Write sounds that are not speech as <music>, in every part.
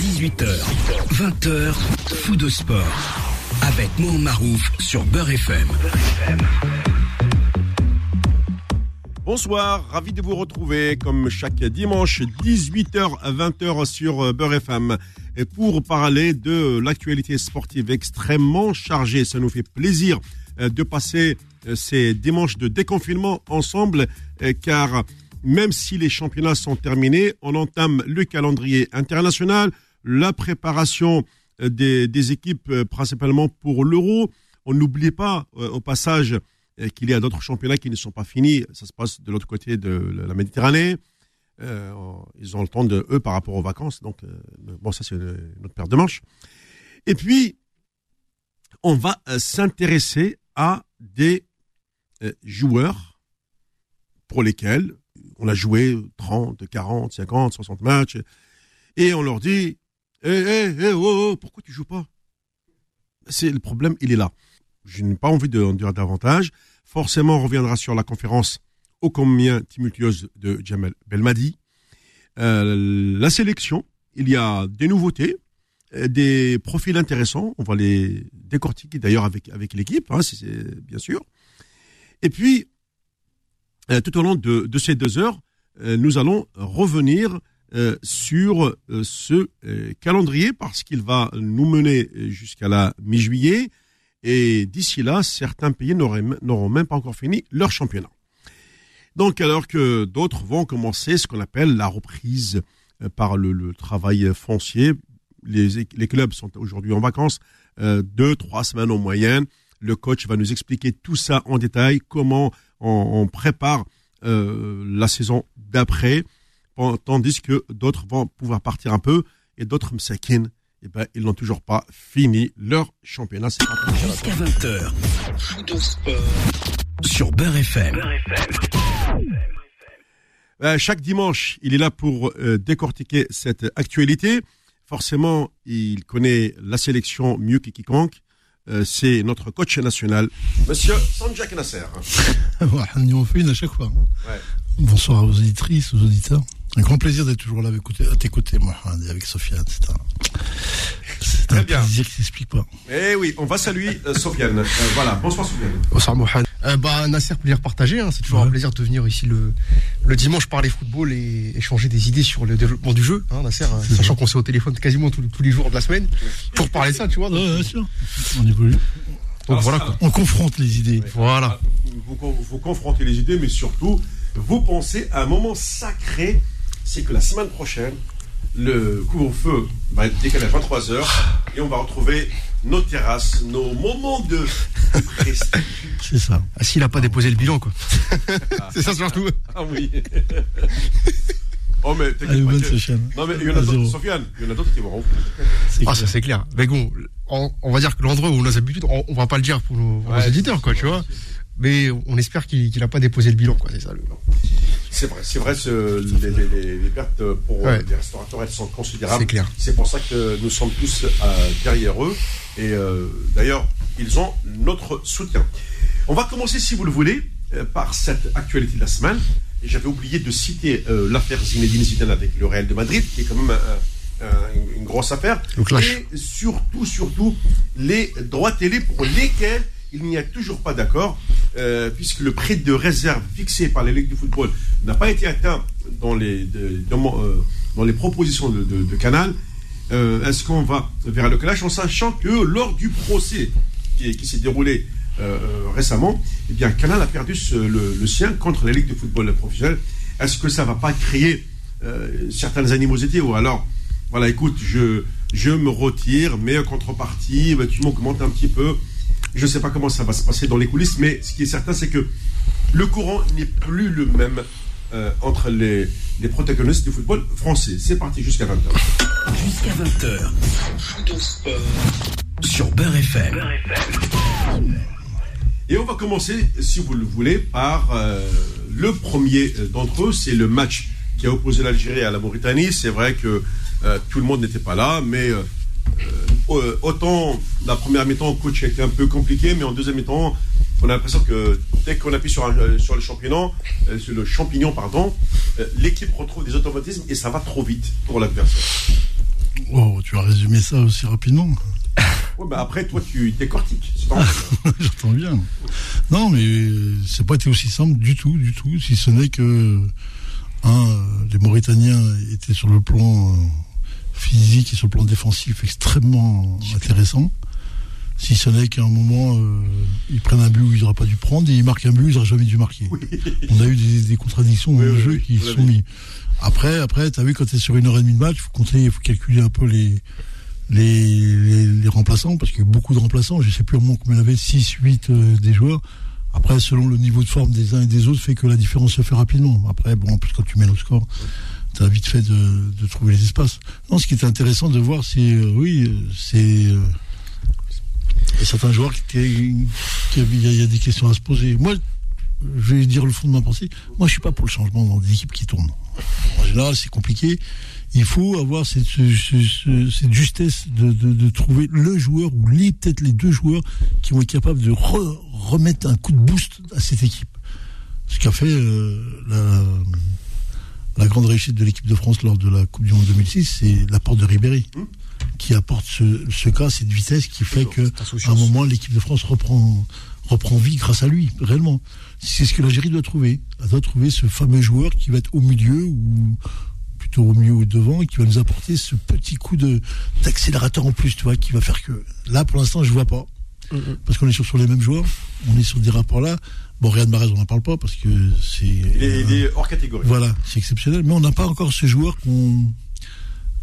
18h, 20h, fou de sport. Avec Mohamed Marouf sur Beurre FM. Bonsoir, ravi de vous retrouver comme chaque dimanche 18h à 20h sur Beurre FM et pour parler de l'actualité sportive extrêmement chargée. Ça nous fait plaisir euh, de passer euh, ces dimanches de déconfinement ensemble euh, car même si les championnats sont terminés, on entame le calendrier international, la préparation des, des équipes principalement pour l'euro. On n'oublie pas au passage qu'il y a d'autres championnats qui ne sont pas finis. Ça se passe de l'autre côté de la Méditerranée. Euh, ils ont le temps de eux par rapport aux vacances. Donc, euh, bon, ça, c'est notre paire de manches. Et puis, on va euh, s'intéresser à des joueurs pour lesquels on a joué 30, 40, 50, 60 matchs. Et on leur dit, hé, hé, hé, oh, oh, pourquoi tu joues pas? C'est le problème, il est là. Je n'ai pas envie de dire davantage. Forcément, on reviendra sur la conférence ô combien tumultueuse de Jamel Belmadi. Euh, la sélection, il y a des nouveautés, euh, des profils intéressants. On va les décortiquer d'ailleurs avec, avec l'équipe, hein, c'est bien sûr. Et puis, euh, tout au long de, de, ces deux heures, nous allons revenir sur ce calendrier parce qu'il va nous mener jusqu'à la mi-juillet. Et d'ici là, certains pays n'auront même pas encore fini leur championnat. Donc, alors que d'autres vont commencer ce qu'on appelle la reprise euh, par le, travail foncier, les, clubs sont aujourd'hui en vacances, euh, deux, trois semaines en moyenne. Le coach va nous expliquer tout ça en détail, comment on, prépare euh, la saison d'après, tandis que d'autres vont pouvoir partir un peu et d'autres, m'sakin, eh ben, ils n'ont toujours pas fini leur championnat. Jusqu'à 20h, sur Beurre FM. Euh, chaque dimanche, il est là pour euh, décortiquer cette actualité. Forcément, il connaît la sélection mieux que quiconque. Euh, c'est notre coach national, Monsieur Sanjak Nasser. <laughs> On fait une à chaque fois. Bonsoir aux auditrices, aux auditeurs. Un grand plaisir d'être toujours là à côtés, moi, avec Sofiane. C'est un, c'est un plaisir qui s'explique pas. Eh oui, on va saluer euh, Sofiane. Euh, voilà, bonsoir Sofiane. Bonsoir Mohamed. Euh, bah, Nasser, plaisir partagé. Hein. C'est toujours un plaisir de venir ici le, le dimanche parler football et échanger des idées sur le développement du jeu. Hein, Nasser, euh, sachant qu'on s'est au téléphone quasiment tous, tous, les jours de la semaine pour parler de ça, tu vois. Donc, bien sûr. On évolue. Donc voilà, quoi. on confronte les idées. Voilà. Vous, vous confrontez les idées, mais surtout, vous pensez à un moment sacré c'est que la semaine prochaine, le couvre-feu va être décalé à 23h et on va retrouver nos terrasses, nos moments de prestige. C'est ça. Ah, S'il n'a pas déposé le bilan, quoi. <laughs> c'est ça surtout. Ah oui. Oh, mais t'inquiète pas. Non, mais il y en a d'autres, Sofiane, il y en a d'autres qui vont Ah, ça c'est clair. Mais bon, on, va dire que l'endroit où on a l'habitude, on, on va pas le dire pour nos, éditeurs, quoi, tu vois. Mais on espère qu'il n'a pas déposé le bilan, quoi. C'est ça le. C'est vrai, c'est vrai, les, pertes pour les restaurateurs, elles sont considérables. C'est clair. C'est pour ça que nous sommes tous euh, derrière eux. Et euh, d'ailleurs, ils ont notre soutien. On va commencer, si vous le voulez, euh, par cette actualité de la semaine. J'avais oublié de citer l'affaire Zinedine Zidane avec le Real de Madrid, qui est quand même une, grosse affaire. Et surtout, surtout, les droits télé pour lesquels il n'y a toujours pas d'accord, euh, puisque le prix de réserve fixé par les ligues de football n'a pas été atteint dans les, euh, les propositions de, Canal. Euh, est-ce qu'on va vers le clash en sachant que lors du procès qui, s'est déroulé récemment, eh bien, Canal a perdu le, sien contre les ligues de football professionnelles. Est-ce que ça ne va pas créer certaines animosités ou alors, voilà, écoute, je, je me retire, mais en contrepartie, bah, tu m'augmentes un petit peu je ne sais pas comment ça va se passer dans les coulisses, mais ce qui est certain, c'est que le courant n'est plus le même euh, entre les, les, protagonistes du football français. C'est parti jusqu'à 20h. Jusqu'à 20h. Sur Beurre FM. Et on va commencer, si vous le voulez, par euh, le premier d'entre eux. C'est le match qui a opposé l'Algérie à la Mauritanie. C'est vrai que euh, tout le monde n'était pas là, mais euh, autant la première mi-temps, coach a été un peu compliqué, mais en deuxième mi-temps, on a l'impression que dès qu'on appuie sur, euh, sur le champignon, euh, sur le champignon, pardon, l'équipe retrouve des automatismes et ça va trop vite pour l'adversaire. Oh, tu as résumé ça aussi rapidement. Ouais, bah après, toi, tu décortiques. <laughs> J'entends bien. Non, mais c'est pas été aussi simple du tout, du tout, si ce n'est que un, les Mauritaniens étaient sur le plan physique et sur le plan défensif extrêmement intéressant. Si ce n'est qu'à un moment, euh, ils prennent un but où ils n'auraient pas dû prendre et ils marquent un but où ils n'auraient jamais dû marquer. On a eu des, contradictions dans le jeu qui sont mis. Après, après, tu as vu, quand tu es sur une heure et demie de match, il faut compter, il faut calculer un peu les, les, les, remplaçants, parce qu'il y a beaucoup de remplaçants. Je ne sais plus moment combien il y avait, 6, 8 euh, des joueurs. Après, selon le niveau de forme des uns et des autres, fait que la différence se fait rapidement. Après, bon, en plus, quand tu mets le score, tu as vite fait de, de, trouver les espaces. Non, ce qui est intéressant de voir, c'est, euh, oui, c'est. Euh, certains joueurs qui, qui, il y, a des questions à se poser. Moi, je vais dire le fond de ma pensée. Moi, je suis pas pour le changement dans des équipes qui tournent. En général, c'est compliqué. Il faut avoir cette, cette justesse de, de, trouver le joueur ou les peut-être les deux joueurs qui vont être capables de remettre un coup de boost à cette équipe. Ce qu'a fait euh, la, la, grande réussite de l'équipe de France lors de la Coupe du Monde 2006, c'est l'apport de Ribéry, qui apporte ce, ce cas, cette vitesse qui fait que à un moment l'équipe de France reprend reprend vie grâce à lui, réellement. C'est ce que l'Algérie doit trouver. Elle doit trouver ce fameux joueur qui va être au milieu ou plutôt au milieu ou devant et qui va nous apporter ce petit coup de d'accélérateur en plus, tu vois, qui va faire que là pour l'instant je vois pas. Parce qu'on est sur, sur les mêmes joueurs, on est sur des rapports là. Bon, Riyad Mahrez, on n'en parle pas parce que c'est. Il, est hors catégorie. Voilà, c'est exceptionnel. Mais on n'a pas encore ce joueur qu'on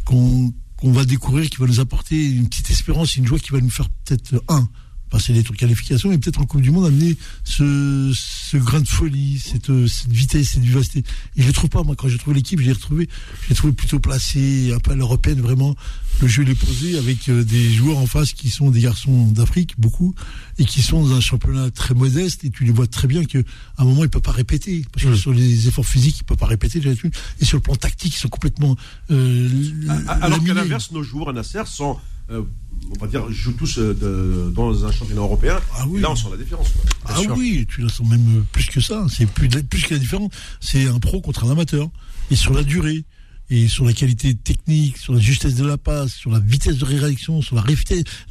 qu'on va découvrir, qui va nous apporter une petite espérance, une joie qui va nous faire peut-être un passer les trucs qualifications et peut-être en Coupe du Monde amener ce, ce grain de folie, cette, cette vitesse, cette vivacité. Et je ne trouve pas, moi, quand j'ai trouvé l'équipe, j'ai retrouvé, j'ai trouvé plutôt placé, un peu à l'européenne, vraiment. Le jeu est posé avec euh, des joueurs en face qui sont des garçons d'Afrique, beaucoup, et qui sont dans un championnat très modeste, et tu les vois très bien qu'à un moment, ils ne peuvent pas répéter. Parce que sur les efforts physiques, ils ne peuvent pas répéter, et sur le plan tactique, ils sont complètement, euh, Alors qu'à l'inverse, nos joueurs à Nasser sont, euh, on va dire, jouent tous euh, dans un championnat européen. Ah oui. Là, on sent la différence. Ah oui, tu la sens même plus que ça. C'est plus, plus que la différence. C'est un pro contre un amateur. Et sur la durée, et sur la qualité technique, sur la justesse de la passe, sur la vitesse de réaction, sur la,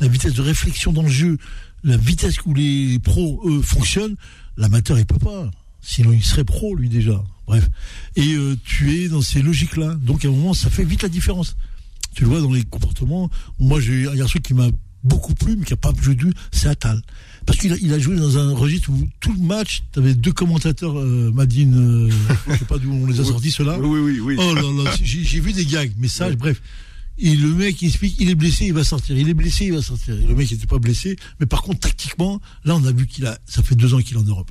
la vitesse de réflexion dans le jeu, la vitesse où les pros, eux, fonctionnent, l'amateur, il peut pas. Sinon, il serait pro, lui, déjà. Bref. Et euh, tu es dans ces logiques-là. Donc, à un moment, ça fait vite la différence tu le vois dans les comportements. Moi, j'ai un garçon qui m'a beaucoup plu, mais qui n'a pas joué du, c'est Atal. Parce qu'il a, il a joué dans un registre où tout le match, tu avais deux commentateurs, euh, Madine, euh, je sais pas d'où on les a <laughs> sortis, ceux-là. Oui, oui, oui. Oh là là, j'ai vu des gags, messages, bref. Et le mec, il explique, il est blessé, il va sortir. Il est blessé, il va sortir. le mec n'était pas blessé. Mais par contre, tactiquement, là, on a vu qu'il a, ça fait deux ans qu'il est en Europe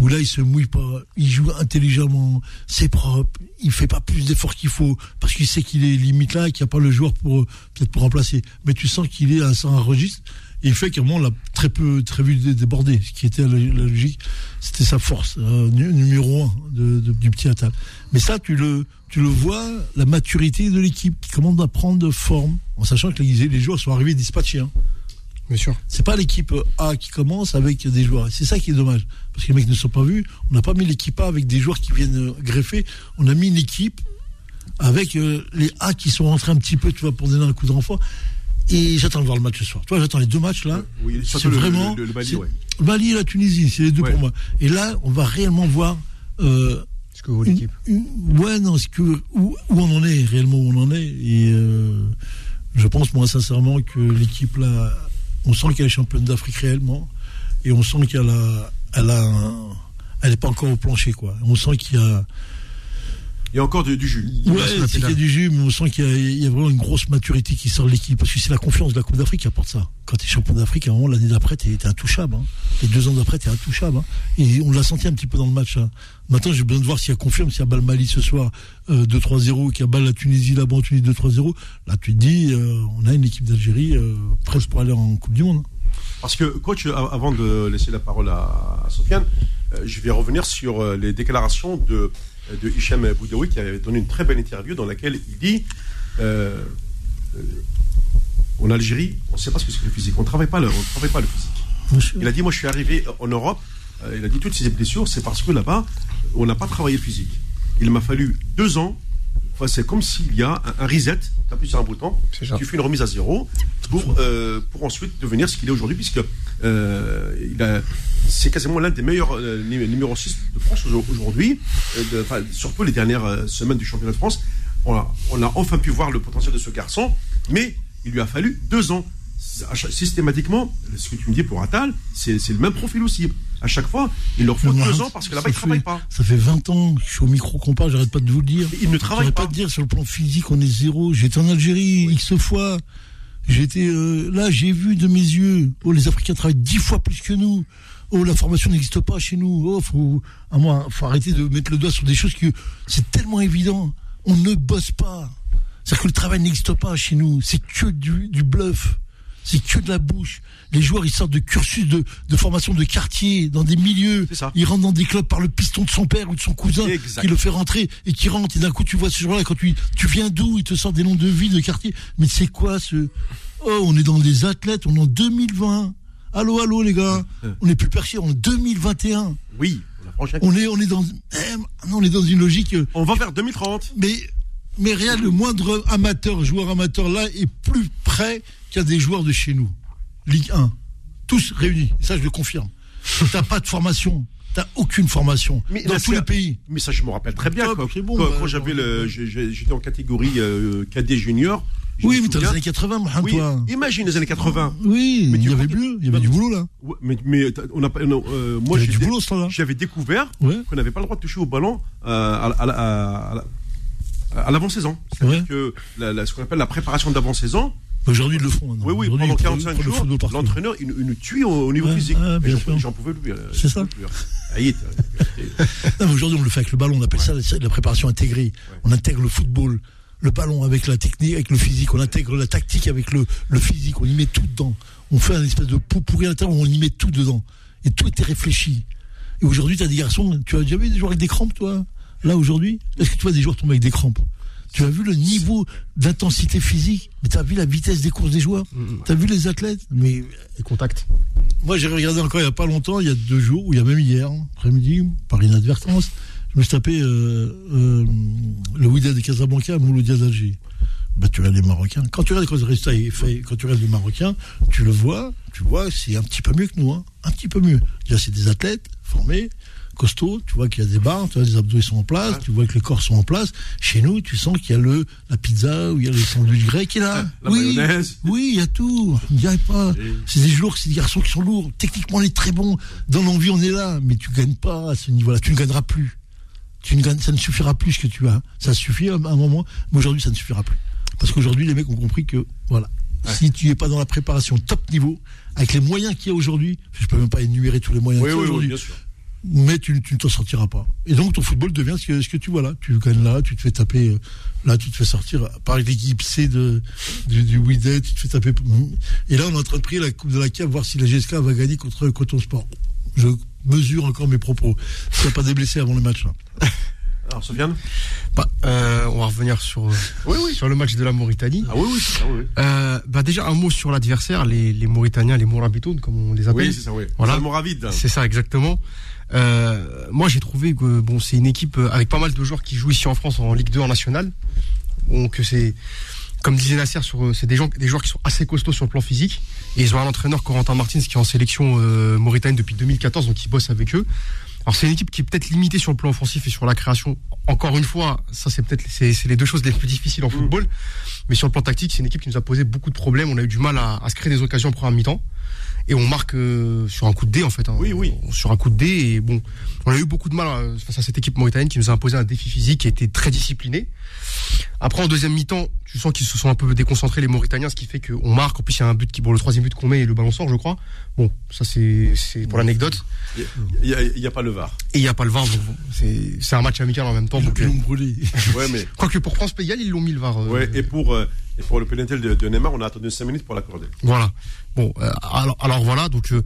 où là il se mouille pas, il joue intelligemment, c'est propre, il fait pas plus d'efforts qu'il faut parce qu'il sait qu'il est limite là, qu'il n'y a pas le joueur pour peut-être pour remplacer. Mais tu sens qu'il est à un registre et il fait qu'à un moment on l'a très peu très vu déborder, ce qui était la, logique, c'était sa force euh, numéro un de, du petit Atal. Mais ça tu le tu le vois la maturité de l'équipe qui commence à prendre forme en sachant que les, les joueurs sont arrivés dispatchés. Hein. Bien sûr. C'est pas l'équipe A qui commence avec des joueurs. C'est ça qui est dommage. Parce que les mecs ne sont pas vus. On n'a pas mis l'équipe A avec des joueurs qui viennent greffer. On a mis une équipe avec euh, les A qui sont rentrés un petit peu, tu vois, pour donner un coup de renfort. Et j'attends de voir le match ce soir. Tu vois, j'attends les deux matchs là. Oui, c'est vraiment. Le, Mali, ouais. Mali et la Tunisie, c'est les deux pour moi. Et là, on va réellement voir. Euh, ce que vaut l'équipe. Ouais, non, ce que, où, où, on en est, réellement où on en est. Et euh, je pense, moi, sincèrement, que l'équipe là on sent qu'elle est championne d'Afrique réellement. Et on sent qu'elle a, elle a elle n'est pas encore au plancher, quoi. On sent qu'il y a, il y a encore du, jus. Ouais, c'est qu'il y a du jus, mais on sent qu'il y, a vraiment une grosse maturité qui sort de l'équipe. Parce que c'est la confiance de la Coupe d'Afrique qui apporte ça. Quand tu es champion d'Afrique, à un moment, l'année d'après, tu es, intouchable. Hein. Les deux ans d'après, tu es intouchable. Hein. Et on l'a senti un petit peu dans le match. Hein. Maintenant, j'ai besoin de voir s'il y a confirme, s'il y a balle Mali ce soir euh, 2-3-0, qu'il y a balle la Tunisie là-bas en Tunisie 2-3-0. Là, tu te dis, euh, on a une équipe d'Algérie euh, presque pour aller en Coupe du Monde. Parce que, coach, avant de laisser la parole à, à Sofiane, euh, je vais revenir sur les déclarations de de Hicham Boudaoui qui avait donné une très belle interview dans laquelle il dit euh, euh, en Algérie, on ne sait pas ce que c'est le physique, on ne travaille pas le, travaille pas le physique. Il a dit moi je suis arrivé en Europe, euh, il a dit toutes ces blessures, c'est parce que là-bas on n'a pas travaillé le physique. Il m'a fallu deux ans Enfin, c'est comme s'il y a un, un reset, tu appuies sur un bouton, tu fais une remise à zéro pour, euh, pour ensuite devenir ce qu'il est aujourd'hui, puisque euh, c'est quasiment l'un des meilleurs euh, numé- numéro 6 de France au- aujourd'hui, enfin, surtout les dernières semaines du championnat de France. On a, on a enfin pu voir le potentiel de ce garçon, mais il lui a fallu deux ans. Systématiquement, ce que tu me dis pour Attal, c'est c'est le même profil aussi. À chaque fois, il leur faut deux ans parce que là-bas, ils ne travaillent pas. Ça fait 20 ans je suis au micro compas, j'arrête pas de vous le dire. Ils ne travaillent pas. pas de dire sur le plan physique, on est zéro. J'étais en Algérie X fois. J'étais euh, là, j'ai vu de mes yeux. Oh, les Africains travaillent dix fois plus que nous. Oh, la formation n'existe pas chez nous. Oh, faut, à moi, faut arrêter de mettre le doigt sur des choses que c'est tellement évident. On ne bosse pas. C'est-à-dire que le travail n'existe pas chez nous. C'est que du, du bluff. C'est que de la bouche. Les joueurs, ils sortent de cursus de, de formation de quartier, dans des milieux. Ils rentrent dans des clubs par le piston de son père ou de son cousin Exact. qui le fait rentrer et qui rentre. Et d'un coup, tu vois ce joueur-là, quand tu, tu viens d'où, il te sort des noms de villes, de quartiers. Mais c'est quoi ce. Oh, on est dans des athlètes, on est en 2020. Allô, allô, les gars. On n'est plus perché, en 2021. Oui, on On est, on est dans. eh, non, on est dans une logique. euh, On va vers 2030. mais, mais rien, le moindre amateur, joueur amateur là, est plus près qu'un des joueurs de chez nous. Ligue 1. Tous réunis. Ça, je le confirme. <laughs> T'as pas de formation. T'as aucune formation. Mais dans tous les pays. Mais ça, je me rappelle très bien. Top, Quand, c'est bon, quand- bah, quand j'avais le, j'étais en catégorie euh, cadet junior. Oui, mais t'as les années 80, Mohamed, Oui, toi. imagine les années 80. Oui, Mais il y avait mieux, il y avait du boulot là. Ouais, mais, on a pas. non, euh, moi, j'avais découvert Ouais. qu'on n'avait pas le droit de toucher au ballon euh, à, la- à, la- à, la- à l'avant-saison. C'est vrai. Que la- la- ce qu'on appelle la préparation d'avant-saison. Aujourd'hui, ils le font. maintenant. Oui, oui, pendant ils prennent- 45 prennent le jours, l'entraîneur, il, nous- il nous tue au, au niveau Ouais, physique. ouais, j'en-. J'en pouvais plus. euh, C'est ça. plus. Ah, euh, <laughs> Non, mais aujourd'hui, on le fait avec le ballon. On appelle ça la- la préparation intégrée. On intègre le football, le ballon avec la technique, avec le physique. On intègre la tactique avec le, le physique. On y met tout dedans. On fait un espèce de pot pourri à l'intérieur où on y met tout dedans. Et tout était réfléchi. Et aujourd'hui, tu as des garçons. Tu as déjà vu des joueurs avec des crampes, toi? Là, aujourd'hui? Est-ce que tu vois des joueurs tomber avec des crampes? Tu as vu le niveau d'intensité physique Mais tu as vu la vitesse des courses des joueurs Tu as vu les athlètes Mais Les contacts. moi, j'ai regardé encore il n'y a pas longtemps, il y a deux jours, ou il y a même hier, après-midi, par inadvertance, je me suis tapé euh, euh, le Wydad de Casablanca à Mouloudia d'Alger. Bah, tu regardes les Marocains. Quand tu regardes quand tu regardes les Marocains, tu le vois, tu vois, c'est un petit peu mieux que nous, hein, un petit peu mieux. Déjà, c'est des athlètes formés, costauds, tu vois qu'il y a des barres, tu vois, les abdos ils sont en place, tu vois que les corps sont en place. Chez nous, tu sens qu'il y a le, la pizza, ou il y a le sandwich grec qui est là. La oui, mayonnaise. oui, il y a tout. Il n'y a pas. C'est des joueurs, c'est des garçons qui sont lourds. Techniquement, on est très bon. Dans l'envie, on est là. Mais tu gagnes pas à ce niveau-là. Tu ne gagneras plus. Tu ne gagnes, ça ne suffira plus ce que tu as. Ça suffit à un moment, mais aujourd'hui, ça ne suffira plus. Parce qu'aujourd'hui, les mecs ont compris que, voilà. Si tu n'es pas dans la préparation top niveau, avec les moyens qu'il y a aujourd'hui, je peux même pas énumérer tous les moyens Oui, qu'il y a oui, oui, aujourd'hui, bien sûr. Mais tu, tu ne t'en sortiras pas. Et donc ton football devient ce que, ce que tu vois là. Tu gagnes là, tu te fais taper, euh, là tu te fais sortir par l'équipe C de, du, du Wydad, tu te fais taper. Et là on est en train de prier la Coupe de la CAF, voir si la GSK va gagner contre Coton Sport. Je mesure encore mes propos. A pas des blessés avant le match. Là. <laughs> Alors, Sofiane Bah, euh, on va revenir sur, Oui, oui. sur le match de la Mauritanie. Ah oui, oui, c'est ça, oui. Euh, bah déjà un mot sur l'adversaire, les, les Mauritaniens, les Mourabitoun, comme on les appelle. Oui, c'est ça, oui. Voilà. C'est ça, exactement. Euh, moi, j'ai trouvé que bon, c'est une équipe euh, avec pas mal de joueurs qui jouent ici en France en Ligue 2 en national. Donc, c'est comme disait Nasser, sur, euh, c'est des gens, des joueurs qui sont assez costauds sur le plan physique. Et ils ont un entraîneur, Corentin Martins, qui est en sélection euh, mauritanienne depuis 2014, donc ils bossent avec eux. Alors, c'est une équipe qui est peut-être limitée sur le plan offensif et sur la création. Encore une fois, ça, c'est peut-être c'est, c'est les deux choses les plus difficiles en football. Mais sur le plan tactique, c'est une équipe qui nous a posé beaucoup de problèmes. On a eu du mal à, à se créer des occasions en première mi-temps. Et on marque euh, sur un coup de dé en fait. hein. Oui, oui. Sur un coup de dé et bon, on a eu beaucoup de mal euh, face à cette équipe mauritanienne qui nous a imposé un défi physique qui était très discipliné. Après en deuxième mi-temps, tu sens qu'ils se sont un peu déconcentrés les Mauritaniens, ce qui fait qu'on marque. En plus, il y a un but qui, bon, le troisième but qu'on met et le ballon sort, je crois. Bon, ça c'est pour l'anecdote. Il n'y a, il y a pas le VAR. Et il y a pas le VAR, c'est un match amical en même temps. Donc, Ils l'ont brûlé. Ouais, mais. quoique pour France Pays, ils l'ont mis le VAR. euh, Ouais, et pour, euh, et pour le pénalty de, de Neymar, on a attendu 5 minutes pour l'accorder. Voilà. Bon, euh, alors, alors voilà, donc euh,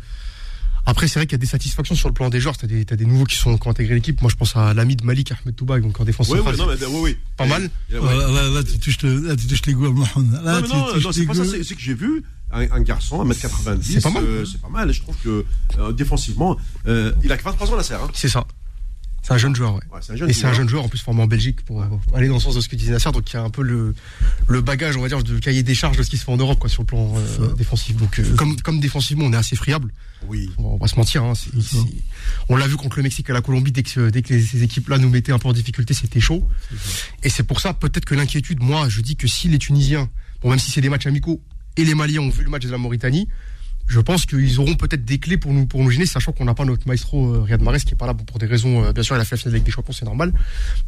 après c'est vrai qu'il y a des satisfactions sur le plan des joueurs. T'as des, t'as des nouveaux qui sont qui ont intégré l'équipe. Moi, je pense à l'ami de Malik Ahmed Touba, donc en défense Oui, centrale. oui, non, mais, oui, oui. Pas mal. Et- et- Là, ouais. là, là, tu touches le- là, tu touches les. Là, Non, mais non, c'est pas ça, c'est c'est que j'ai vu un, un garçon, 1m90. C'est pas mal. euh, c'est pas mal. Je trouve que euh, défensivement, euh, il a que 23 ans, la serre. Hein. C'est ça. C'est un jeune joueur, ouais. et c'est un jeune joueur en plus formé en Belgique pour aller dans le sens de ce que disait Nasser, donc il y a un peu le, le bagage, on va dire, de cahier des charges de ce qui se fait en Europe, quoi, sur le plan euh, défensif. Donc, euh, comme, comme défensivement, on est assez friable. Oui. On va, se mentir. Hein, on l'a vu contre le Mexique et la Colombie, dès que, dès que ces équipes-là nous mettaient un peu en difficulté, c'était chaud. Et c'est pour ça, peut-être que l'inquiétude, moi, je dis que si les Tunisiens, bon, même si c'est des matchs amicaux, et les Maliens ont vu le match de la Mauritanie, je pense qu'ils auront peut-être des clés pour nous pour nous gêner, sachant qu'on n'a pas notre maestro euh, Riyad Mahrez qui est pas là pour des raisons. Euh, bien sûr, il a fait la finale avec des champions, c'est normal.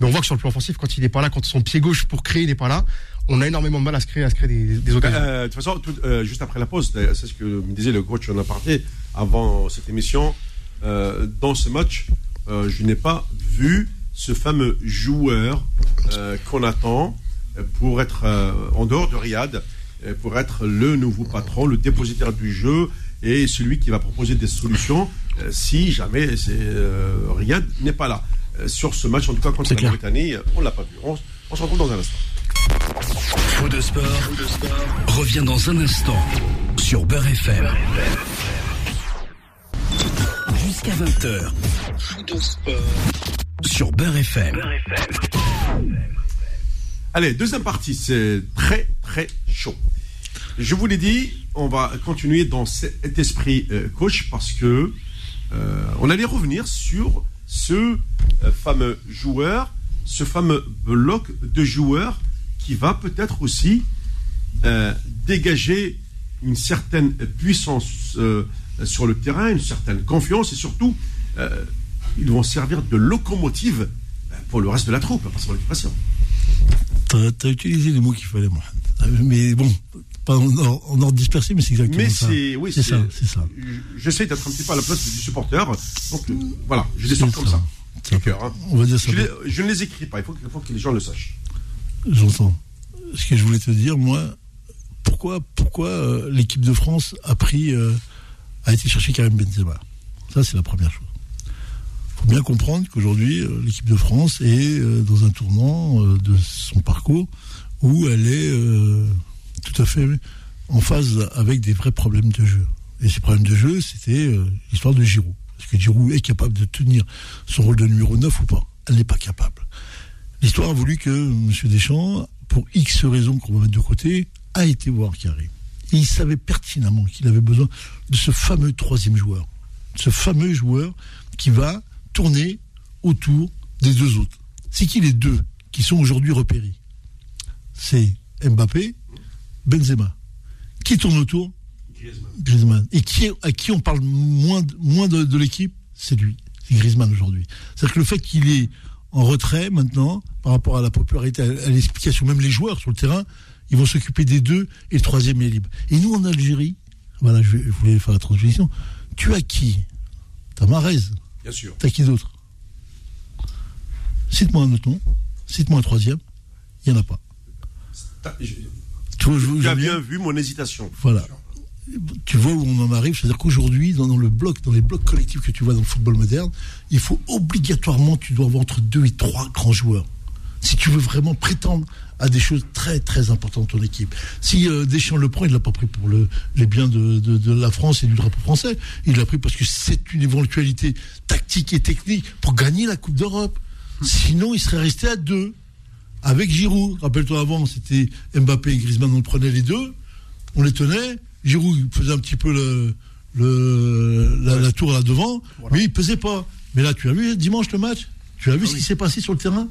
Mais on voit que sur le plan offensif, quand il n'est pas là, quand son pied gauche pour créer n'est pas là, on a énormément de mal à se créer, à se créer des, des occasions. Euh, de toute façon, juste après la pause, c'est ce que me disait le coach en aparté avant cette émission. dans ce match, je n'ai pas vu ce fameux joueur qu'on attend pour être en dehors de Riyad euh, pour être le nouveau patron, le dépositaire du jeu et celui qui va proposer des solutions euh, si jamais euh, Riyad n'est pas là. sur ce match, en tout cas contre la Mauritanie, on ne l'a pas vu. On, se retrouve dans un instant. Faux de sport, revient dans un instant sur Beurre FM. Jusqu'à 20h. Faux de sport sur Beurre FM. Allez, deuxième partie, c'est très très chaud. Je vous l'ai dit, on va continuer dans cet esprit euh, coach parce que euh, on allait revenir sur ce euh, fameux joueur, ce fameux bloc de joueurs qui va peut-être aussi dégager une certaine puissance sur le terrain, une certaine confiance et surtout ils vont servir de locomotive pour le reste de la troupe, parce qu'on est. Tu as utilisé les mots qu'il fallait, Mohamed. Mais bon, pas en, ordre dispersé, mais c'est exactement mais ça. Oui, c'est ça, c'est ça. J'essaie d'être un petit peu à la place du supporter. Donc euh, voilà, je les sors comme ça. Hein. On va dire ça. Je, ne les écris pas, il faut, faut, que les gens le sachent. J'entends. Ce que je voulais te dire, moi, pourquoi, pourquoi euh, l'équipe de France a pris, euh, a été chercher Karim Benzema? Ça, c'est la première chose faut bien comprendre qu'aujourd'hui, euh, l'équipe de France est euh, dans un tournant euh, de son parcours où elle est tout à fait en phase avec des vrais problèmes de jeu. Et ces problèmes de jeu, c'était l'histoire de Giroud. Est-ce que Giroud est capable de tenir son rôle de numéro 9 ou pas? Elle n'est pas capable. L'histoire a voulu que M. Deschamps, pour X raisons qu'on va mettre de côté, a été voir Karim. Et il savait pertinemment qu'il avait besoin de ce fameux troisième joueur. Ce fameux joueur qui va tourner autour des deux autres. C'est qui les deux qui sont aujourd'hui repérés? C'est Mbappé, Benzema. Qui tourne autour? Griezmann. Et qui, à qui on parle moins, moins de, l'équipe? C'est lui. C'est Griezmann aujourd'hui. C'est-à-dire que le fait qu'il est en retrait maintenant, par rapport à la popularité, à l'explication, même les joueurs sur le terrain, ils vont s'occuper des deux et le troisième est libre. Et nous en Algérie, voilà, je, voulais faire la transmission, tu as qui? T'as Marez, Bien sûr. T'as qui d'autre? Cite-moi un autre nom. Cite-moi un troisième. Il n'y en a pas. Tu, as bien vu mon hésitation. Voilà. Tu vois où on en arrive, c'est-à-dire qu'aujourd'hui, dans, le bloc, dans les blocs collectifs que tu vois dans le football moderne, il faut obligatoirement, tu dois avoir entre deux et trois grands joueurs. Si tu veux vraiment prétendre à des choses très très importantes ton équipe. Si euh, Deschamps le prend, il l'a pas pris pour le, les biens de, de, la France et du drapeau français. Il l'a pris parce que c'est une éventualité tactique et technique pour gagner la Coupe d'Europe. Sinon, il serait resté à deux. Avec Giroud, rappelle-toi avant, c'était Mbappé et Griezmann, on prenait les deux, on les tenait. Giroud faisait un petit peu le, le la, tour là devant, mais il pesait pas. Mais là, tu as vu dimanche le match? Tu as vu ah ce qui s'est passé sur le terrain?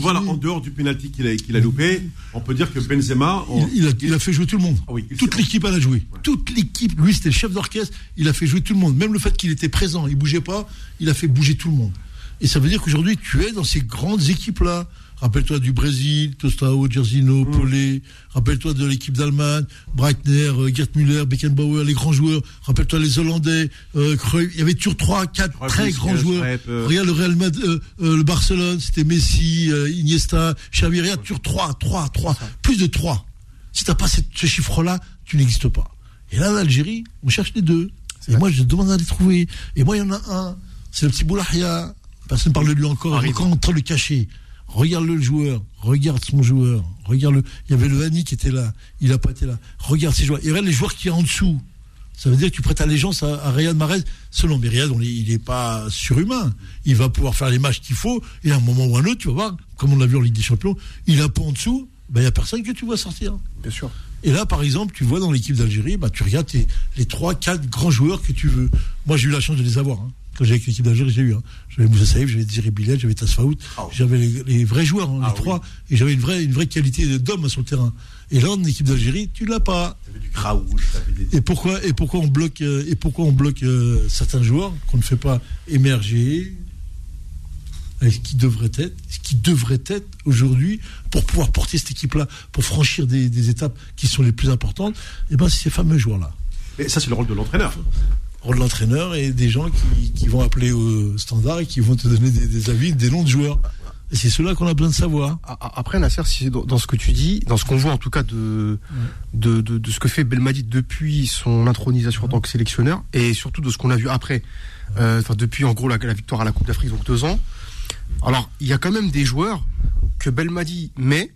Voilà, en dehors du penalty qu'il a, qu'il a loupé, on peut dire que Benzema. Il, a, fait jouer tout le monde. Ah Toute l'équipe, elle a joué. Toute l'équipe, lui, c'était le chef d'orchestre, il a fait jouer tout le monde. Même le fait qu'il était présent, il bougeait pas, il a fait bouger tout le monde. Et ça veut dire qu'aujourd'hui, tu es dans ces grandes équipes-là. Rappelle-toi du Brésil, Tostao, Gersino, mmh. Rappelle-toi de l'équipe d'Allemagne, Breitner, euh, Gerd Müller, Beckenbauer, les grands joueurs. Rappelle-toi les Hollandais, euh, Il y avait toujours trois, quatre très grands joueurs. Euh. Regarde le Real Madrid, euh, le Barcelone, c'était Messi, Iniesta, Xavi. Regarde toujours trois, trois, trois, plus de trois. Si t'as pas ce chiffre-là, tu n'existes pas. Et là, l'Algérie, on cherche les deux. Et moi, je demande à les trouver. Et moi, il y en a un. C'est le petit Boulahia. Personne ne parle de lui encore. Il est encore en train de le cacher. Regarde le joueur, regarde son joueur, regarde le. Il y avait le Hani qui était là, il n'a pas été là. Regarde ces joueurs. Et regarde les joueurs qui a en dessous. Ça veut dire que tu prêtes allégeance à, à Riyad Mahrez. Selon mais Riyad, on il n'est pas surhumain. Il va pouvoir faire les matchs qu'il faut. Et à un moment ou un autre, tu vas voir, comme on l'a vu en Ligue des Champions, il un peu en dessous. Ben, il n'y a personne que tu vois sortir. Bien sûr. Et là, par exemple, tu vois dans l'équipe d'Algérie, bah, tu regardes les 3, 4 grands joueurs que tu veux. Moi, j'ai eu la chance de les avoir. hein. Quand avec l'équipe d'Algérie, j'ai eu. Hein. J'avais Moussa Saïf, j'avais Bilal, j'avais Tasfaout. Ah. J'avais les, les vrais joueurs, hein, Ah les oui. trois. Et j'avais une vraie, une vraie qualité d'homme sur le terrain. Et là, en équipe d'Algérie, tu l'as pas. Du t'avais des. Et pourquoi, et pourquoi on bloque, euh, et pourquoi on bloque euh, certains joueurs qu'on ne fait pas émerger avec ce qui devrait être, ce qui devrait être aujourd'hui pour pouvoir porter cette équipe-là, pour franchir des, des étapes qui sont les plus importantes, et ben c'est ces fameux joueurs-là. Mais ça, c'est le rôle de l'entraîneur. Rôle de l'entraîneur et des gens qui, qui vont appeler au standard et qui vont te donner des, avis, des noms de joueurs. Et c'est cela qu'on a besoin de savoir. Après, Nasser, si dans, ce que tu dis, dans ce qu'on voit en tout cas de, de, de, ce que fait Belmadi depuis son intronisation en tant que sélectionneur, et surtout de ce qu'on a vu après, euh, enfin depuis en gros la, victoire à la Coupe d'Afrique, donc deux ans. Alors, il y a quand même des joueurs que Belmadi met,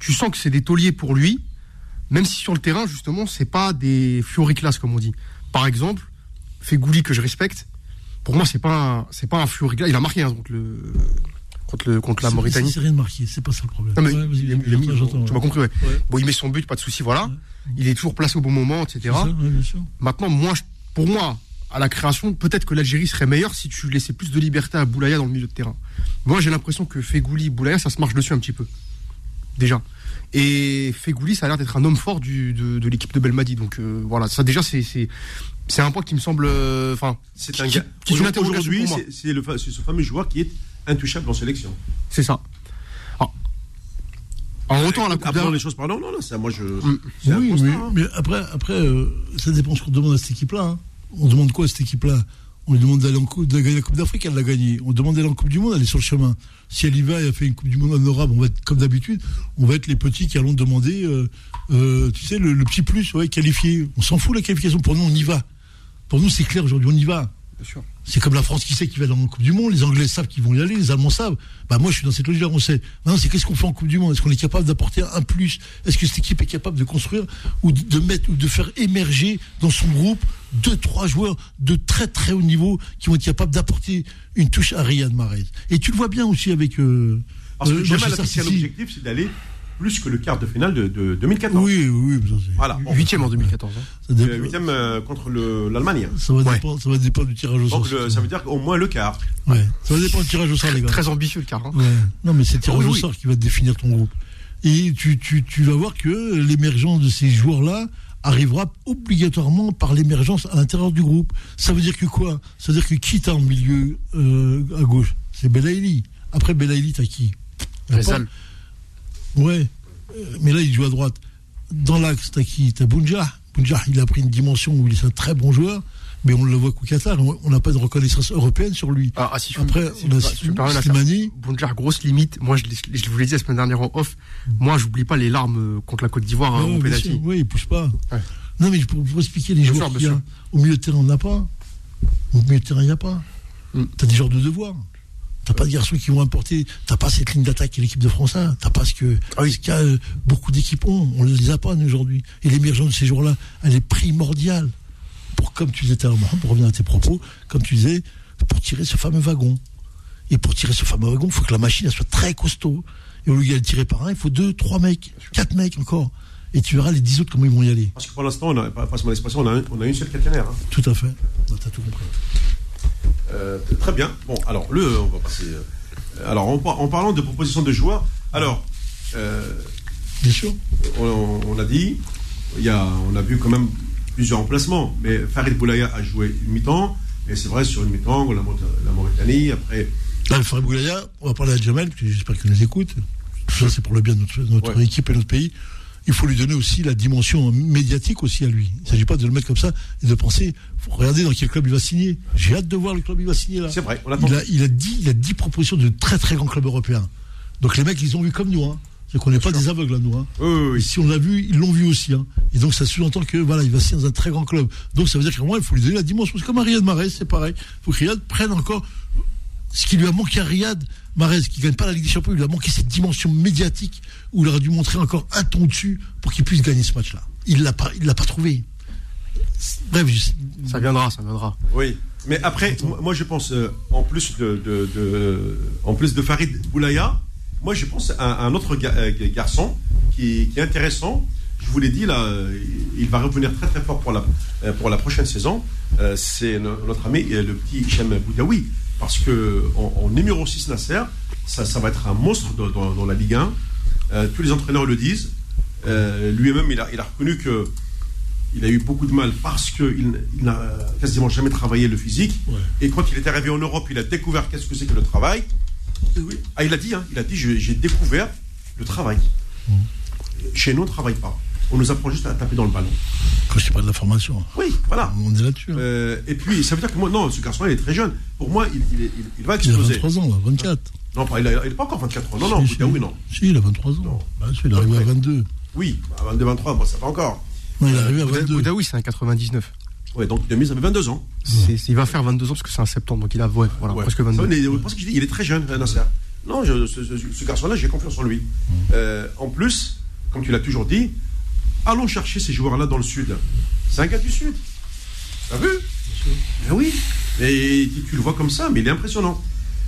tu sens que c'est des tauliers pour lui, même si sur le terrain, justement, c'est pas des fioriclas, comme on dit. Par exemple, Fegouli, que je respecte, pour moi, c'est pas un, c'est pas un. Il a marqué hein, contre, le, contre, le, contre la Mauritanie. C'est rien de marqué, c'est pas ça le problème. Non, mais Ouais, il est- il mis- tu m'as compris, ouais. Bon, il met son but, pas de souci, voilà. Il est toujours placé au bon moment, etc. C'est ça, ouais, bien sûr. Maintenant, moi, pour moi, à la création, peut-être que l'Algérie serait meilleure si tu laissais plus de liberté à Boulaya dans le milieu de terrain. Moi, j'ai l'impression que Fegouli, Boulaya, ça se marche dessus un petit peu. Déjà. Et Fegouli, ça a l'air d'être un homme fort du, de, de l'équipe de Belmadi. Donc euh, voilà, ça déjà, c'est c'est un point qui me semble. euh, Enfin, C'est un Qui- gars. Aujourd'hui, c'est- ce fameux joueur qui est intouchable en sélection. c'est ça. Alors, en retour à la Coupe d'Afrique. les choses par là. Non, non, ça, moi, je. Mm. un Oui, constat, mais, hein. mais après, après euh, ça dépend ce qu'on demande à cette équipe-là. hein. On demande quoi à cette équipe-là? On lui demande d'aller en coupe, de gagner la Coupe d'Afrique, elle l'a gagnée. On demande d'aller en Coupe du Monde, elle est sur le chemin. Si elle y va et a fait une Coupe du Monde honorable, on va être comme d'habitude, on va être les petits qui allons demander, euh, euh, tu sais, le, le petit plus, ouais, qualifié. On s'en fout la qualification. Pour nous, on y va. Pour nous, c'est clair aujourd'hui, on y va. C'est comme la France qui sait qu'il va dans la Coupe du Monde, les Anglais savent qu'ils vont y aller, les Allemands savent. Bah moi je suis dans cette logique-là, on sait. Maintenant c'est qu'est-ce qu'on fait en Coupe du Monde? Est-ce qu'on est capable d'apporter un plus? Est-ce que cette équipe est capable de construire ou de- mettre ou de faire émerger dans son groupe deux, trois joueurs de très très haut niveau qui vont être capables d'apporter une touche à Riyad Mahrez? Et tu le vois bien aussi avec. Euh, Parce que euh, Jamal Manchester a fixé un City. objectif, c'est d'aller plus que le quart de finale de, de 2014. Oui, oui, mais ça, c'est- Voilà. Bon, Huitième en 2014. hein. le huitième euh, contre le- l'Allemagne. ça va, Ouais. dépendre, ça va dépendre du tirage au sort. Donc le- ça veut dire qu'au moins le quart. Ouais, ça va dépendre du tirage au sort, les gars. Très ambitieux le car. hein. Ouais. Non, mais c'est le tirage Oui, au sort qui va définir ton groupe. Et tu, tu, tu vas voir que l'émergence de ces joueurs-là arrivera obligatoirement par l'émergence à l'intérieur du groupe. Ça veut dire que quoi? Ça veut dire que qui t'as en milieu euh, à gauche? C'est Belaïli. Après Belaïli, t'as qui? Ouais. Euh, Mais là, il joue à droite. Dans l'axe, t'as qui? T'as Bounja. Bounja, il a pris une dimension où il est un très bon joueur, mais on le voit qu'au Qatar. On n'a pas de reconnaissance européenne sur lui. Ah, ah, si Après, si on a si. Slimani. Grosse limite. Moi, je, vous l'ai dit la semaine dernière en off. Moi, j'oublie pas les larmes euh, contre la Côte d'Ivoire hein, au. Oui, il pousse pas. Ouais. Non, mais pour, pour expliquer les Bien joueurs sûr, qu'il y bien a, au milieu de terrain, on n'a pas. Au milieu de terrain, il n'y a pas. Mm. T'as des joueurs de devoir. T'as pas de garçons qui vont importer. T'as pas cette ligne d'attaque que l'équipe de France a. T'as pas ce que ce qu'a euh, beaucoup d'équipes ont. On les a pas, aujourd'hui. Et l'émergence de ces joueurs-là, elle est primordiale. Pour, comme tu disais tout à l'heure, Mohamed, pour revenir à tes propos, comme tu disais, pour tirer ce fameux wagon. Et pour tirer ce fameux wagon, il faut que la machine elle soit très costaud. Et au lieu d'être tirée par un, il faut deux, trois mecs, quatre mecs encore. Et tu verras les dix autres comment ils vont y aller. Parce que pour l'instant, on a, on a, un- on a une seule caténaire. hein. Tout à fait. Non, T'as tout compris. Euh, très bien. Bon, alors, le, on va passer. euh, alors, en, par- en parlant de propositions de joueurs, alors, euh, Bien sûr. on, on a dit, il y a, on a vu quand même plusieurs remplacements, mais Farid Boulaya a joué une mi-temps, et c'est vrai, sur une mi-temps, la, la Mauritanie, après, Là, le Farid Boulaya, on va parler à Jamel, parce que j'espère qu'il nous écoute. Tout ça, c'est pour le bien de notre, notre Ouais. équipe et notre pays. Il faut lui donner aussi la dimension médiatique aussi à lui. Il ne s'agit pas de le mettre comme ça et de penser, faut regarder dans quel club il va signer. J'ai hâte de voir le club il va signer là. c'est vrai, on. Il a, il a dit, il a 10 propositions de très très grands clubs européens. Donc les mecs, ils ont vu comme nous. Hein. C'est qu'on n'est pas des aveugles à nous. Hein. Oui, oui, Et oui. si on l'a vu, ils l'ont vu aussi. Hein. Et donc ça sous-entend que voilà, il va signer dans un très grand club. Donc ça veut dire qu'à moi, il faut lui donner la dimension. C'est comme un Riyad Mahrez, c'est pareil. Il faut que Riyad prenne encore ce qui lui a manqué à Riyad Mahrez, qui gagne pas la Ligue des Champions. Il lui a manqué cette dimension médiatique où il aurait dû montrer encore un ton dessus pour qu'il puisse gagner ce match-là. Il l'a pas, il l'a pas trouvé. Bref, ça viendra, ça viendra. Oui, mais après, moi, je pense, euh, en plus de, de, en plus de Farid Boulaya, moi je pense à, un autre euh, garçon qui, est intéressant. Je vous l'ai dit là, il va revenir très très fort pour la, pour la prochaine saison. C'est notre ami le petit Hichem Boudaoui. Parce que en, numéro 6 Nasser, ça, ça, va être un monstre dans, la Ligue 1. tous les entraîneurs le disent. Lui-même, il a, il a reconnu que il a eu beaucoup de mal parce qu'il n'a quasiment jamais travaillé le physique. Et quand il est arrivé en Europe, il a découvert qu'est-ce que c'est que le travail. Ah, il a dit, hein, il a dit, j'ai découvert le travail. Mmh. Chez nous, on ne travaille pas. On nous apprend juste à taper dans le ballon. Quand je pas de la formation. Oui, voilà. On est là-dessus. Hein. Euh, et puis, ça veut dire que moi, non, ce garçon, il est très jeune. Pour moi, il, va exploser. Il a 23 ans, 24. Non, il n'est pas encore 24 ans. Non, non, si, oui, non. Si, il a 23 ans. Non. Bah, il est arrivé à 22. Oui, à 22, 23, moi, ça pas encore. Non, il est arrivé à 22. Boudaoui, c'est un 99. Ouais, donc il a 22 ans. il va faire 22 ans parce que c'est un septembre, donc il a ouais, voilà, presque 22. il est très jeune, Nasser. Non, ce, garçon-là, j'ai confiance en lui. Euh, en plus, comme tu l'as toujours dit, allons chercher ces joueurs-là dans le sud. C'est un gars du sud. T'as vu ben oui. Et tu le vois comme ça, mais il est impressionnant.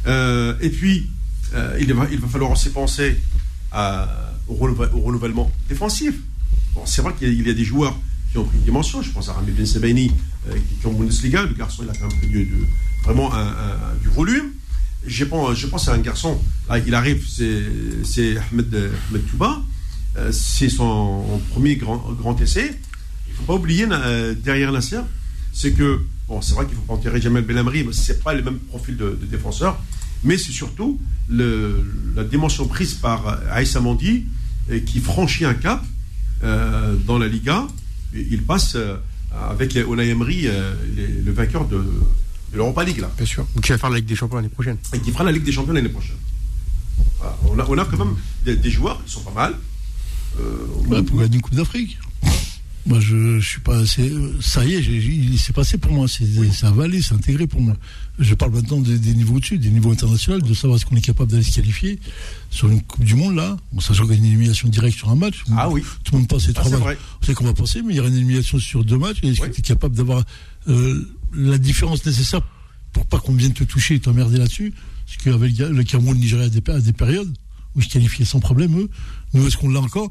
Euh, et puis, euh, il, va, il va falloir aussi penser au, renouvellement défensif c'est vrai qu'il y a des joueurs qui ont pris une dimension. Je pense à Rami Ben Sebaini, euh, qui est en Bundesliga. Le garçon, il a quand même pris vraiment du volume. Je pense, je pense à un garçon, il arrive, c'est Ahmed, Ahmed Touba. Euh, c'est son premier grand, grand essai. Il ne faut pas oublier, euh, derrière Nasser, c'est que, bon, c'est vrai qu'il ne faut pas enterrer Jamel Belhamri, mais ce n'est pas le même profil de, défenseur. Mais c'est surtout la dimension prise par Aïssa Mandi qui franchit un cap euh, dans la Liga. Il passe euh, avec Emery, euh, le vainqueur de, l'Europa League. Là. Bien sûr. Qui va faire la Ligue des Champions l'année prochaine. Et qui fera la Ligue des Champions l'année prochaine. On, a, on, a, quand même des, joueurs qui sont pas mal. Euh, pour gagner une Coupe d'Afrique. Moi, je, je suis pas assez. Ça y est, il s'est passé pour moi. C'est avalé, c'est intégré pour moi. Je parle maintenant des, niveaux au-dessus, des niveaux internationaux, de savoir ce qu'on est capable d'aller se qualifier sur une Coupe du Monde là. Bon, sachant qu'il y a une élimination directe sur un match. Ah oui. Tout le monde passe les trois matchs. On sait qu'on va passer, mais il y aura une élimination sur deux matchs. Est-ce que tu es capable d'avoir euh, la différence nécessaire pour pas qu'on vienne te toucher et t'emmerder là-dessus? Parce qu'avec le Cameroun, le Nigeria à des, périodes où je qualifiais sans problème eux. Nous, est-ce qu'on l'a encore?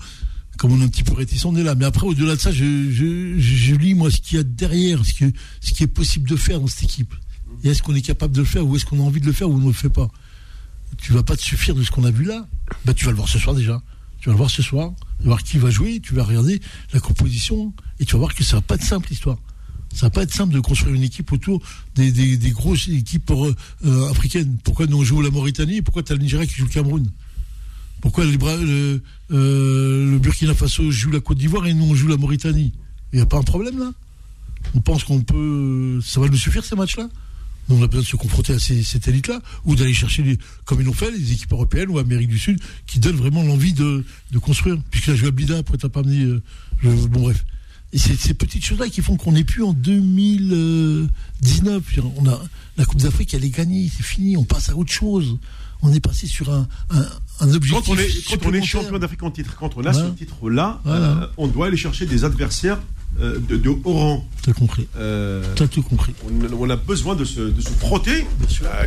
Comme on est un petit peu réticent, on est là. Mais après, au-delà de ça, je, lis, moi, ce qu'il y a derrière, ce, qui est possible de faire dans cette équipe. Et est-ce qu'on est capable de le faire, ou est-ce qu'on a envie de le faire, ou on ne le fait pas? Tu vas pas te suffire de ce qu'on a vu là bah, Tu vas le voir ce soir déjà. Tu vas le voir ce soir, voir qui va jouer, tu vas regarder la composition, et tu vas voir que ça va pas être simple, l'histoire. Ça va pas être simple de construire une équipe autour des, grosses équipes euh, africaines. Pourquoi nous on joue la Mauritanie? Pourquoi tu as le Nigeria qui joue le Cameroun? Pourquoi le, euh, le, Burkina Faso joue la Côte d'Ivoire et nous on joue la Mauritanie? Il n'y a pas un problème là? On pense qu'on peut. Ça va nous suffire ces matchs-là? On a besoin de se confronter à ces, cette élite-là, ou d'aller chercher, comme ils l'ont fait, les équipes européennes ou Amérique du Sud, qui donnent vraiment l'envie de, construire. Puisque la jouabilité, après, t'as pas amené. Euh, bon, bref. Et c'est ces petites choses-là qui font qu'on n'est plus en 2019. On a, la Coupe d'Afrique, elle est gagnée, c'est fini, on passe à autre chose on est passé sur un, un, objectif. Quand on est, quand on est champion d'Afrique en titre, quand on a ce titre-là, euh, on doit aller chercher des adversaires euh, de, de, haut rang. T'as compris. Euh, T'as tout compris. On, a besoin de se, de se frotter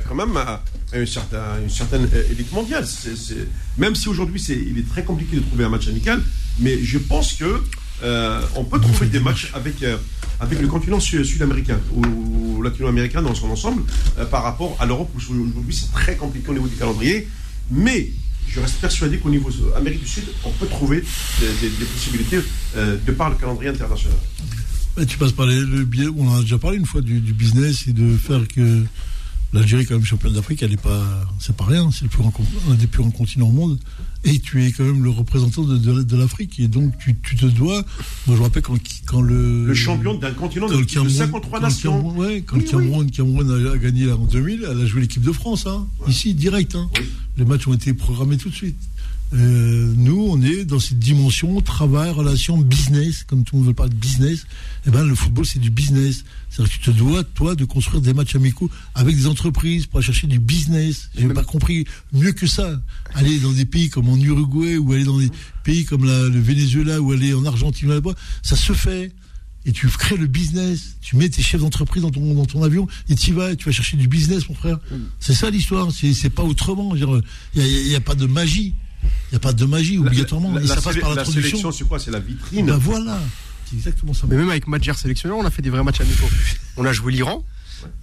quand même à, une certaine élite mondiale. même si aujourd'hui il est très compliqué de trouver un match amical, mais je pense que on peut trouver des matchs avec avec le continent sud-américain ou latino-américain dans son ensemble euh, par rapport à l'Europe où aujourd'hui c'est très compliqué au niveau du calendrier. Mais je reste persuadé qu'au niveau Amérique du Sud, on peut trouver des, possibilités euh, de par le calendrier international. tu passes par le biais, on a déjà parlé une fois du, business et de faire que l'Algérie, quand même championne d'Afrique, elle est pas, c'est pas rien, c'est le plus un des plus grands continents au monde et tu es quand même le représentant de, de, l'Afrique. Et donc, tu, tu, te dois. Moi, je me rappelle quand, quand le. Le champion d'un continent de, de, 53 nations. Quand, ouais, quand le Cameroun, Cameroun a, gagné en 2000, elle a joué l'équipe de France, hein, ici, direct. Hein. Les matchs ont été programmés tout de suite. Euh, nous, on est dans cette dimension travail, relation, business, comme tout le monde veut parler de business. Eh ben, le football, c'est du business. C'est-à-dire que tu te dois, toi, de construire des matchs amicaux avec des entreprises pour aller chercher du business. J'ai même pas compris mieux que ça. Aller dans des pays comme en Uruguay ou aller dans des pays comme le Venezuela ou aller en Argentine là-bas, ça se fait. et tu crées le business. Tu mets tes chefs d'entreprise dans ton, dans ton avion et tu vas, tu vas chercher du business, mon frère. C'est ça l'histoire. C'est, c'est pas autrement. Il n'y a, a, pas de magie. Il n'y a pas de magie obligatoirement. La, ça passe par la sélection, c'est quoi? C'est la vitrine? Ben voilà. C'est exactement ça. Mais même avec Madjer sélectionneur, on a fait des vrais matchs amicaux. On a joué l'Iran.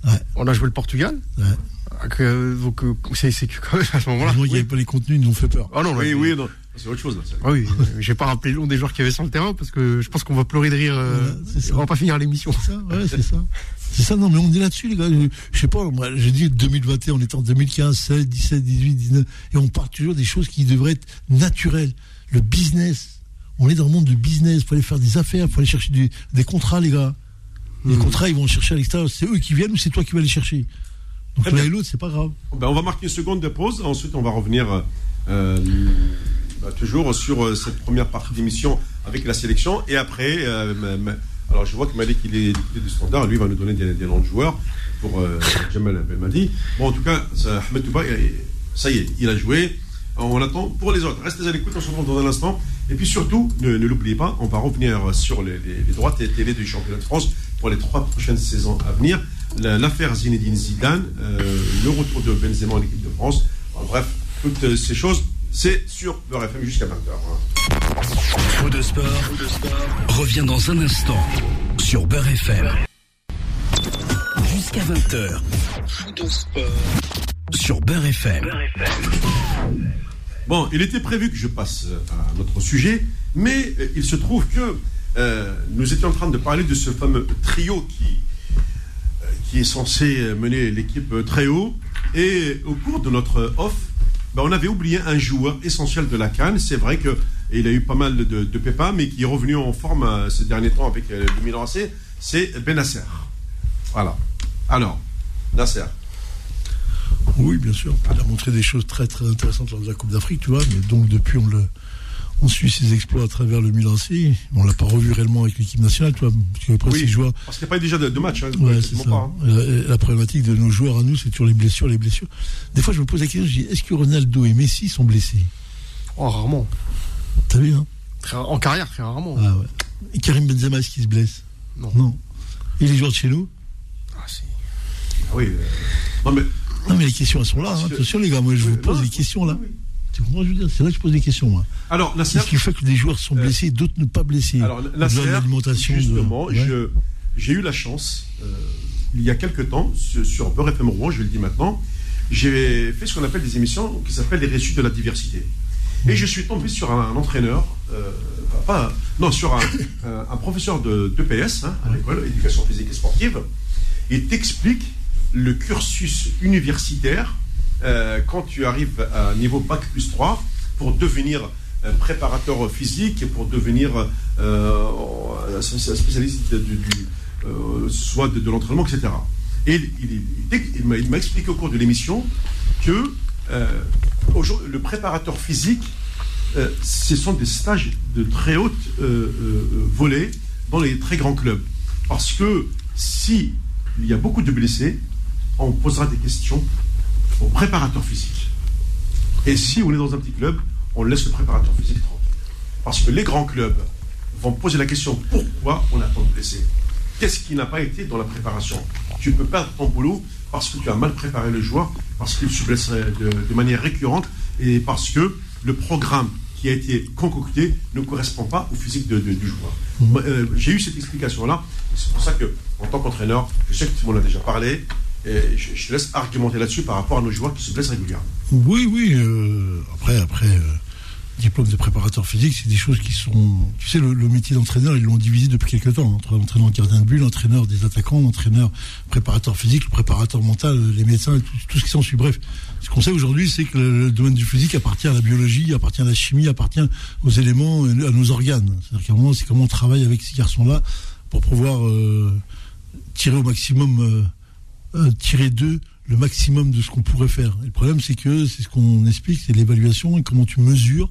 Ouais. On a joué le Portugal. Ouais. Que, donc, c'est, c'est que quand même à ce moment-là. Il n'y avait pas les contenus, ils nous ont fait peur. Ah non, oui, oui, non. C'est autre chose. Là, ah oui, j'ai pas rappelé le nom des joueurs qui avaient sur le terrain parce que je pense qu'on va pleurer de rire. Euh, on va pas finir l'émission. C'est ça, ouais, c'est ça. C'est ça, non, mais on est là-dessus, les gars. Je, je sais pas, moi, j'ai dit 2021, on est en 2015, 16, 17, 18, 19, et on part toujours des choses qui devraient être naturelles. Le business. On est dans le monde du business. Il faut aller faire des affaires, il faut aller chercher des, des contrats, les gars. Les mmh. contrats, ils vont chercher à l'extérieur. C'est eux qui viennent ou c'est toi qui vas les chercher? Donc l'un et l'autre, c'est pas grave. Ben, on va marquer une seconde de pause. Ensuite, on va revenir. Euh, toujours sur euh, cette première partie d'émission avec la sélection. Et après, euh, alors je vois que Malik, il est du standard, lui va nous donner des, noms de joueurs pour euh, <laughs> Jamal Belmadi. Bon, en tout cas, ça, Ahmed Touba, ça y est, il a joué. On attend pour les autres. Restez à l'écoute, on se retrouve dans un instant. Et puis surtout, ne, l'oubliez pas, on va revenir sur les, les, droits télé du championnat de France pour les trois prochaines saisons à venir. L'affaire Zinedine Zidane, le retour de Benzema en équipe de France. bref, toutes ces choses c'est sur Beurre FM jusqu'à 20h. Faux de sport, de sport revient dans un instant sur Beurre FM. Jusqu'à 20h. Faux de sport sur Beurre FM. Bon, il était prévu que je passe à notre sujet, mais euh, il se trouve que euh, nous étions en train de parler de ce fameux trio qui, euh, qui est censé mener l'équipe très haut. Et au cours de notre off, ben, on avait oublié un joueur essentiel de la Cannes. C'est vrai qu'il a eu pas mal de, pépins, mais qui est revenu en forme euh, ces derniers temps avec euh, le Milan c'est Benasser. Voilà. Alors, Nasser. Oui, bien sûr. Il a montré des choses très très intéressantes lors de la Coupe d'Afrique, tu vois. Mais donc depuis, on le, on suit ses exploits à travers le Milan C. On l'a pas revu réellement avec l'équipe nationale, tu vois. Parce, que oui, joueurs... parce qu'il n'y a pas déjà de, de match. Hein, hein. La, problématique de nos joueurs à nous, c'est toujours les blessures, les blessures. Des fois, je me pose la question, je dis, est-ce que Ronaldo et Messi sont blessés? Oh, rarement. T'as vu, hein? En carrière, très rarement. Ah, ouais. Et Karim Benzema, est-ce qu'il se blesse? Non. Non. Et les joueurs de chez nous? Ah, si. Ah oui. Euh, non, mais... non, mais les questions, elles sont là. Hein. Attention, les gars, moi, je vous pose des questions là. C'est je veux dire? C'est là que je pose des questions, moi. Alors, Nasser. Qu'est-ce qui fait que des joueurs sont blessés d'autres ne pas blessés? Alors, Nasser, justement, j'ai eu la chance, euh, il y a quelques temps, sur Beurre FM Rouen, je le dis maintenant, j'ai fait ce qu'on appelle des émissions qui s'appellent les récits de la diversité. Et je suis tombé sur un, entraîneur, euh, pas, non, sur <laughs> un, un, professeur de, d'EPS, hein, à l'école, éducation physique et sportive, et t'explique le cursus universitaire euh, quand tu arrives à niveau bac plus 3 pour devenir euh, préparateur physique et pour devenir euh, spécialiste soit de, l'entraînement, etc. Et il, m'a expliqué au cours de l'émission que le préparateur physique, ce sont des stages de très haute volée dans les très grands clubs. Parce que si y a beaucoup de blessés, on posera des questions au préparateur physique. Et si on est dans un petit club, on laisse le préparateur physique tranquille. Parce que les grands clubs vont poser la question pourquoi on a tant de blessés? Qu'est-ce qui n'a pas été dans la préparation? Tu peux perdre ton boulot parce que tu as mal préparé le joueur, parce qu'il se blesserait de, manière récurrente et parce que le programme qui a été concocté ne correspond pas au physique du joueur. Mmh. Euh, j'ai eu cette explication-là. C'est pour ça que, en tant qu'entraîneur, je sais que tout le monde a déjà parlé, je, te laisse argumenter là-dessus par rapport à nos joueurs qui se blessent régulièrement. Oui, oui. Euh, après, après euh, diplôme de préparateur physique, c'est des choses qui sont. Tu sais, le, métier d'entraîneur, ils l'ont divisé depuis quelques temps. Entre l'entraîneur gardien de but, l'entraîneur des attaquants, l'entraîneur préparateur physique, le préparateur mental, les médecins, tout, ce qui s'ensuit. Bref, ce qu'on sait aujourd'hui, c'est que le, domaine du physique appartient à la biologie, appartient à la chimie, appartient aux éléments, à nos organes. C'est-à-dire qu'à un moment, c'est comment on travaille avec ces garçons-là pour pouvoir euh, tirer au maximum euh, tirer d'eux le maximum de ce qu'on pourrait faire. le problème, c'est que c'est ce qu'on explique, c'est l'évaluation et comment tu mesures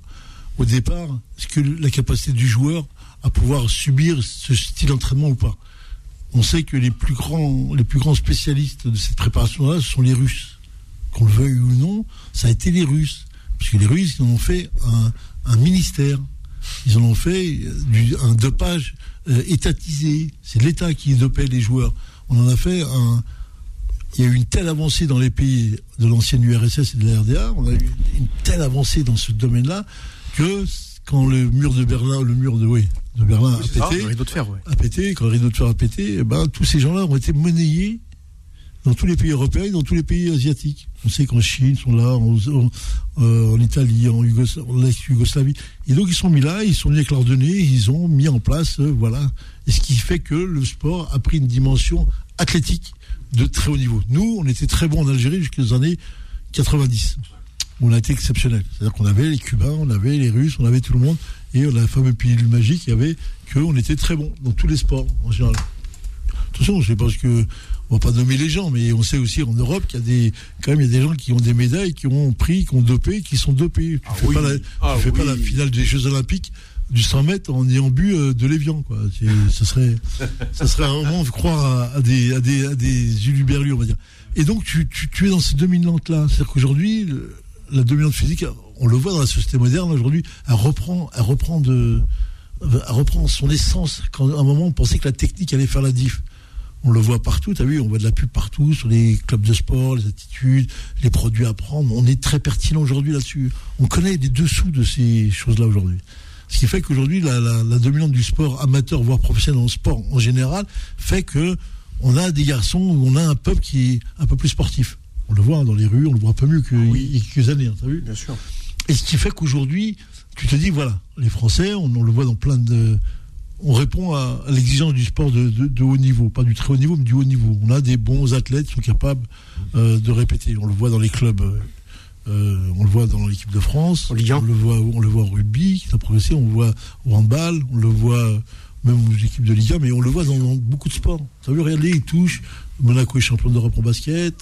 au départ ce que la capacité du joueur à pouvoir subir ce style d'entraînement ou pas. On sait que les plus grands, les plus grands spécialistes de cette préparation-là, ce sont les Russes. Qu'on le veuille ou non, ça a été les Russes. Puisque les Russes, ils en ont fait un, un ministère. ils en ont fait du, un dopage euh, étatisé. C'est l'État qui dopait les joueurs. On en a fait un. Il y a eu une telle avancée dans les pays de l'ancienne URSS et de la RDA, on a eu une telle avancée dans ce domaine-là que quand le mur de Berlin, le mur de, oui, de Berlin a, pété, le rideau de fer, ouais. a pété, quand le rideau de fer a pété, eh ben, tous ces gens-là ont été monnayés dans tous les pays européens et dans tous les pays asiatiques. On sait qu'en Chine, ils sont là, en, en, euh, en Italie, en, ex-Yougoslavie. Et donc, ils sont mis là, ils sont mis avec leurs données, ils ont mis en place, euh, voilà. Et ce qui fait que le sport a pris une dimension athlétique de très haut niveau. Nous, on était très bons en Algérie jusqu'aux années 90. On a été exceptionnel. C'est-à-dire qu'on avait les Cubains, on avait les Russes, on avait tout le monde. Et on a la fameuse pilule magique, il y avait qu'on était très bons dans tous les sports en général. Attention, je pense que on va pas nommer les gens, mais on sait aussi en Europe qu'il y a des, quand même, il y a des gens qui ont des médailles, qui ont pris, qui ont dopé, qui sont dopés. Tu Ah fais, oui. pas, la, Ah tu fais pas la finale des Jeux Olympiques du 100 mètres en ayant bu euh, de l'évian, quoi. Ça serait, <laughs> ça serait vraiment croire à, à des, à des, à des uluberlus, on va dire. Et donc, tu, tu, tu es dans ces dominantes-là. C'est-à-dire qu'aujourd'hui, la dominante physique, on le voit dans la société moderne aujourd'hui, elle reprend, elle reprend de, elle reprend son essence. Quand à un moment on pensait que la technique allait faire la diff. On le voit partout, tu as vu, on voit de la pub partout, sur les clubs de sport, les attitudes, les produits à prendre. On est très pertinent aujourd'hui là-dessus. On connaît les dessous de ces choses-là aujourd'hui. Ce qui fait qu'aujourd'hui, la, la, la dominante du sport amateur, voire professionnel le sport en général, fait que on a des garçons, où on a un peuple qui est un peu plus sportif. On le voit hein, dans les rues, on le voit un peu mieux qu'il y a quelques années, hein, t'as vu Bien sûr. et ce qui fait qu'aujourd'hui, tu te dis, voilà, les Français, on, on le voit dans plein de. On répond à, à l'exigence du sport de, de- de haut niveau, pas du très haut niveau, mais du haut niveau. On a des bons athlètes qui sont capables euh, de répéter. On le voit dans les clubs, euh, euh, on le voit dans l'équipe de France, on le voit, on le voit au rugby qui a progressé, on le voit au handball, on le voit même aux équipes de Ligue 1, mais on le voit dans, dans beaucoup de sports. Regardez, il touche. Monaco est champion d'Europe en basket.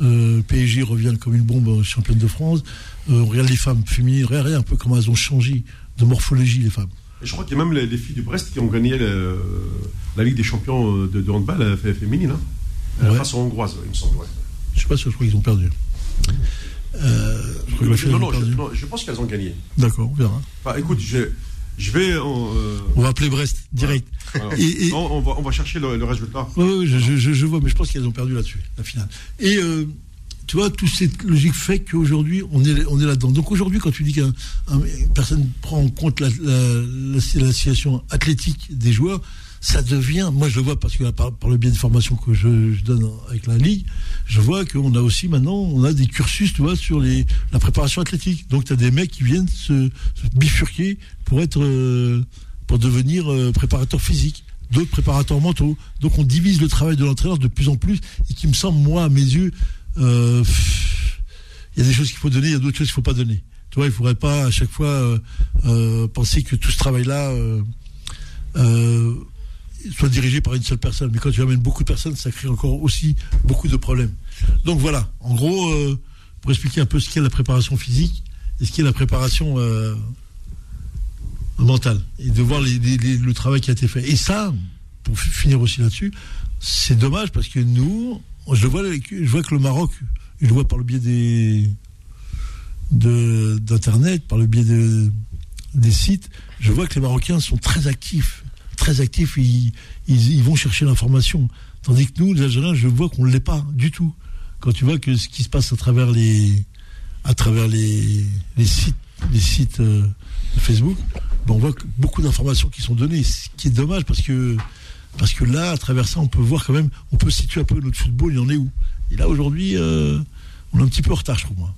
Euh, PSG revient comme une bombe euh, championne de France. Euh, on regarde les femmes féminines, regarde, regarde un peu comment elles ont changé de morphologie, les femmes. Et je crois qu'il y a même les, les filles du Brest qui ont gagné le- la Ligue des champions euh, de, de handball euh, fé- féminine, hein, Euh, Ouais. face aux Hongroises, il me semble. ouais. Je sais pas si je crois qu'ils ont perdu. Euh, je non, non, je, perdu. non, je pense qu'elles ont gagné. D'accord, on verra. Écoute, je, je vais. euh, On va appeler Brest, direct. voilà. Et- et- Non, on, va, on va chercher le, le résultat. Oui, je, vois, mais je pense qu'elles ont perdu là-dessus, la finale. Et euh, tu vois, toute cette logique fait qu'aujourd'hui, on est, on est là-dedans. Donc aujourd'hui, quand tu dis qu'une personne prend en compte la, la, la- la situation athlétique des joueurs, ça devient, moi je le vois parce que par, le biais de formations que je, donne avec la Ligue, je vois qu'on a aussi maintenant, on a des cursus, tu vois, sur les, la préparation athlétique. Donc tu as des mecs qui viennent se, bifurquer pour être, euh, pour devenir euh, préparateur physique d'autres préparateurs mentaux. Donc on divise le travail de l'entraîneur de plus en plus et qui me semble, moi, à mes yeux, euh, il y a des choses qu'il faut donner, il y a d'autres choses qu'il faut pas donner. Tu vois, il faudrait pas à chaque fois euh, penser que tout ce travail-là soit dirigé par une seule personne. Mais quand tu amènes beaucoup de personnes, ça crée encore aussi beaucoup de problèmes. Donc voilà, en gros, euh, pour expliquer un peu ce qu'est la préparation physique et ce qu'est la préparation euh, mentale et de voir le travail qui a été fait. Et ça, pour finir aussi là-dessus, c'est dommage parce que nous, je vois, je vois que le Maroc, je le vois par le biais des de- d'internet, par le biais de, des sites, je vois que les Marocains sont très actifs, très actifs. Ils, ils, ils vont chercher l'information, tandis que nous, les Algériens, je vois qu'on ne l'est pas du tout. Quand tu vois que ce qui se passe à travers les à travers les, les sites, les sites euh, de Facebook, ben on voit que beaucoup d'informations qui sont données, ce qui est dommage parce que parce que là, à travers ça, on peut voir quand même, on peut situer un peu notre football, il en est où. Et là, aujourd'hui, euh, on est un petit peu en retard, je trouve, moi.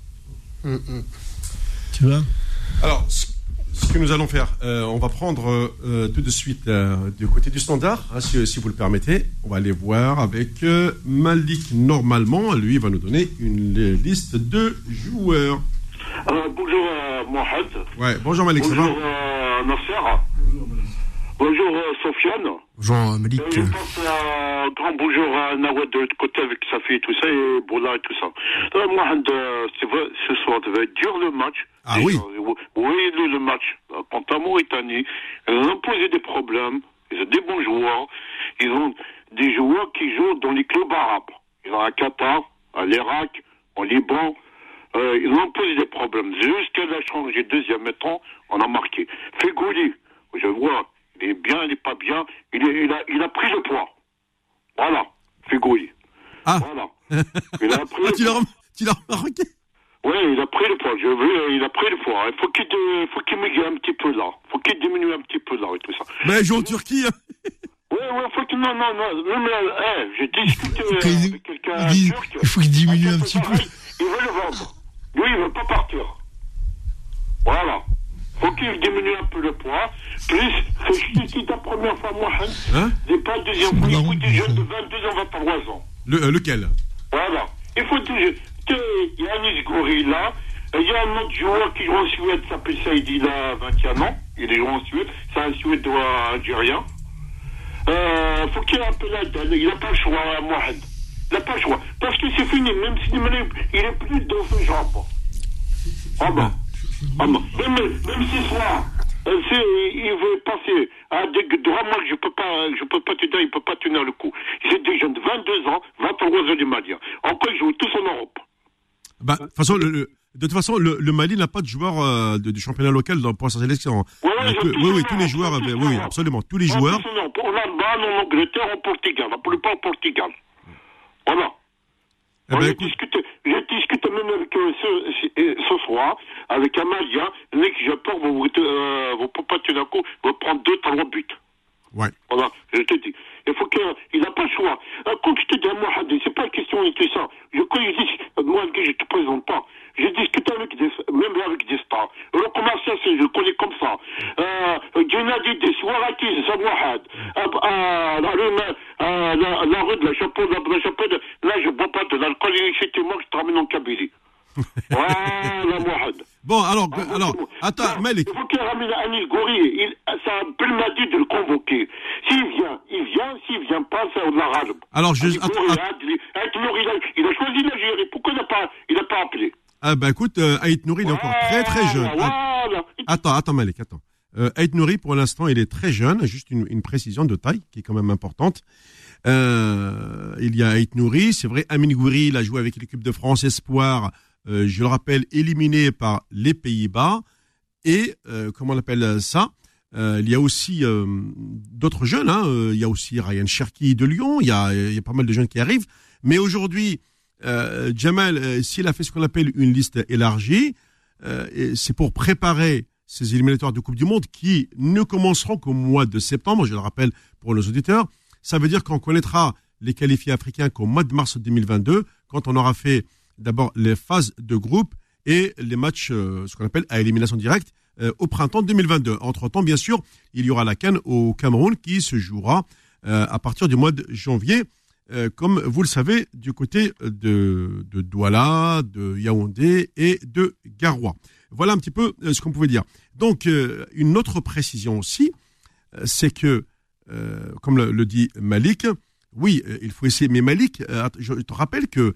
Hum, hum. Tu vois? Alors, ce, que nous allons faire, euh, on va prendre euh, tout de suite euh, du côté du standard, hein, si, si vous le permettez. On va aller voir avec Malik normalement. Lui, va nous donner une li- liste de joueurs. Bonjour Mohamed. Ouais, bonjour Malik, ça va Bonjour Nasser. Bonjour euh, Sofiane. Jean Malik. Euh, Je pense à un grand bonjour à Nawad de l'autre côté avec sa fille et tout ça, et Boula et tout ça. Euh, euh, c'est vrai, ce soir devait être dur le match. Ah oui. euh, Oui, le, match euh, contre la Mauritanie. Ils ont posé des problèmes. Ils ont des bons joueurs. Ils ont des joueurs qui jouent dans les clubs arabes. Ils ont à Qatar, à l'Irak, en Liban. euh, ils ont posé des problèmes. Jusqu'à la changé deuxième temps, on a marqué. Fégouli, je vois, il est bien, il n'est pas bien, il, est, il, a, il a pris le poids. Voilà, Fégouli. Ah. Voilà. <laughs> Il a pris Ah, le tu l'as rem- remarqué? Oui, il a pris le poids. Je veux, il a pris le poids. Il faut qu'il dé- faut qu'il un petit peu là. faut qu'il diminue un petit peu là et tout ça. Mais il joue en Turquie. hein. Oui, oui, faut. Non, non, non. non mais, eh, j'ai discuté qu'il- avec quelqu'un il turc. il faut qu'il diminue un petit peu. Il veut le vendre. Lui, il veut pas partir. Voilà. Faut qu'il diminue un peu le poids. Plus, je t'ai dit la première fois, moi, hein, Hein n'est pas la deuxième fois. Il faut des jeunes de font- 22 ans, 23 ans. Le, euh, lequel Voilà. Il faut toujours. Il y a Anis là. Il y a un autre joueur qui joue en Suède, s'appelle Saïd, il a 21 ans. Il est joué en Suède. C'est un Suédois algérien. Euh, faut qu'il ait un peu la dalle. Il n'a pas le choix, Mohamed. Il n'a pas le choix. Parce que c'est fini. Même si il est plus dans ce genre. Ah bon. Ah. Même, même si soit. Euh, si il veut passer à des droits, moi je peux pas, je peux pas te dire, il peut pas tenir le coup. C'est des jeunes de 22 ans, 23 ans du Mali. Encore ils jouent tous en Europe. bah, de toute façon, le, le- de toute façon, le, le Mali n'a pas de joueurs euh, du championnat local dans, pour sa sélection. Ouais, Euh, que- tous oui, oui, en tous les joueurs, oui, en oui, absolument, tous les En joueurs. Pour l'Allemagne, en Angleterre, en Portugal. La plupart au Portugal. Voilà. Eh ben, j'ai discuté même avec eux ce, ce- soir, avec un Malien, le mec, j'ai peur, vous, vous, euh, vous pouvez pas tenir compte, vous prendre deux, trois buts. ouais. Voilà, je te dis. Il faut qu'il n'a pas le choix. Euh, Quand je te dis à moi, c'est pas une question de ça. Je, quand je dis, euh, moi, je te présente pas, j'ai discuté avec des, même avec des stars. Le commercial, c'est, je connais comme ça. Euh, chapeau, de, là, je bois pas de l'alcool, c'était moi que je te ramène en Kabylie. <laughs> Voilà, Wahad. Bon, alors, Ah, alors, c'est attends, Malik. Il faut qu'il ramène Anis Goury. Il, ça a Belmadi de le convoquer. S'il vient, il vient. S'il vient pas, c'est de la. Alors, je, attends, Nour, il, a, il a choisi l'Algérie. Pourquoi il n'a pas, il a pas appelé? Ah, bah, écoute, euh, Aït Nouri, il est encore très, très jeune. Voilà. Attends, attends, Malik, attends. Euh, Aït Nouri, pour l'instant, il est très jeune, juste une, une précision de taille qui est quand même importante. Euh, il y a Aït Nouri, c'est vrai, Amin Gouiri, il a joué avec l'équipe de France Espoir, euh, je le rappelle, éliminé par les Pays-Bas. Et, euh, comment on appelle ça? Il y a aussi d'autres jeunes, hein, il y a aussi Ryan Cherki de Lyon, il y a, il y a pas mal de jeunes qui arrivent. Mais aujourd'hui, Jamal, s'il a fait ce qu'on appelle une liste élargie, c'est pour préparer ces éliminatoires de Coupe du Monde qui ne commenceront qu'au mois de septembre, je le rappelle pour nos auditeurs. Ça veut dire qu'on connaîtra les qualifiés africains qu'au mois de mars 2022, quand on aura fait d'abord les phases de groupe et les matchs, euh, ce qu'on appelle à élimination directe, euh, au printemps 2022. Entre-temps, bien sûr, il y aura la Cannes au Cameroun qui se jouera euh, à partir du mois de janvier, comme vous le savez, du côté de, de Douala, de Yaoundé et de Garoua. Voilà un petit peu ce qu'on pouvait dire. Donc, une autre précision aussi, c'est que, euh, comme le, dit Malik, oui, euh, il faut essayer. Mais Malik, euh, je te rappelle que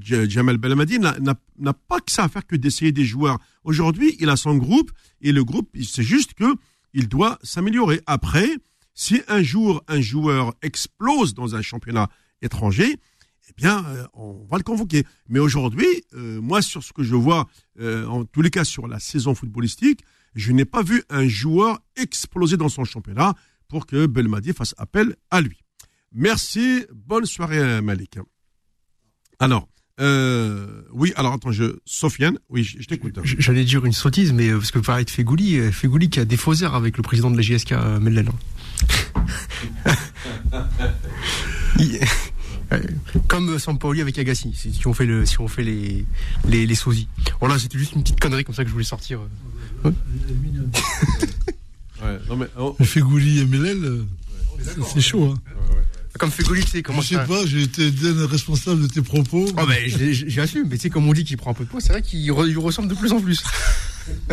Jamal Belmadi n'a- pas que ça à faire que d'essayer des joueurs. Aujourd'hui, il a son groupe et le groupe, c'est juste que il doit s'améliorer. Après, si un jour un joueur explose dans un championnat étranger, eh bien, on va le convoquer. Mais aujourd'hui, moi, sur ce que je vois, en tous les cas sur la saison footballistique, je n'ai pas vu un joueur exploser dans son championnat pour que Belmadi fasse appel à lui. Merci, bonne soirée Malik. Alors, euh, oui, alors attends, je, Sofiane, oui, je, je t'écoute. J'allais dire une sottise, mais euh, parce que vous parlez de Fégouli, euh, Fégouli qui a des faux airs avec le président de la JSK euh, Mellen. <laughs> Euh, Comme Sampaoli avec Agassi, si on fait le, si on fait les, les, les sosies. Voilà, c'était juste une petite connerie comme ça que je voulais sortir. <laughs> Ouais, non mais, oh, Mais Fégouli et Melel, euh, c'est- chaud. Hein. Comme Fégouli, tu sais, comment Je sais pas, j'ai été responsable de tes propos. Oh ben, j'ai- j'ai- j'assume, mais tu sais, comme on dit qu'il prend un peu de poids, c'est vrai qu'il re- ressemble de plus en plus. <laughs>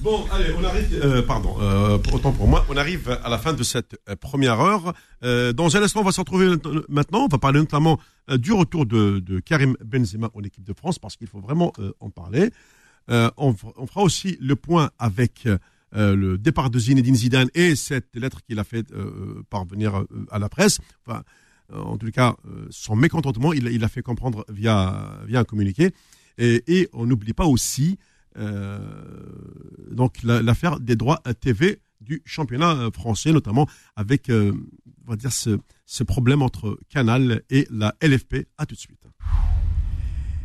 Bon, allez, on arrive. euh, pardon, euh, autant pour moi. On arrive à la fin de cette euh, première heure. Euh, dans un instant, on va se retrouver maintenant. On va parler notamment euh, du retour de, de Karim Benzema en équipe de France parce qu'il faut vraiment euh, en parler. Euh, on, on fera aussi le point avec euh, le départ de Zinedine Zidane et cette lettre qu'il a fait euh, parvenir euh, à la presse. Enfin, en tout cas, son mécontentement, il, il a fait comprendre via, via un communiqué. Et, on n'oublie pas aussi donc l'affaire des droits TV du championnat français, notamment avec on va dire ce, ce problème entre Canal et la LFP. À tout de suite.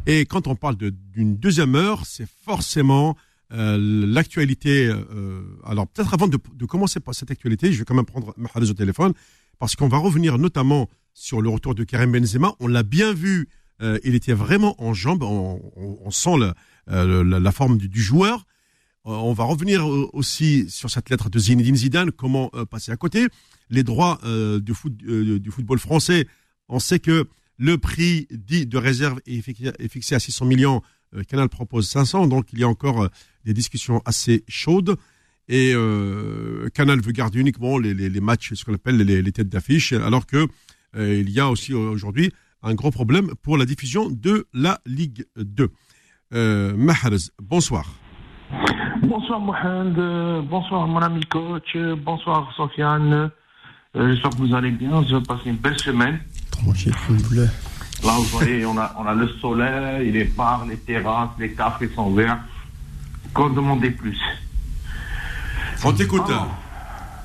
Et quand on parle d'une deuxième heure, c'est forcément euh, l'actualité. Euh, alors peut-être avant de, commencer par cette actualité, je vais quand même prendre Mahrez au téléphone parce qu'on va revenir notamment sur le retour de Karim Benzema. On l'a bien vu, euh, il était vraiment en jambes. On, sent la, forme du, joueur. on va revenir aussi sur cette lettre de Zinedine Zidane. Comment passer à côté Les droits du, foot, du football français. On sait que le prix dit de réserve est fixé à 600 millions. Canal propose 500, donc il y a encore des discussions assez chaudes. Et euh, Canal veut garder uniquement les, matchs, ce qu'on appelle les, têtes d'affiche, alors que il y a aussi aujourd'hui un gros problème pour la diffusion de la Ligue 2. Euh, Mahrez, bonsoir. Bonsoir Mohamed, bonsoir mon ami coach, bonsoir Sofiane. J'espère que vous allez bien, je vais passer une belle semaine. Là, vous voyez, on a, on a le soleil, les bars, les terrasses, les cafés sont verts. Qu'en demander plus On t'écoute.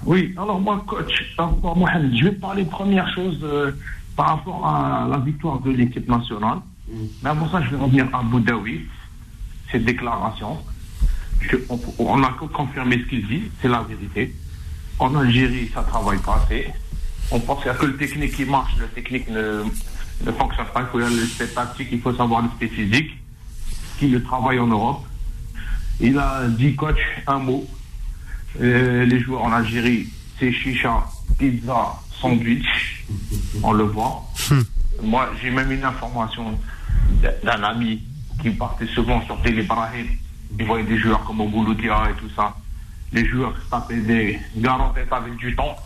Oui, alors moi, coach, je vais parler première chose euh, par rapport à la victoire de l'équipe nationale. Mm. Mais avant ça, je vais revenir à Boudaoui, ses déclarations. on, a confirmé ce qu'il dit, c'est la vérité. En Algérie, ça travaille pas assez. On pense qu'il n'y a que le technique qui marche, le technique ne, ne fonctionne pas. Il faut l'aspect tactique, il faut savoir l'aspect physique, qui le travaille en Europe. Il a dit, coach, un mot. Euh, les joueurs en Algérie, c'est chicha, pizza, sandwich. On le voit. Hmm. Moi, j'ai même une information d'un ami qui partait souvent sur Télébrahim. Il voyait des joueurs comme Obouloudia et tout ça. Les joueurs tapaient des garanties avec du temps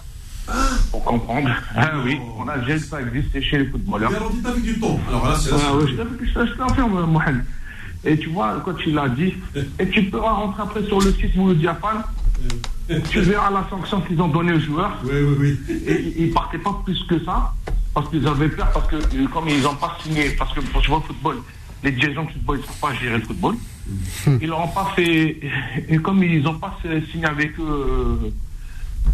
pour comprendre. Ah oui, on a que ça existe chez les footballeurs. Dit avec du temps. Alors là, c'est ah, oui, je t'affirme, Mohamed. Et tu vois, quand il l'a dit, et tu pourras rentrer après sur le site le Diapan, tu verras la sanction qu'ils ont donnée aux joueurs. Oui, oui, oui. Et ils partaient pas plus que ça, parce qu'ils avaient peur, parce que euh, comme ils n'ont pas signé, parce que pour tu vois le football, les dirigeants de football, ils ne savent pas gérer le football. Ils n'ont pas fait, et comme ils n'ont pas signé avec eux,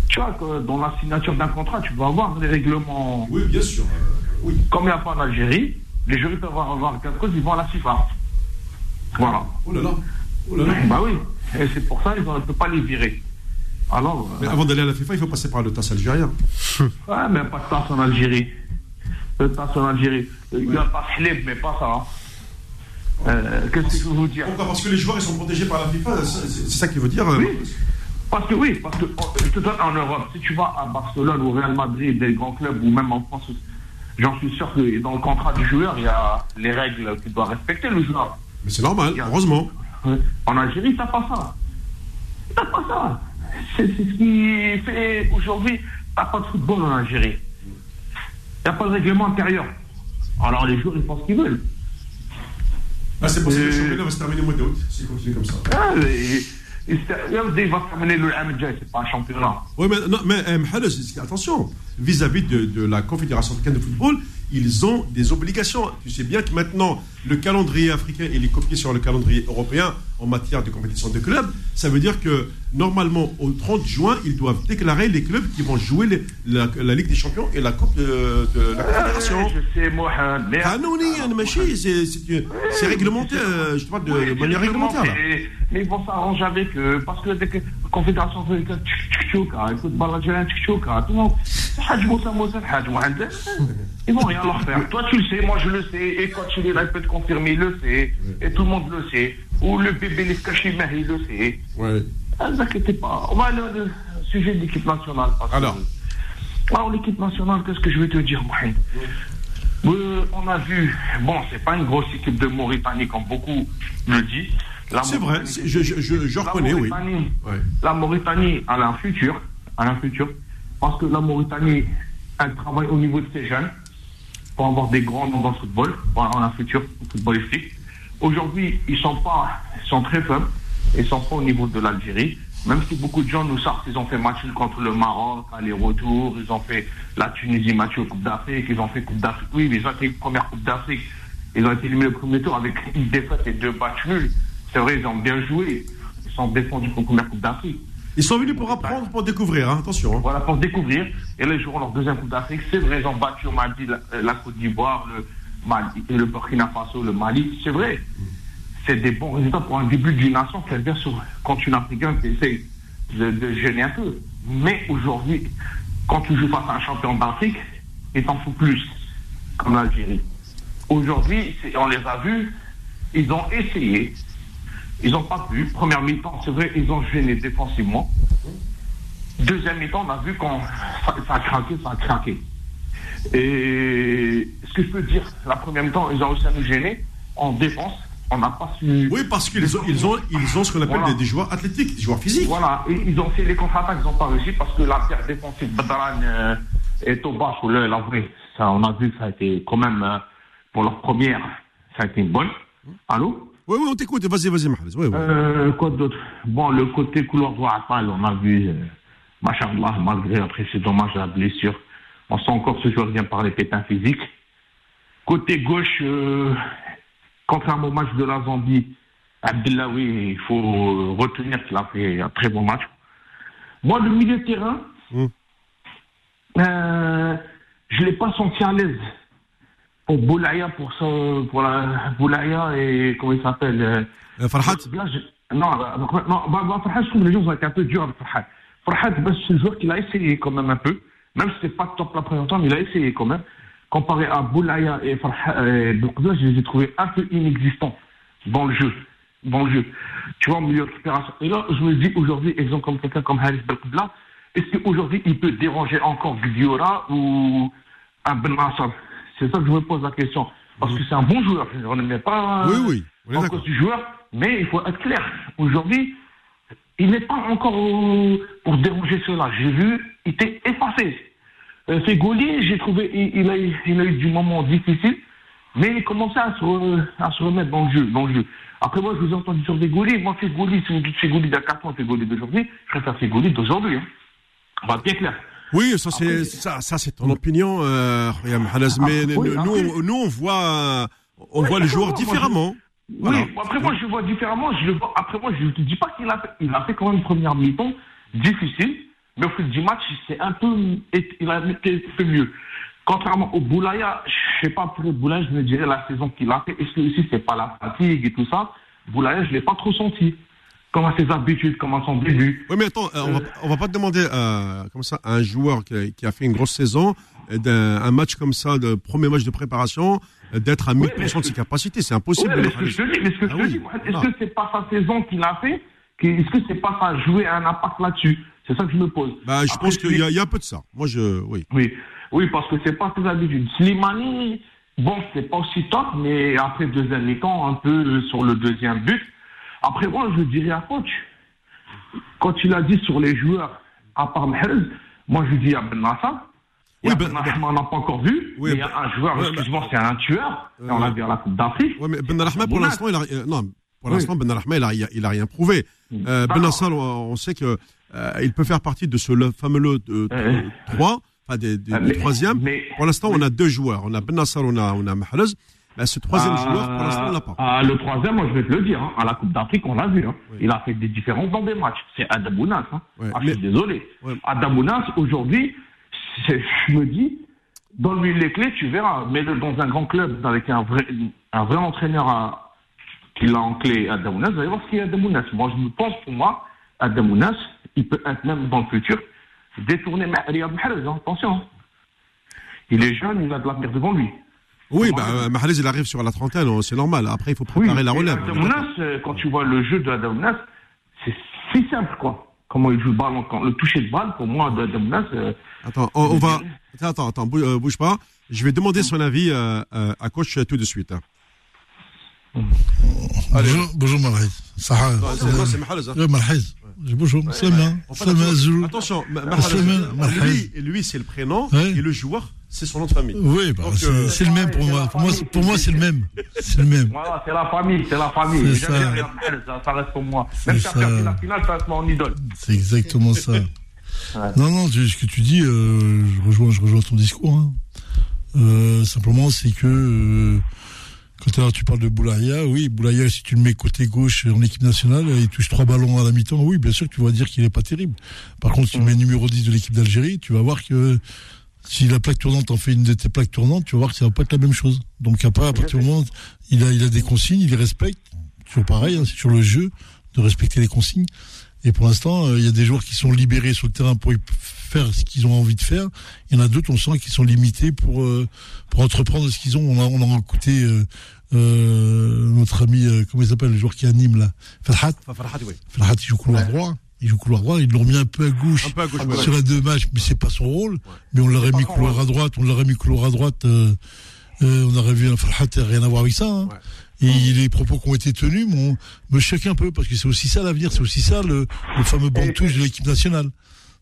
tu vois, que dans la signature d'un contrat, tu vas avoir des règlements. Oui, bien sûr. Euh, oui. Comme il n'y a pas en Algérie, les jurys peuvent avoir quelque chose, ils vont à la FIFA. Voilà. Oh là là. Oh là là. Bah oui. Et c'est pour ça qu'ils ne peuvent pas les virer. Alors. Mais avant d'aller à la FIFA, il faut passer par le TAS algérien. <laughs> ouais, mais pas de TAS en Algérie. Le TAS en Algérie. Il y a pas slip, mais pas ça. Hein. Euh, Qu'est-ce que je veux vous dire? Pourquoi? Parce que les joueurs ils sont protégés par la FIFA, c'est ça qu'il veut dire Oui. Parce que oui, parce que en Europe, si tu vas à Barcelone ou Real Madrid, des grands clubs, ou même en France, j'en suis sûr que dans le contrat du joueur, il y a les règles qu'il doit respecter le joueur. Mais c'est normal, heureusement. En Algérie, t'as pas ça. T'as pas ça. C'est ce qui fait aujourd'hui, t'as pas de football en Algérie. Il n'y a pas de règlement intérieur. Alors les joueurs, ils font ce qu'ils veulent. Ah, c'est possible que le championnat va se terminer au mois d'août, s'il continue comme ça. Ah, il va terminer le c'est pas un championnat. Oui, mais, non, mais euh, attention, vis-à-vis de, de, la Confédération africaine de football, ils ont des obligations. Tu sais bien que maintenant, le calendrier africain, il est copié sur le calendrier européen en matière de compétition de clubs. Ça veut dire que normalement, au 30 juin, ils doivent déclarer les clubs qui vont jouer la, Ligue des Champions et la Coupe de, la Confédération. Ah c'est réglementé, euh, je parle de, manière réglementaire. Mais, ils vont s'arranger avec eux, parce que la Confédération africaine, écoute, tout le monde, ils vont rien leur faire. Toi, tu le sais, moi, je le sais. Et quand tu il peut te confirmer, il le sait. Et tout le monde le sait. Ou le bébé les cachés, il le sait. Oui. Ne vous inquiétez pas. On va aller au sujet de l'équipe nationale. Alors Alors, l'équipe nationale, qu'est-ce que je vais te dire, Mohamed? Euh, On a vu, bon, c'est pas une grosse équipe de Mauritanie, comme beaucoup le disent. C'est vrai, je, je, je, reconnais, oui. La Mauritanie a un futur, a un futur, parce que la Mauritanie, elle travaille au niveau de ses jeunes pour avoir des grands noms dans le football, pour avoir un futur footballistique. Aujourd'hui, ils sont pas, ils sont très faibles, ils sont pas au niveau de l'Algérie. Même si beaucoup de gens nous sortent, ils ont fait match contre le Maroc, aller-retour, ils ont fait la Tunisie match Coupe d'Afrique, ils ont fait Coupe d'Afrique. Oui, mais ils ont fait première Coupe d'Afrique. Ils ont été éliminés au premier tour avec une défaite et deux matchs nuls. C'est vrai, ils ont bien joué. Ils sont défendus pour la première Coupe d'Afrique. Ils sont venus pour apprendre, pour découvrir, hein, attention. hein. Voilà, pour découvrir. Et là, ils joueront leur deuxième Coupe d'Afrique. C'est vrai, ils ont battu au Mali, la, la Côte d'Ivoire, le, Mali, le Burkina Faso, le Mali. C'est vrai. C'est des bons résultats pour un début d'une nation qui bien sur continent africain qui essaie de, de gêner un peu. Mais aujourd'hui, quand tu joues face à un champion d'Afrique, il t'en faut plus, comme l'Algérie. Aujourd'hui, on les a vus, ils ont essayé, ils n'ont pas pu. Première mi-temps, c'est vrai, ils ont gêné défensivement. Deuxième mi-temps, on a vu quand ça, ça a craqué, ça a craqué. Et ce que je peux dire, la première mi-temps, ils ont réussi à nous gêner en défense. On n'a pas su. Oui, parce qu'ils ont, ils ont, ils ont ce qu'on appelle Voilà. des, des joueurs athlétiques, des joueurs physiques. Voilà, et ils ont fait les contre-attaques, ils n'ont pas réussi parce que la paire défensive Badran euh, et Toba, faut le- l'avouer, ça, on a vu que ça a été quand même, euh, pour leur première, ça a été une bonne. Allô? Oui, oui, on t'écoute. Vas-y, vas-y, Mahrez. Oui, oui. euh, Quoi d'autre? Bon, le côté couloir droit à Pâle, on a vu, euh, machallah, malgré après c'est dommage la blessure, on sent encore ce joueur vient par les pépins physiques. Côté gauche, euh, contrairement au match de la Zambie, Abdellaoui, il faut euh, retenir qu'il a fait un très bon match. Moi, le milieu de terrain, Mm. euh, je ne l'ai pas senti à l'aise. Pour Boulaya, pour, son, pour la Boulaya et comment il s'appelle euh, Euh, Farhat je- non, bah, bah, non, bah, bah, Farhad, je trouve que les gens ont été un peu durs avec Farhad. Farhad, bah, c'est le joueur qu'il a essayé quand même un peu. Même si c'était pas top la première temps, mais il a essayé quand même. Comparé à Boulaya et et Boukbla, je les ai trouvés un peu inexistants dans le jeu. Dans le jeu. Tu vois, au milieu de récupération. Et là, je me dis aujourd'hui, exemple comme quelqu'un comme Haris Boukbla, est-ce qu'aujourd'hui, il peut déranger encore Gdiora ou un Ben C'est ça que je me pose la question. Parce que c'est un bon joueur. Je ne mets pas Oui, oui, on est en cause du joueur, mais il faut être clair. Aujourd'hui, il n'est pas encore au- pour déranger cela. J'ai vu, il était effacé. Euh, Fegoli, j'ai trouvé, il, il a, eu- il a eu du moment difficile, mais il commençait à se, re- à se remettre dans le jeu, dans le jeu. Après, moi, je vous ai entendu sur Fegoli. Moi, si vous dites Fegoli d'il y a 4 ans, Fegoli d'aujourd'hui, je préfère Fegoli d'aujourd'hui. Hein. On va être bien clair. Oui, ça c'est ça, ça c'est ton opinion, euh, mais Ah, oui, nous, nous, on voit, on Ouais, voit les joueurs différemment. Oui, Voilà. après moi je le vois différemment. Je le vois, après moi je ne te dis pas qu'il a fait, il a fait quand même une première mi-temps difficile, mais au fil du match c'est un peu, il a été fait mieux. Contrairement au Boulaya, je sais pas pour le Boulaya, je me dirais la saison qu'il a fait. Est-ce que aussi c'est pas la fatigue et tout ça? Boulaya, je l'ai pas trop senti. Comment ses habitudes, comment son début. Oui, mais attends, euh, on, va, on va pas te demander euh, comme ça à un joueur qui a, qui a fait une grosse saison, euh, d'un un match comme ça, de premier match de préparation, euh, d'être à 1000% mais de ses capacités. C'est impossible. Ouais, mais ce que je mettre te dis, mais ce que je Ah oui. est-ce Ah. que c'est pas sa saison qu'il a fait Est-ce que c'est pas ça joué un impact là-dessus? C'est ça que je me pose. Bah, je Après, pense qu'il y, y a un peu de ça. Moi, je, oui. Oui, oui, parce que c'est pas ses habitudes. Slimani, bon, c'est pas aussi top, mais après deuxième mi-temps, un peu sur le deuxième but. Après, moi, je dirais à coach, quand il a dit sur les joueurs, à part Mahrez, moi, je dis à Ben Nassar, Oui, Ben- ben, Nassar, on n'a pas encore vu, Oui, mais il y a Ben- un joueur, ouais, excuse-moi, c'est un tueur, on l'a vu à la Coupe d'Afrique. Mais Ben Rahma, pour l'instant, il a, euh, non, pour Oui. l'instant, Ben Rahma, il a, il a rien prouvé. Euh, ben D'accord. Nassar, on, on sait que euh, il peut faire partie de ce le fameux lot de Euh. 3, enfin des, des, des mais- troisième. mais- pour l'instant, on a deux joueurs. On a Ben Nassar, on a, on a Mahrez. Ben, ce troisième Ah, joueur, pour l'instant, on l'a pas. ah, le troisième, moi, je vais te le dire. hein, à la Coupe d'Afrique, on l'a vu. hein. Oui. Il a fait des différences dans des matchs. C'est Adamounas. Hein. Ouais, Ah, mais- Je suis désolé. Ouais. Adamounas, aujourd'hui, je me dis, donne-lui les clés, tu verras. Mets-le dans un grand club avec un vrai, un vrai entraîneur à, qui l'a en clé, Adamounas. Vous allez voir ce qu'il y a Adamounas. Moi, je me pense, pour moi, Adamounas, il peut être même dans le futur détourner Riyad Mahrez. hein. Attention. hein. Il est jeune, il a de l'avenir devant lui. Oui, ben, Mahrez, il arrive sur la trentaine, oh, c'est normal. Après, il faut préparer la relève. Adamounas, euh, quand tu vois le jeu de Adamounas, c'est si simple, quoi. Comment il joue le ballon, quand, le toucher de balle, pour moi, de Adamounas, euh, Attends, on, on va. Attends, attends, euh, bouge pas. Je vais demander son avis euh, euh, à coach euh, tout de suite. hein. Bonjour, bonjour. Non, c'est- Mahrez. hein. Bonjour, attention, Ah, Mahrez, Mahrez. lui, lui c'est le prénom Ouais. et le joueur, c'est son nom de famille. Oui, bah, c'est euh, c'est le même pour moi. Pour moi, c'est- pour moi, c'est le même. C'est le même. voilà, c'est la famille, c'est la famille. Ça. ça, ça reste pour moi. Même si la finale, ça reste mon idole. C'est exactement ça. Ouais. Non, non, ce que tu dis, euh, je rejoins, je rejoins ton discours. hein. Euh, simplement, c'est que euh, Quand tu parles de Boulaya, oui, Boulaya, si tu le mets côté gauche en équipe nationale, il touche trois ballons à la mi-temps, oui, bien sûr que tu vas dire qu'il n'est pas terrible. Par contre, si tu le mets numéro 10 de l'équipe d'Algérie, tu vas voir que si la plaque tournante en fait une de tes plaques tournantes, tu vas voir que ça va pas être la même chose. Donc après, à partir du moment il a, il a des consignes, il les respecte. Toujours pareil, hein, c'est sur le jeu de respecter les consignes. Et pour l'instant, euh, il y a des joueurs qui sont libérés sur le terrain pour faire ce qu'ils ont envie de faire. Il y en a d'autres, on sent, qui sont limités pour euh, pour entreprendre ce qu'ils ont. On a, on a écouté euh, notre ami, comment il s'appelle, le joueur qui anime là, Farhat. Farhat, oui. Farhat, il joue couloir droit. Il joue couloir droit, ils l'ont mis un peu à gauche, Un peu à gauche, sur ouais. les deux matchs, mais c'est pas son rôle. Mais on l'aurait mis couloir à droite, on l'aurait mis couloir à droite. euh, euh, on aurait vu un Farhat, rien à voir avec ça. hein. Et les propos qui ont été tenus m'ont- me choquent un peu parce que c'est aussi ça l'avenir, c'est aussi ça le, le fameux banc touche de l'équipe nationale.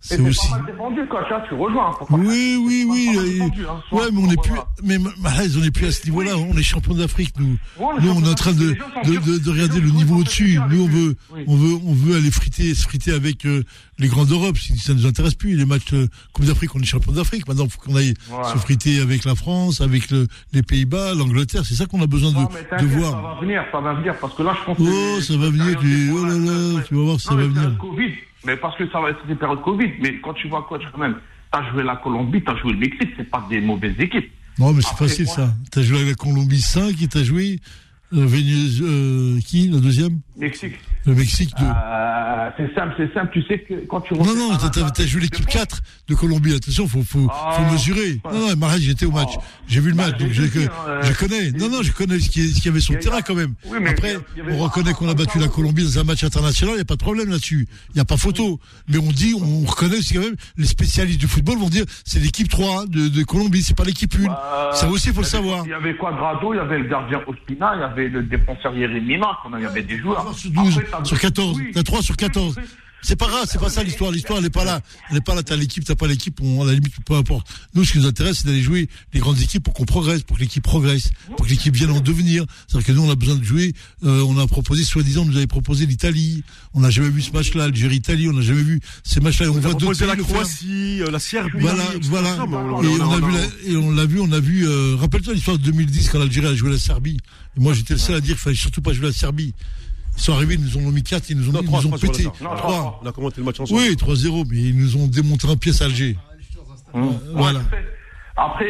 C'est aussi. pas mal défendu, coach, tu rejoins. faut pas- Oui, oui, oui. euh, défendu, hein, ouais, mais on n'est plus, mais Mahrez, on n'est plus à ce niveau-là. On est champion d'Afrique, nous. Ouais, Nous, on est en train de, de, de, de regarder le niveau au-dessus. Nous, on veut. Oui. on veut, on veut aller friter, se friter avec euh, les grands d'Europe. Si ça nous intéresse plus, les matchs euh, Coupe d'Afrique, on est champion d'Afrique. Maintenant, il faut qu'on aille Voilà. se friter avec la France, avec le, les Pays-Bas, l'Angleterre. C'est ça qu'on a besoin de, Non, de t'inquiète, ça voir. va venir, ça va venir, parce que là, je pense que... Oh, ça va venir, tu, oh là là, tu vas voir, ça va venir. Période mais parce que ça va être des périodes Covid, mais quand tu vois coach quand même, t'as joué la Colombie, t'as joué le Mexique, c'est pas des mauvaises équipes. Non, mais c'est facile, moi- ça. T'as joué avec la Colombie 5 et t'as joué, euh, Vénus- euh, qui, le deuxième? Mexique, Le Mexique 2. euh, c'est simple, c'est simple, tu sais que quand tu... Non, non, t'as, match joué l'équipe de 4 de Colombie. Attention, faut, faut, faut mesurer. ouais. Non, non, Marais, j'étais au match. Oh. J'ai vu le Bah, match, donc je, euh, je connais. Non, non, je connais ce qu'il y, avait sur le terrain quand même. Oui, Après, avait- on reconnaît qu'on a battu la Colombie dans un match international, il n'y a pas de problème là-dessus. Il n'y a pas photo. Mais on dit, on reconnaît aussi quand même, les spécialistes du football vont dire, c'est l'équipe 3 de, de Colombie, c'est pas l'équipe 1. Euh, Ça aussi, il faut le savoir. Il y avait Quadrado, il y avait le gardien Ospina, il y avait le défenseur même, il y avait des joueurs. Sur 12, Après, t'as- sur 14. Oui. T'as 3 sur 14. C'est pas grave, c'est pas ça l'histoire. L'histoire, elle est pas là. Elle est pas là. T'as l'équipe, t'as pas l'équipe. On, à la limite, peu importe. Nous, ce qui nous intéresse, c'est d'aller jouer les grandes équipes pour qu'on progresse, pour que l'équipe progresse, pour que l'équipe vienne en devenir. C'est-à-dire que nous, on a besoin de jouer. Euh, on a proposé, soi-disant, nous avait proposé l'Italie. On n'a jamais vu ce match-là, Algérie-Italie. On n'a jamais vu ces matchs-là. On voit d'autres la. Croatie, euh, la Serbie. Voilà, voilà. Et on- a vu, la- et on l'a vu, on a vu. euh, Rappelle-toi l'histoire de 2010 quand l'Algérie a joué la Serbie. Et moi, j'étais le seul à dire qu'il fallait surtout pas jouer la Serbie. Ils sont arrivés, ils nous ont mis 4, ils nous ont, Non, ils trois, nous ont trois sur la pété. Serbie. Non, Trois. trois. On a commenté le match ensemble. Oui, 3-0, mais ils nous ont démontré un pièce à Alger. Hum. Voilà. Ouais, c'est- Après,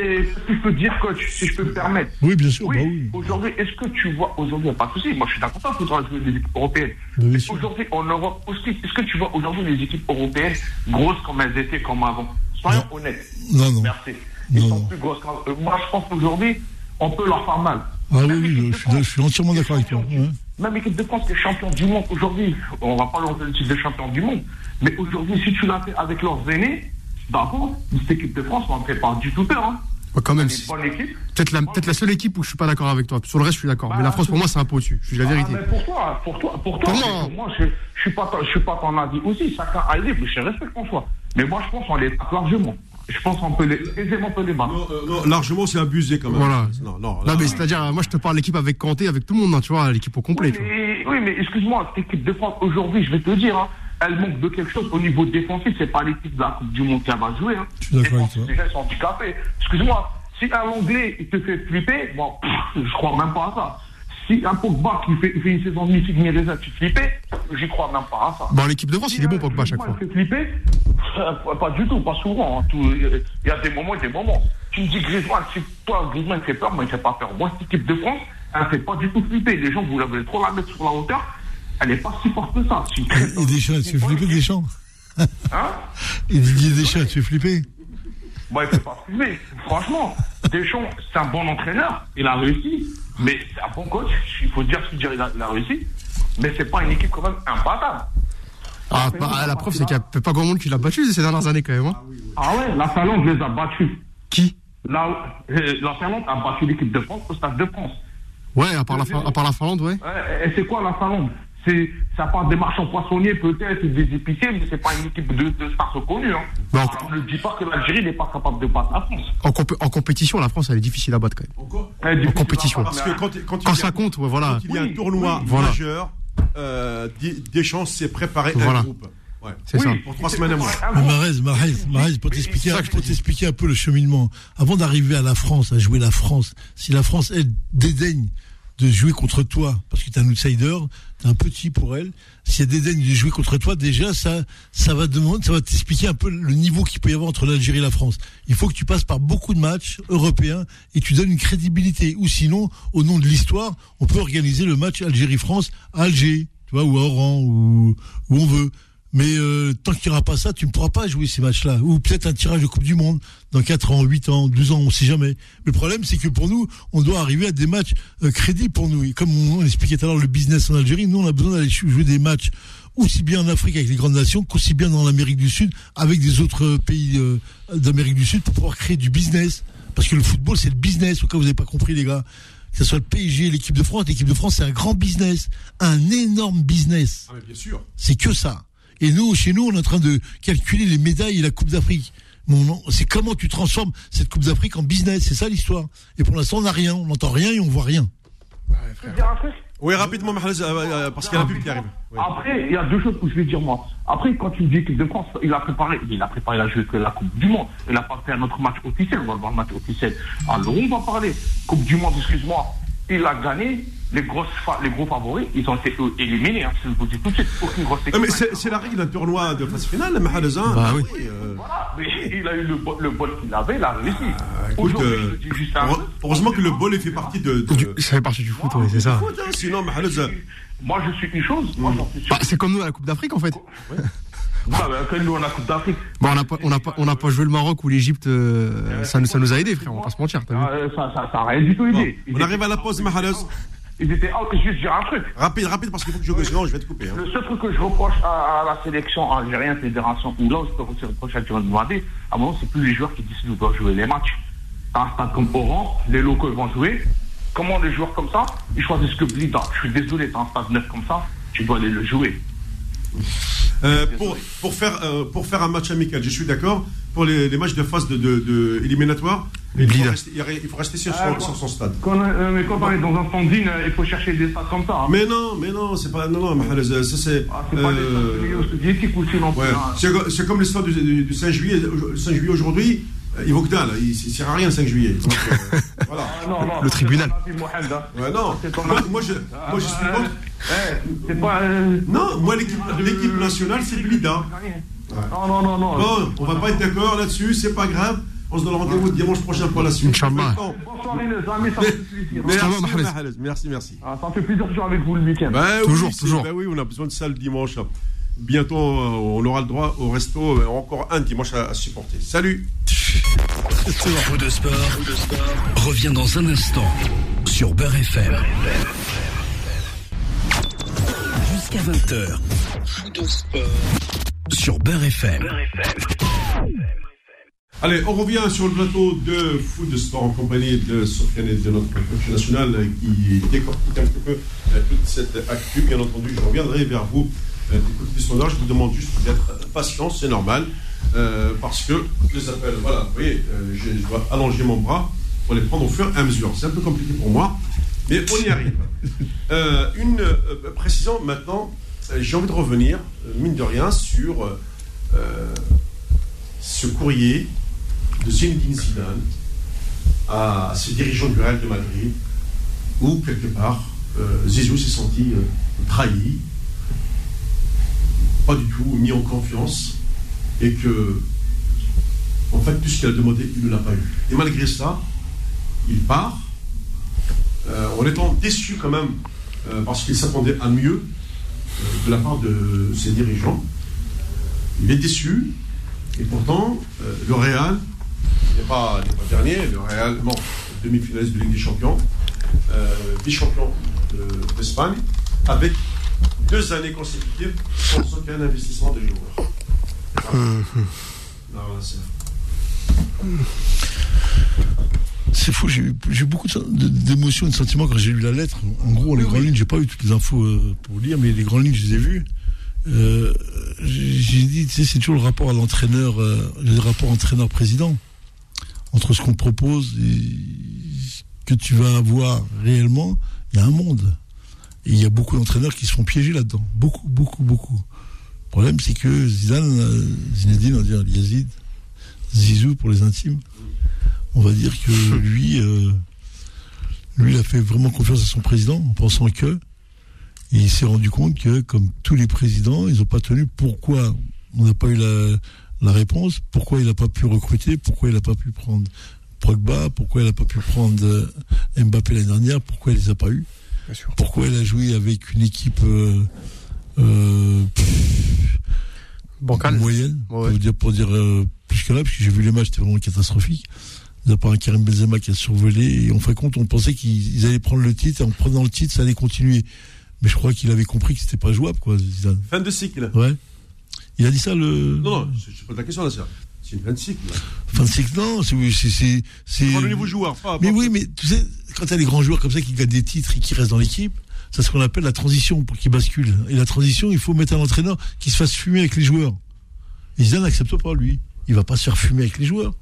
si je peux dire, coach, si je peux me permettre. Oui, bien sûr, Oui, bah oui. aujourd'hui, est-ce que tu vois, aujourd'hui, il n'y a pas de souci, moi je suis d'accord, faudra jouer les équipes européennes. Sûr. aujourd'hui, en Europe aussi, est-ce que tu vois aujourd'hui les équipes européennes grosses comme elles étaient comme avant? Soyons honnêtes. Non, non. Merci. Ils Non, sont non. plus grosses qu'avant. Euh, Moi, je pense qu'aujourd'hui, on peut leur faire mal. Ah oui, oui, je suis, France, je suis entièrement d'accord avec toi. ouais. Même l'équipe de France qui est champion du monde aujourd'hui, on va pas leur donner le titre de champion du monde, mais aujourd'hui, si tu l'as fait avec leurs aînés, d'abord, cette équipe de France, on ne fait pas du tout peur. Hein. Ouais, quand même, C'est une bonne équipe. peut-être la, peut-être la seule équipe où je suis pas d'accord avec toi. Sur le reste, je suis d'accord. Bah, Mais la France, pour moi, c'est un peu au-dessus. Je suis la vérité. Ah, mais pour toi, pour toi, pour toi, Pour moi, je, je suis pas, je suis pas ton avis aussi. Chacun a libre, je respecte ton choix. Mais moi, je pense qu'on les tape largement. Je pense qu'on peut les, aisément peut les battre. Non, euh, non, largement, c'est abusé quand même. Voilà. Non, non, Non, là- mais c'est-à-dire, euh, moi, je te parle l'équipe avec Kanté, avec tout le monde, hein, tu vois, l'équipe au complet. Oui, tu vois. mais, oui, mais excuse-moi, cette équipe de France, aujourd'hui, je vais te dire, hein, elle manque de quelque chose au niveau défensif. C'est pas l'équipe de la Coupe du Monde qui va jouer. Hein. Je suis d'accord avec toi. Déjà, ils sont handicapés. Excuse-moi, si un Anglais il te fait flipper, bon, pff, je crois même pas à ça. Si un Pogba qui fait, fait une saison mythique Mireza, tu flippais, j'y crois même pas à ça. Bon, l'équipe de France, il est bon, Pogba, à chaque fois. Flipper Euh, Pas du tout, pas souvent. hein. Tout- Il y a des moments et des moments. Tu me dis Griezmann, si toi, Griezmann fait peur, moi il fait pas peur. Moi, cette équipe de France, elle fait pas du tout flipper. Les gens, vous voulez trop la mettre sur la hauteur, elle est pas si forte que ça. Et <laughs> Deschamps, tu fais flipper Deschamps Hein <laughs> Et Didier Deschamps, tu fais flipper Moi, il fait pas flipper. Franchement, Deschamps, c'est un bon entraîneur. Il a réussi. Mais un bon coach. Il faut dire ce qu'il dit, il a, il a réussi. Mais c'est pas une équipe quand même imbattable. Ah, bah, la preuve, c'est qu'il n'y a pas grand monde qui l'a battu ces dernières années, quand même. hein. Ah ouais, la Finlande les a battus. Qui? Là, euh, la Finlande a battu l'équipe de France au Stade de France. Ouais, à part, la, à part la Finlande, ouais. Ouais, et c'est quoi la Finlande? C'est ça part des marchands poissonniers peut-être, des épiciers, mais c'est pas une équipe de, de stars reconnues. Hein. Non. On ne dit pas que l'Algérie n'est pas capable de battre la France. En, compé- en compétition, la France, elle est difficile à battre, quand même. Encore difficile compétition. à Parce que quand, ça compte, ouais, voilà. quand il y a un tournoi oui. Voilà. majeur, euh, Deschamps s'est préparé Voilà. un groupe. Ouais. C'est Oui, ça. Pour trois semaines groupe. Marez, Marez, Marez, pour t'expliquer un peu le cheminement. Avant d'arriver à la France, à jouer la France, si la France, elle, dédaigne de jouer contre toi, parce que tu un outsider, tu un petit pour elle. A des dédaignes de jouer contre toi, déjà, ça, ça va demander, ça va t'expliquer un peu le niveau qu'il peut y avoir entre l'Algérie et la France. Il faut que tu passes par beaucoup de matchs européens et tu donnes une crédibilité. Ou sinon, au nom de l'histoire, on peut organiser le match Algérie-France à Alger, tu vois, ou à Oran, ou où on veut. Mais euh, tant qu'il n'y aura pas ça, tu ne pourras pas jouer ces matchs-là. Ou peut-être un tirage de Coupe du Monde dans 4 ans, 8 ans, 12 ans, on ne sait jamais. Mais le problème, c'est que pour nous, on doit arriver à des matchs euh, crédibles pour nous. Et comme on, expliquait tout à l'heure le business en Algérie, nous, on a besoin d'aller jouer des matchs aussi bien en Afrique avec les grandes nations qu'aussi bien dans l'Amérique du Sud avec des autres pays euh, d'Amérique du Sud pour pouvoir créer du business. Parce que le football, c'est le business, au cas où vous n'avez pas compris, les gars. Que ce soit le PSG, l'équipe de France, l'équipe de France, c'est un grand business. Un énorme business. Ah, mais bien sûr. C'est que ça. Et nous, chez nous, on est en train de calculer les médailles et la Coupe d'Afrique. C'est comment tu transformes cette Coupe d'Afrique en business, c'est ça l'histoire. Et pour l'instant, on n'a rien, on n'entend rien et on voit rien. Oui, rapidement, euh, euh, parce qu'il y a la pub qui arrive. Après, il y a deux choses que je vais dire moi. Après, quand tu me dis que de France, il a préparé, il a préparé la, la Coupe du Monde. Il n'a pas fait un autre match officiel. On va voir le match officiel. Alors, on va parler. Coupe du Monde, excuse-moi. Il a gagné les, grosses les gros favoris, ils ont été éliminés. Hein, je vous dis tout de suite, aucune grosse équipe. Mais c'est la règle d'un tournoi de phase finale, Mahalazan. Bah oui. Euh... Voilà, mais il a eu le, le bol qu'il avait, il a réussi. Ah, écoute, euh, heureusement que le bol fait partie de. de... Du, ça fait partie du foot, oui, c'est ça. Foot, hein, sinon, Mahalazan. Moi, je suis une chose. Suis bah, c'est comme nous à la Coupe d'Afrique, en fait. Ouais. Ah, bah, nous, on a Coupe d'Afrique. Bon, on n'a pas, on a pas, on a pas joué le Maroc ou l'Égypte. Euh, ça, ça nous a aidé, frère. On va pas se mentir. Ah, ça, ça, ça a rien du tout aidé. Bon, on arrive à la pause, Mahalaz. Ils étaient. Oh, juste dire un truc. Rapide, rapide, parce qu'il faut que je oui. sinon je vais te couper. Hein. Le seul truc que je reproche à, à la sélection algérienne, fédération, ou là où je peux aussi reprocher à Thierry Mouadé, à un moment, c'est plus les joueurs qui décident de doivent jouer les matchs. T'as un stade comme Oran, les locaux vont jouer. Comment les joueurs comme ça, ils choisissent que Blida Je suis désolé, t'as un stade neuf comme ça, tu dois aller le jouer. Euh, pour, pour, faire, euh, pour faire un match amical, je suis d'accord. Pour les, les, matchs de phase de, de, de éliminatoire, il faut, rester, il faut, rester, sur, euh, son, sur son, stade. Quand, euh, mais quand on est dans un standing, il faut chercher des stades comme ça. Hein. Mais non, mais non, c'est pas. Non, non, ça c'est. Ah, c'est pas des stades soviétiques aussi non plus. Ouais. Hein. C'est comme le stade du, du 5 juillet, 5 juillet aujourd'hui. Il vaut que dalle, il ne sert à rien le 5 juillet. Donc, euh, <laughs> voilà. Ah, non, non, le tribunal. Ouais, non. Moi, moi, je, moi, je suis contre. Eh, pas. Euh... Non, moi, l'équipe nationale, c'est Blida. Ouais. Non, non, non, non. Bon, on va pas être d'accord là-dessus, c'est pas grave. On se donne rendez-vous dimanche prochain pour la suite. Inch'Allah. Bonsoir les amis, ça fait plaisir. Merci, merci, merci. Ah, ça fait plaisir toujours avec vous le week-end. Bah, toujours, oui, toujours. Bah oui, on a besoin de ça le dimanche. Bientôt, on aura le droit au resto, encore un dimanche à, à supporter. Salut Fou de sport, revient dans un instant sur Beurre FM. Jusqu'à 20h. Fou de sport sur Beurre FM. Allez, on revient sur le plateau de Foot de Sport en compagnie de Sofiane et de notre coach national qui décortique un petit peu toute cette actu. Bien entendu, je reviendrai vers vous. Euh, du sondage, je vous demande juste d'être patient, c'est normal. Euh, parce que les appels, voilà, vous voyez, euh, je, je, dois allonger mon bras pour les prendre au fur et à mesure. C'est un peu compliqué pour moi, mais on y arrive. <laughs> Euh, une précision maintenant, j'ai envie de revenir, mine de rien, sur ce courrier de Zinedine Zidane à ses dirigeants du Real de Madrid, où quelque part Zizou s'est senti trahi, pas du tout mis en confiance et que, en fait, tout ce qu'il a demandé, il ne l'a pas eu. Et malgré ça, il part, euh, en étant déçu quand même, euh, parce qu'il s'attendait à mieux euh, de la part de ses dirigeants. Il est déçu, et pourtant, le Real n'est pas, pas, dernier, le Real, non, demi-finaliste de Ligue des Champions, vice-champion d'Espagne, avec deux années consécutives sans aucun investissement de joueurs. <laughs> C'est fou, j'ai eu beaucoup d'émotions et de sentiments quand j'ai lu la lettre. En gros, les oui, grandes oui. lignes, j'ai pas eu toutes les infos euh, pour lire, mais les grandes lignes, je les ai vues. Euh, j'ai dit, tu sais, c'est toujours le rapport à l'entraîneur, euh, le rapport entraîneur-président. Entre ce qu'on propose et ce que tu vas avoir réellement, il y a un monde. Et il y a beaucoup d'entraîneurs qui se font piéger là-dedans. Beaucoup, beaucoup, beaucoup. Le problème, c'est que Zidane, euh, Zinedine, on va dire Yazid, Zizou pour les intimes, on va dire que lui, euh, Lui, il a fait vraiment confiance à son président en pensant que. Et il s'est rendu compte que, comme tous les présidents, ils n'ont pas tenu. Pourquoi on n'a pas eu la, la réponse Pourquoi il n'a pas pu recruter Pourquoi il n'a pas pu prendre Pogba Pourquoi il n'a pas pu prendre euh, Mbappé l'année dernière Pourquoi il les a pas eu Bien sûr. Pourquoi il a joué avec une équipe euh, Bancal. moyenne Ouais. pour dire, pour dire euh, plus que là, parce que j'ai vu les matchs, c'était vraiment catastrophique. A pas un Karim Benzema qui a survolé. Et en fin de compte, on pensait qu'ils ils allaient prendre le titre et en prenant le titre, ça allait continuer. Mais je crois qu'il avait compris que c'était pas jouable, quoi, Zidane. Fin de cycle. Ouais. Il a dit ça le. Non, non, c'est c'est pas ta question là, c'est c'est une fin de cycle. là. Fin de cycle, non, c'est. c'est- niveau joueur. Pas, Mais oui, mais tu sais, quand t'as les grands joueurs comme ça qui gagnent des titres et qui restent dans l'équipe, c'est ce qu'on appelle la transition pour qu'ils basculent. Et la transition, il faut mettre un entraîneur qui se fasse fumer avec les joueurs. Et Zidane n'accepte pas, lui. Il va pas se faire fumer avec les joueurs.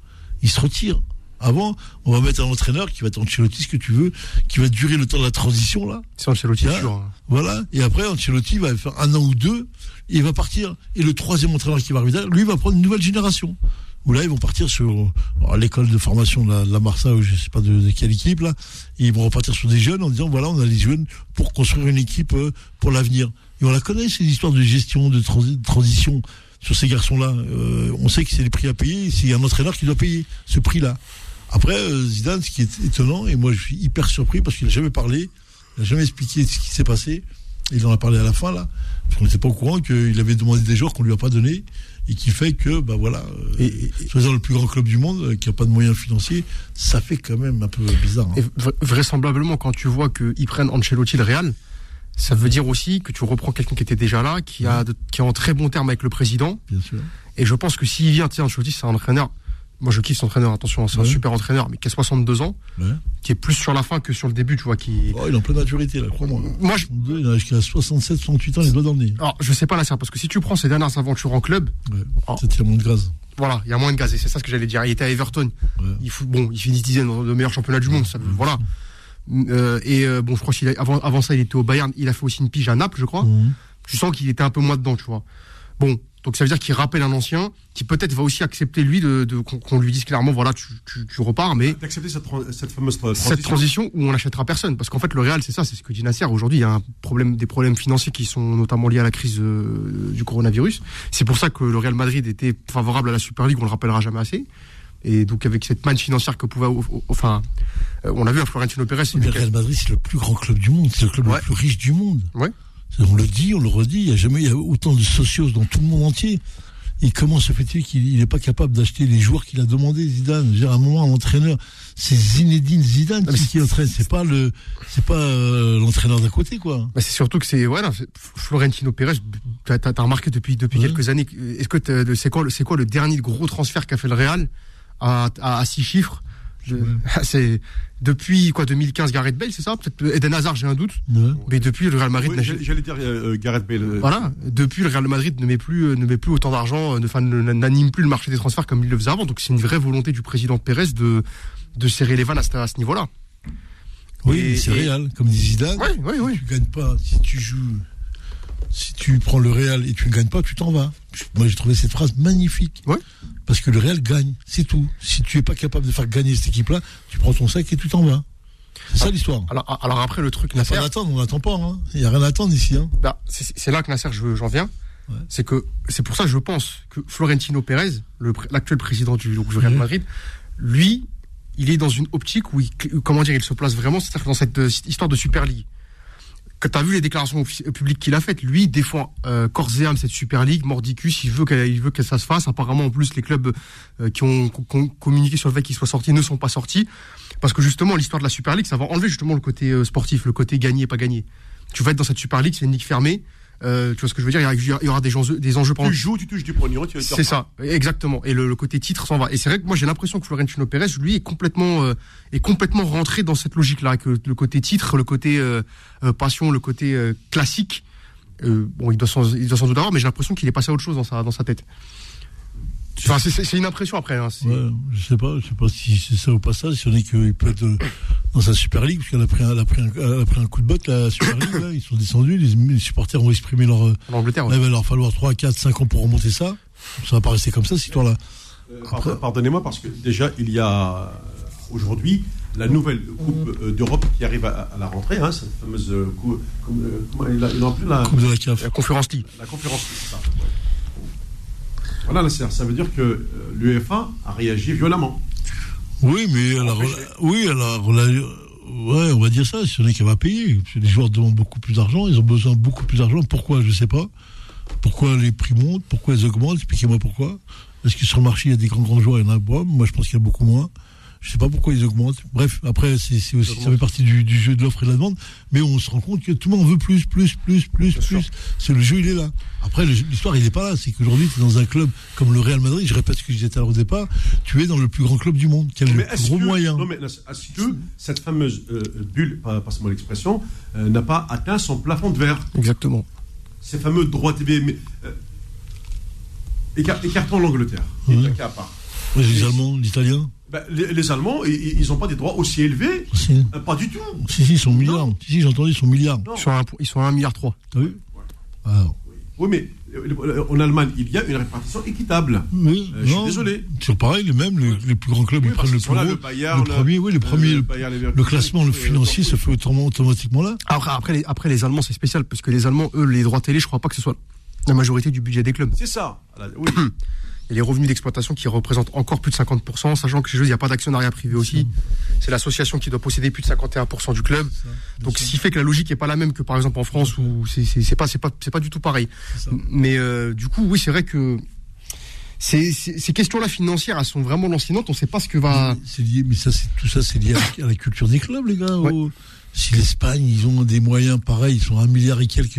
Il se retire. Avant, on va mettre un entraîneur qui va être Ancelotti, ce que tu veux, qui va durer le temps de la transition, là. C'est Ancelotti, Tiens. sûr. hein. Voilà. Et après, Ancelotti va faire un an ou deux, et il va partir. Et le troisième entraîneur qui va arriver, lui, va prendre une nouvelle génération. Où là, ils vont partir sur l'école de formation de la, de la Marsa, ou je sais pas de, de quelle équipe, là. Et ils vont repartir sur des jeunes en disant, voilà, on a les jeunes pour construire une équipe euh, pour l'avenir. Et on la connaît, ces histoires de gestion, de, transi- de transition sur ces garçons-là. Euh, on sait que c'est les prix à payer, c'est un entraîneur qui doit payer ce prix-là. Après, euh, Zidane, ce qui est étonnant, et moi je suis hyper surpris parce qu'il n'a jamais parlé, il n'a jamais expliqué ce qui s'est passé. Il en a parlé à la fin, là, parce qu'on n'était pas au courant qu'il avait demandé des joueurs qu'on lui a pas donné, et qui fait que, bah voilà, euh, Et- et- le plus grand club du monde, euh, qui n'a pas de moyens financiers, ça fait quand même un peu bizarre. hein. Et vra- vraisemblablement, quand tu vois qu'ils prennent Ancelotti le Real, ça veut dire aussi que tu reprends quelqu'un qui était déjà là, qui a qui est en très bon terme avec le président. Bien sûr. Et je pense que s'il vient, tiens, Ancelotti, c'est un entraîneur. Moi, je kiffe son entraîneur, attention, c'est un super entraîneur, mais qui a 62 ans, Ouais. qui est plus sur la fin que sur le début, tu vois, qui. Oh, il est en pleine maturité, là, crois-moi. Moi, je, Il a jusqu'à 67, 68 ans, les doigts dans le nez. alors, je sais pas la parce que si tu prends ses dernières aventures en club, Ouais. Oh. Ça tire moins de gaz. voilà, il y a moins de gaz, et c'est ça ce que j'allais dire. Il était à Everton, il fout, bon, il finit dixième dans le meilleur championnat du monde, ça, voilà. Euh, et euh, bon, je crois a- avant, ça, il était au Bayern, il a fait aussi une pige à Naples, je crois. Mhm. je sens qu'il était un peu moins dedans, tu vois. Bon, donc ça veut dire qu'il rappelle un ancien qui peut-être va aussi accepter lui de, de- qu'on lui dise clairement voilà tu, tu, tu repars, mais D'accepter cette, cette fameuse tra- transition. cette transition où on n'achètera personne parce qu'en fait le Real c'est ça, c'est ce que dit Nasser aujourd'hui il y a un problème des problèmes financiers qui sont notamment liés à la crise euh, du coronavirus. C'est pour ça que le Real Madrid était favorable à la Super League, on le rappellera jamais assez. Et donc avec cette manne financière que pouvait enfin euh, on a vu à Florentino Pérez le Real Madrid, c'est le plus grand club du monde. C'est le club Ouais. le plus riche du monde. Ouais. On le dit, on le redit. Il n'y a jamais il y a autant de socios dans tout le monde entier. Et comment se fait-il qu'il n'est pas capable d'acheter les joueurs qu'il a demandé, Zidane? Dire, à un moment, l'entraîneur, c'est Zinedine Zidane qui, qui entraîne. C'est pas le, c'est pas euh, l'entraîneur d'à côté, quoi. Bah, c'est surtout que c'est voilà, Florentino Pérez. T'as as, remarqué depuis depuis Ouais. quelques années. Est-ce que c'est quoi le- c'est quoi le dernier gros transfert qu'a fait le Real à, à, à six chiffres? Je- De- <laughs> C'est depuis quoi 2015 Gareth Bale, c'est ça? Peut-être Eden Hazard, j'ai un doute. Ouais. Mais depuis le Real Madrid, Oui, j'allais dire euh, euh, Gareth Bale. euh, voilà, depuis le Real Madrid ne met plus euh, ne met plus autant d'argent, euh, n'anime plus le marché des transferts comme il le faisait avant. Donc c'est une vraie volonté du président Pérez de de serrer les vannes à ce, à ce niveau-là. Oui, c'est et- Real, comme dit Zidane. Oui, oui, oui. Tu gagnes pas. Si tu joues, si tu prends le Real et tu ne gagnes pas, tu t'en vas. Moi, j'ai trouvé cette phrase magnifique. Ouais. Parce que le Real gagne, c'est tout. Si tu es pas capable de faire gagner cette équipe-là, tu prends ton sac et tu t'en vas. C'est ça l'histoire. Alors alors après le truc Il n'y a Nasser, pas d'attendre, on n'attend pas. hein. Il n'y a rien à attendre ici. Hein. Bah, c'est là que Nasser, je- j'en viens. Ouais. C'est que c'est pour ça que je pense que Florentino Pérez, l'actuel président du, du Real. Madrid, lui, il est dans une optique où il, comment dire, il se place vraiment, c'est-à-dire dans cette histoire de Super League. Quand tu as vu les déclarations offici- publiques qu'il a faites, lui défend euh, corps et âme cette Super League, mordicus, il veut qu'elle il veut que ça se fasse. Apparemment, en plus, les clubs euh, qui ont co- communiqué sur le fait qu'il soit sorti ne sont pas sortis. Parce que justement, l'histoire de la Super League, ça va enlever justement le côté euh, sportif, le côté gagné, pas gagné. Tu vas être dans cette Super League, c'est une ligue fermée. Euh, tu vois ce que je veux dire? Il y, aura, il y aura des enjeux, des enjeux Tu joues, tu touches du pognon, c'est ça, exactement. Et le, le côté titre s'en va. Et c'est vrai que moi j'ai l'impression que Florentino Pérez, lui, est complètement, euh, est complètement rentré dans cette logique-là, que le côté titre, le côté euh, passion, le côté classique. bon, il doit, sans, il doit sans doute avoir, mais j'ai l'impression qu'il est passé à autre chose dans sa, dans sa tête. Enfin, c'est- une impression après. Hein, Ouais, je sais pas, je sais pas si c'est ça ou pas ça, si on est qu'il peut être euh, dans sa Super League, parce qu'elle a pris un, elle a pris un, elle a pris un coup de botte, la Super League, là, ils sont descendus, les, les supporters ont exprimé leur, euh, En Angleterre, là, il va leur falloir 3, 4, 5 ans pour remonter ça. Ça va pas rester comme ça, cette histoire-là. Euh, pardon- Pardonnez-moi parce que déjà il y a aujourd'hui la nouvelle Coupe d'Europe qui arrive à, à la rentrée, hein, cette fameuse coupe, comme, comment il a, il a appelé la, Coupe de la CAF. La conférence League. la conférence. c'est ça. Voilà, là, c'est- ça veut dire que euh, l'UEFA a réagi violemment. Oui, mais oui, elle a, ouais, on va dire ça, ce n'est qu'elle va payer. Les joueurs demandent beaucoup plus d'argent, ils ont besoin de beaucoup plus d'argent. Pourquoi Je sais pas. Pourquoi les prix montent Pourquoi ils augmentent Expliquez-moi pourquoi. Est-ce que sur le marché, il y a des grands, grands joueurs Il y en a. Moi, je pense qu'il y a beaucoup moins. Je sais pas pourquoi ils augmentent. Bref, après, c'est aussi, ça fait partie du, du jeu de l'offre et de la demande. Mais on se rend compte que tout le monde veut plus, plus, plus, plus, plus. C'est le jeu, il est là. Après, l'histoire, il n'est pas là. C'est qu'aujourd'hui, tu es dans un club comme le Real Madrid. Je répète ce que je disais tout à l'heure au départ. Tu es dans le plus grand club du monde, qui a le plus gros que, moyen. non, mais est-ce que cette fameuse euh, bulle, pas- passez-moi l'expression, euh, n'a pas atteint son plafond de verre? Exactement. Ces fameux droits TV. Mais, euh, écar- écartons l'Angleterre, qui est Ouais. un cas à part. Ouais, les Allemands, l'Italien. Ben, les, les Allemands, ils- n'ont pas des droits aussi élevés Si, Euh, Pas du tout. si, si, ils sont milliards. Si, si, j'ai entendu, ils sont milliards. Ils sont à un- ils sont à 1,3 milliard. T'as vu Ah, Oui, mais euh, en Allemagne, il y a une répartition équitable. oui, Euh, je suis non. désolé. C'est pareil, les mêmes, les, les plus grands clubs, Oui, ils prennent le plus là, gros. le Bayern, le premier, oui, le euh, premier, le le, Bayern le Leverkusen, classement, le financier se fait automatiquement, là. Après, après, les, après, les Allemands, c'est spécial, parce que les Allemands, eux, les droits télé, je crois pas que ce soit la majorité du budget des clubs. C'est ça. Oui. <clears throat> Et les revenus d'exploitation qui représentent encore plus de 50%, sachant que chez eux, il n'y a pas d'actionnariat privé aussi. C'est l'association qui doit posséder plus de 51% du club. Donc, ce qui fait que la logique n'est pas la même que par exemple en France où c'est pas, pas, pas du tout pareil. Mais euh, du coup, oui, c'est vrai que ces, ces, ces questions-là financières, elles sont vraiment lancinantes. On ne sait pas ce que va. C'est lié, mais ça, tout ça, c'est lié à la, à la culture des clubs, les gars. Ouais. au- Si l'Espagne, ils ont des moyens pareils, ils sont un milliard et quelques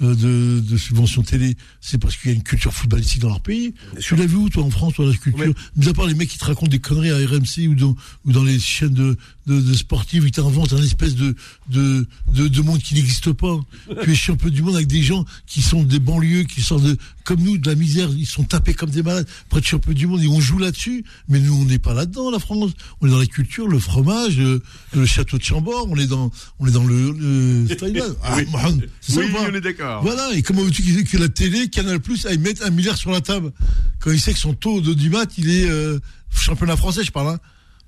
euh, de, de subventions télé, c'est parce qu'il y a une culture footballistique dans leur pays. Tu l'as vu où, toi, en France, toi, la culture. Mis à part les mecs qui te racontent des conneries à RMC ou dans, ou dans les chaînes de, de, de sportives, ils t'inventent un espèce de, de, de, de monde qui n'existe pas. tu es champion du monde avec des gens qui sont des banlieues, qui sortent de, comme nous, de la misère, ils sont tapés comme des malades. Pour être champion du monde, et on joue là-dessus, mais nous, on n'est pas là-dedans, la France. On est dans la culture, le fromage, le, le château de Chambord, on est dans, on est dans le, le. <laughs> Ah, Oui. Ça pas on est d'accord. voilà, et comment veux-tu que la télé, Canal Plus, aille mettre un milliard sur la table? Quand il sait que son taux de du mat, il est euh, championnat français, je parle. Hein.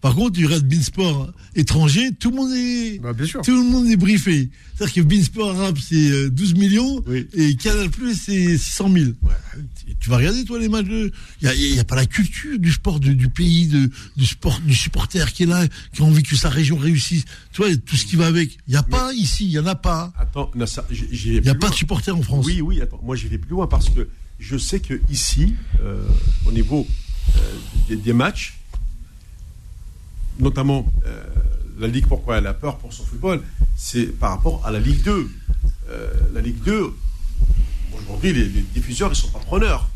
Par contre, il reste Beansport étranger, tout le monde est. Bah, bien sûr. Tout le monde est briefé. C'est-à-dire que Beansport arabe, c'est euh, 12 millions Oui. et Canal Plus, c'est 600 000. Tu- Tu vas regarder, toi, les matchs de. Il n'y a, il y a pas la culture du sport, du, du pays, de, du sport, du supporter qui est là, qui a envie que sa région réussisse. Tu vois, tout ce qui va avec. Il n'y a pas ici, il n'y en a pas. Attends, Il n'y a pas loin. de supporters en France. Oui, oui, attends, moi j'y vais plus loin parce que je sais que ici, euh, au niveau euh, des, des matchs, notamment euh, la Ligue, pourquoi elle a peur pour son football, c'est par rapport à la Ligue 2. Euh, la Ligue 2, aujourd'hui, les, les diffuseurs, ils sont pas preneurs.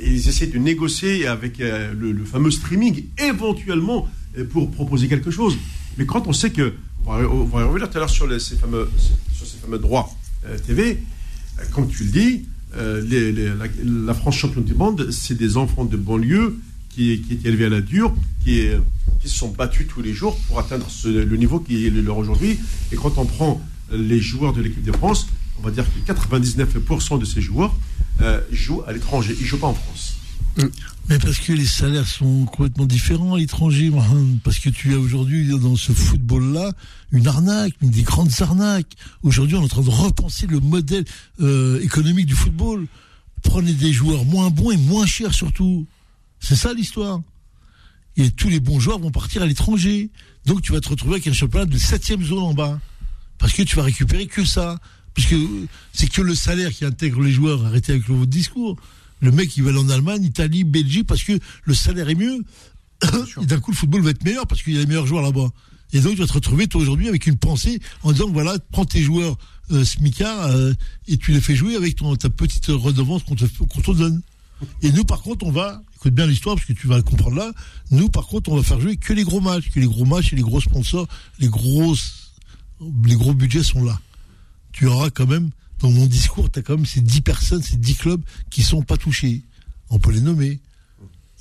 Ils essaient de négocier avec euh, le, fameux streaming, éventuellement, pour proposer quelque chose. Mais quand on sait que, on va, on va revenir tout à l'heure sur, ces fameux, droits TV, comme tu le dis, la, la France championne du monde, c'est des enfants de banlieue qui, qui étaient élevés à la dure, qui, se sont battus tous les jours pour atteindre le niveau qui est le leur aujourd'hui. Et quand on prend les joueurs de l'équipe de France, on va dire que 99% de ces joueurs euh, jouent à l'étranger, ils ne jouent pas en France. Mais parce que les salaires sont complètement différents à l'étranger, parce que tu as aujourd'hui dans ce football-là une arnaque, une des grandes arnaques. Aujourd'hui, on est en train de repenser le modèle euh, économique du football. Prenez des joueurs moins bons et moins chers surtout. C'est ça l'histoire. Et tous les bons joueurs vont partir à l'étranger. Donc tu vas te retrouver avec un championnat de septième zone en bas. Parce que tu vas récupérer que ça. Puisque c'est que le salaire qui intègre les joueurs. Arrêtez avec le, votre discours. Le mec, il va aller en Allemagne, Italie, Belgique, parce que le salaire est mieux. Et d'un coup, le football va être meilleur parce qu'il y a les meilleurs joueurs là-bas. Et donc, tu vas te retrouver, toi, aujourd'hui, avec une pensée en disant, voilà, prends tes joueurs euh, euh, et tu les fais jouer avec ton, ta petite redevance qu'on te, qu'on te donne. Et nous, par contre, on va, écoute bien l'histoire parce que tu vas comprendre là, nous, par contre, on va faire jouer que les gros matchs, que les gros matchs et les gros sponsors, les grosses, les gros budgets sont là. Tu auras quand même, dans mon discours, tu as quand même ces 10 personnes, ces 10 clubs qui sont pas touchés. On peut les nommer.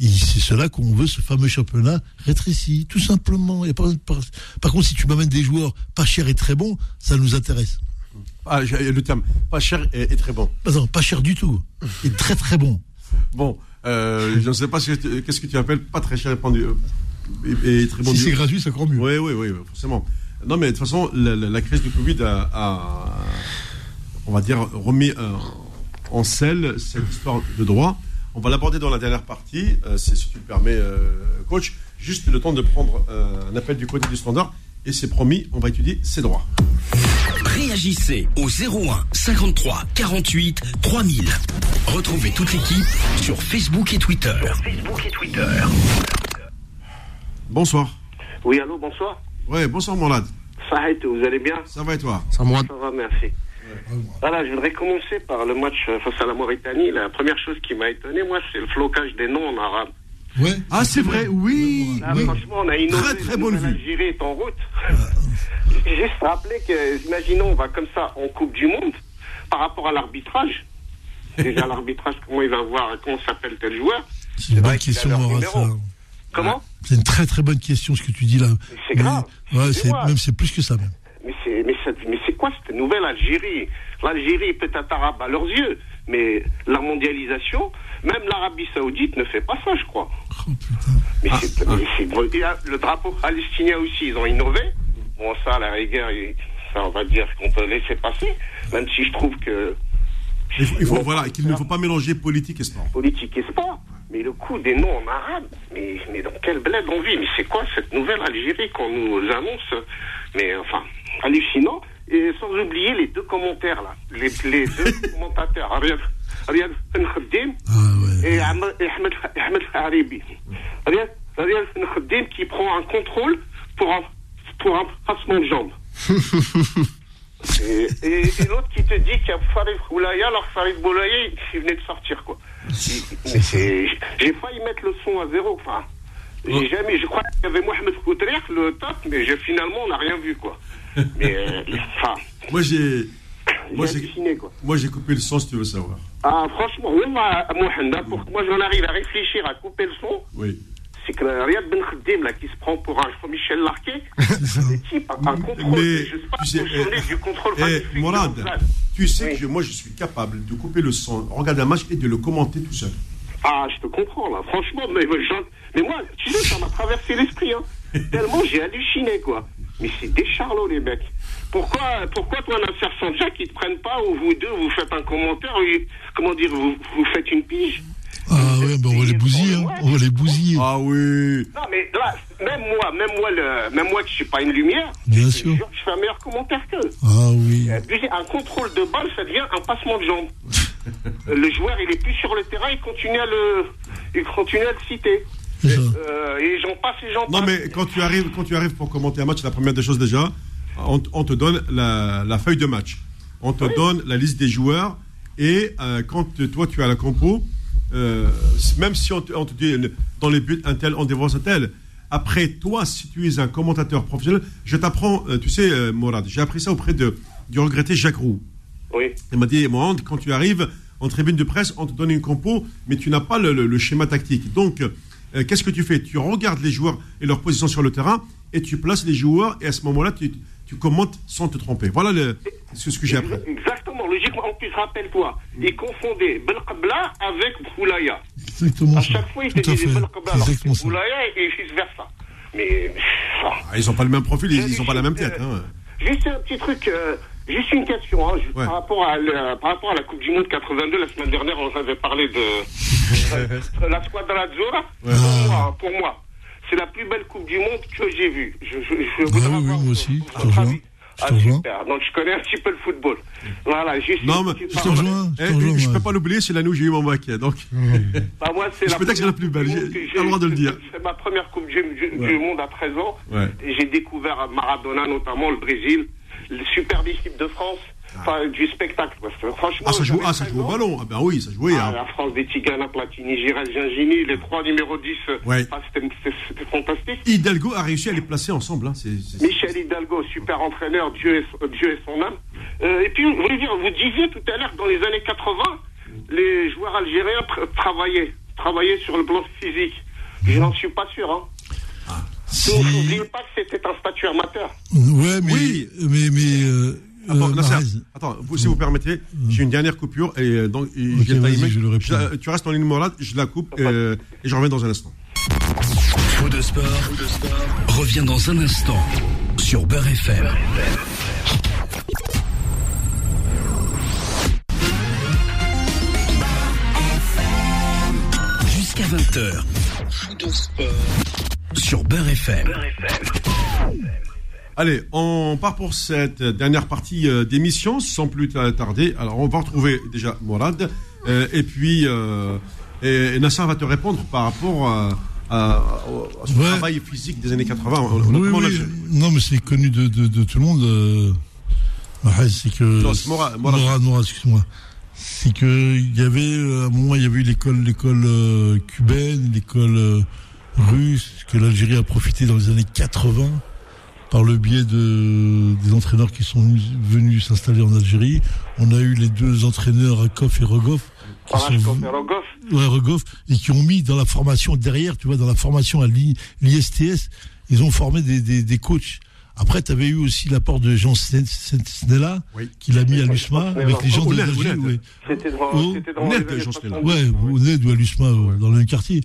Et c'est cela qu'on veut, ce fameux championnat rétréci, tout simplement. Il y a pas, par, par contre, si tu m'amènes des joueurs pas chers et très bons, ça nous intéresse. Ah, le terme pas cher et, et très bon. Non, pas cher du tout. Et très très bon. Bon, euh, je ne sais pas ce que tu- qu'est-ce que tu appelles pas très cher et pendu. euh, et, très bon. Si c'est gratuit, c'est encore mieux. Oui, oui, oui, forcément. Non, mais de toute façon, la, crise du Covid a, on va dire, remis euh, en selle cette histoire de droit. On va l'aborder dans la dernière partie, euh, si tu le permets, coach. Juste le temps de prendre un appel du côté du standard. Et c'est promis, on va étudier ses droits. Réagissez au 01 53 48 3000. Retrouvez toute l'équipe sur Facebook et Twitter. Facebook et Twitter. Bonsoir. Oui, allô, bonsoir. Oui, bonsoir, Mourad. Ça vous allez bien? Ça va et toi? Ça, Ça va, merci. Voilà, je voudrais commencer par le match face à la Mauritanie. La première chose qui m'a étonné, moi, c'est le flocage des noms en arabe. Ouais. Ah, c'est vrai, oui. Franchement, on a innové. Très, très bonne vue. L'Algérie est en route. Juste rappeler que, imaginons, on va comme ça en Coupe du Monde, par rapport à l'arbitrage. Déjà, l'arbitrage, comment il va voir, comment s'appelle tel joueur? C'est une bonne question, Maurassa. Comment? C'est une très très bonne question ce que tu dis là. C'est grave. Ouais, c'est même c'est plus que ça même. Mais c'est mais c'est quoi cette nouvelle Algérie? L'Algérie est peut-être arabe à leurs yeux, mais la mondialisation, même l'Arabie Saoudite ne fait pas ça, je crois. Oh. Mais ah, c'est ah. le drapeau palestinien aussi, ils ont innové. Bon, ça, à la rigueur, ça, on va dire qu'on peut laisser passer, même si je trouve que. Il faut, voilà, qu'il ne faut pas mélanger politique et sport. Politique et sport. Mais le coup des noms en arabe, mais, mais dans quel bled on vit? Mais c'est quoi cette nouvelle Algérie qu'on nous annonce? Mais enfin, hallucinant. Et sans oublier les deux commentaires là, les, les deux <laughs> commentateurs, Ahmed Haribi. Riyad, Riyad Ben Khadim qui prend un contrôle pour un, pour un passement de jambes. <laughs> et, et, et l'autre qui te dit qu'il y a Farid Boulaya, alors Farid Boulaya, il venait de sortir quoi. Mais j'ai failli mettre le son à zéro. Enfin, j'ai jamais. Je crois qu'il y avait Mohamed Koutrir, le top, mais finalement, on n'a rien vu, quoi. <laughs> Mais, euh, enfin. Moi, j'ai. Moi, j'ai moi, j'ai coupé le son, si tu veux savoir. Ah, franchement, oui, moi, Mohamed, pour que moi, j'en arrive à réfléchir à couper le son. Oui c'est que Riyad Ben Khadim, là, qui se prend pour un Michel Larquet, <laughs> c'est type un contrôle. Mais, je sais pas tu sais, eh, du contrôle eh, Morad, tu sais que moi, je suis capable de couper le son, regarder un match et de le commenter tout seul. Ah, je te comprends, là. Franchement, mais, mais moi, tu sais, ça m'a traversé l'esprit, hein. <laughs> Tellement j'ai halluciné, quoi. Mais c'est des charlots, les mecs. Pourquoi, pourquoi toi, Nasser Sanjak, ils te prennent pas, ou vous deux, vous faites un commentaire, ou, comment dire, vous, vous faites une pige ah oui, ben on va les bousiller, hein. on va les bousiller. Ah oui. Non, mais là, même moi, même moi, le, même moi qui suis pas une lumière, Bien sûr. je fais un meilleur commentaire qu'eux. Ah oui. Un contrôle de balle, ça devient un passement de jambes. <laughs> le joueur, il est plus sur le terrain, il continue à le, il continue à le citer. Et, euh, et j'en passe et j'en passe. Non, mais quand tu arrives, quand tu arrives pour commenter un match, la première des choses déjà, on, te donne la, la, feuille de match. On te donne la liste des joueurs. Et euh, quand toi, tu as la compo, euh, même si on te, dit dans les buts, un tel, on dévance un tel. Après, toi, si tu es un commentateur professionnel, je t'apprends, euh, tu sais, Morad, j'ai appris ça auprès de, du regretté Jacques Roux. Oui. Il m'a dit, Morad, quand tu arrives en tribune de presse, on te donne une compo, mais tu n'as pas le, schéma tactique. Donc, qu'est-ce que tu fais? Tu regardes les joueurs et leur position sur le terrain, et tu places les joueurs, et à ce moment-là, tu, tu commentes sans te tromper. Voilà le, ce, que j'ai appris. Exactement, logiquement. En plus, rappelle-toi, il confondait Belkabla avec Boulaya. Exactement. À chaque fois, il te disait Belkabla avec Boulaya et vice-versa. Mais. Ah, ils n'ont pas le même profil, ils n'ont pas la même tête. Hein. Juste un petit truc. Euh, juste une question, hein, par, rapport à la, par rapport à la Coupe du Monde 82, la semaine dernière, on avait parlé de, la Squadra Azzurra. Pour moi, pour moi c'est la plus belle Coupe du Monde que j'ai vue. Je, je, je ah, oui, oui, moi aussi. Je te rejoins. Ah, super. Donc, je connais un petit peu le football. Voilà, juste. Non, mais je te rejoins. Je, eh, peux pas l'oublier, c'est l'année où j'ai eu mon bac. Donc. <laughs> bah, moi, c'est la. Je peux dire que c'est la plus belle. J'ai le droit de le dire. C'est ma première Coupe du, du Monde à 13 ans. Ouais. Et j'ai découvert Maradona, notamment, le Brésil, le superbe équipe de France. Enfin, du spectacle. franchement, ah, ça joue, ah, ça joue au ballon. Ah, ben oui, ça jouait. Ah, hein. La France des Tigana, Platini, Giral, Gingini, les trois numéros 10. Ouais. Ah, c'était fantastique. Hidalgo a réussi à les placer ensemble. Hein. Michel Hidalgo, super entraîneur, Dieu et, Dieu et son âme. Euh, et puis, vous vous disiez tout à l'heure que dans les années 80, les joueurs algériens travaillaient, travaillaient sur le plan physique. Je n'en suis pas sûr. Hein. Ah, N'oubliez pas que c'était un statut amateur. Ouais, mais, oui. mais, mais euh, Attends, euh, attends si vous permettez, j'ai une dernière coupure et euh, donc je, tu restes en ligne morale, je la coupe et, et je reviens dans un instant. Faux de sport, revient dans un instant sur Beurre FM. Jusqu'à 20h. Faux de sport sur Beurre FM. Allez, on part pour cette dernière partie euh, d'émission sans plus tarder. Alors, on va retrouver déjà Morad euh, et puis euh, et, et Nasser va te répondre par rapport à, à- à son Ouais. travail physique des années 80. en- Oui, oui. Non, mais c'est connu de, de, de tout le monde. euh, ouais, c'est que. Non, c'est Morad, Morad. Morad, Morad, excuse-moi. C'est que il y avait à un moment il y avait eu l'école l'école euh, cubaine, l'école euh, russe que l'Algérie a profité dans les années 80 par le biais de des entraîneurs qui sont venus- s'installer en Algérie. On a eu les deux entraîneurs Rakov et Rogov qui je sont Rogoff. ouais, Rogov, et qui ont mis dans la formation derrière, tu vois, dans la formation à l'I- l'ISTS, ils ont formé des, des, des coachs. Après, tu avais eu aussi l'apport de Jean Snella, Oui. qu'il a mis à l'USMA, avec les gens Oh, de l'Algérie. C'était dans, Oh, c'était dans on les est de années Jean Snell. 70. Ouais, au NED ou à l'USMA, euh, dans le même quartier.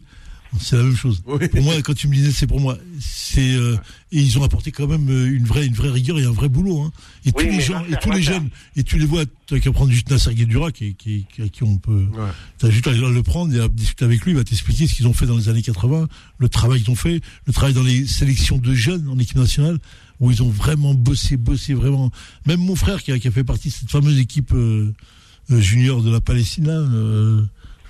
C'est la même chose. Oui. Pour moi, quand tu me disais c'est pour moi, c'est euh, et ils ont apporté quand même euh, une vraie une vraie rigueur et un vrai boulot. Hein. Et tous les gens, et tous les jeunes, et tu les vois, tu qu'à prendre juste Nasser Guedura qui, qui, qui, à qui on peut. Ouais. T'as juste à le prendre et à discuter avec lui, il va t'expliquer ce qu'ils ont fait dans les années 80, le travail qu'ils ont fait, le travail dans les sélections de jeunes en équipe nationale, où ils ont vraiment bossé, bossé vraiment. Même mon frère qui a, qui a fait partie de cette fameuse équipe euh, euh, junior de la Palestine, là, euh,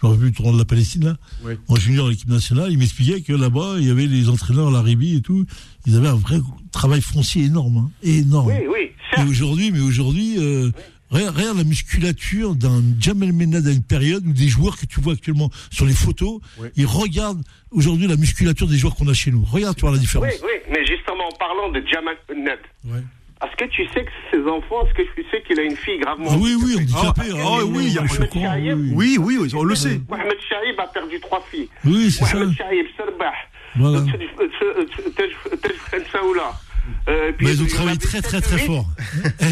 je me rappelle plus du tournoi de la Palestine, là, Oui. en junior l'équipe nationale, il m'expliquait que là-bas, il y avait les entraîneurs, la Libye et tout, ils avaient un vrai travail foncier énorme, hein, énorme. Oui, oui, Mais certes. aujourd'hui, mais aujourd'hui, euh, regarde, regarde la musculature d'un Jamel Menad à une période où des joueurs que tu vois actuellement sur les photos, Oui. ils regardent aujourd'hui la musculature des joueurs qu'on a chez nous. Regarde, tu vois la différence. Oui, oui, mais justement, en parlant de Jamal Ned, Ouais. Est-ce que tu sais que ses enfants, est-ce que tu sais qu'il a une fille gravement Ah oui, oui, handicapé. Ah, ah, ah, oui, il y a Mohamed oui, oui. Oui, oui, oui, on le sait. Mohamed Chaïb a perdu trois filles. Oui, c'est ça. Mohamed Chaïb, Serbah, Voilà. euh. Euh, puis Mais ils ont travaillé très, très, très fort. Eh,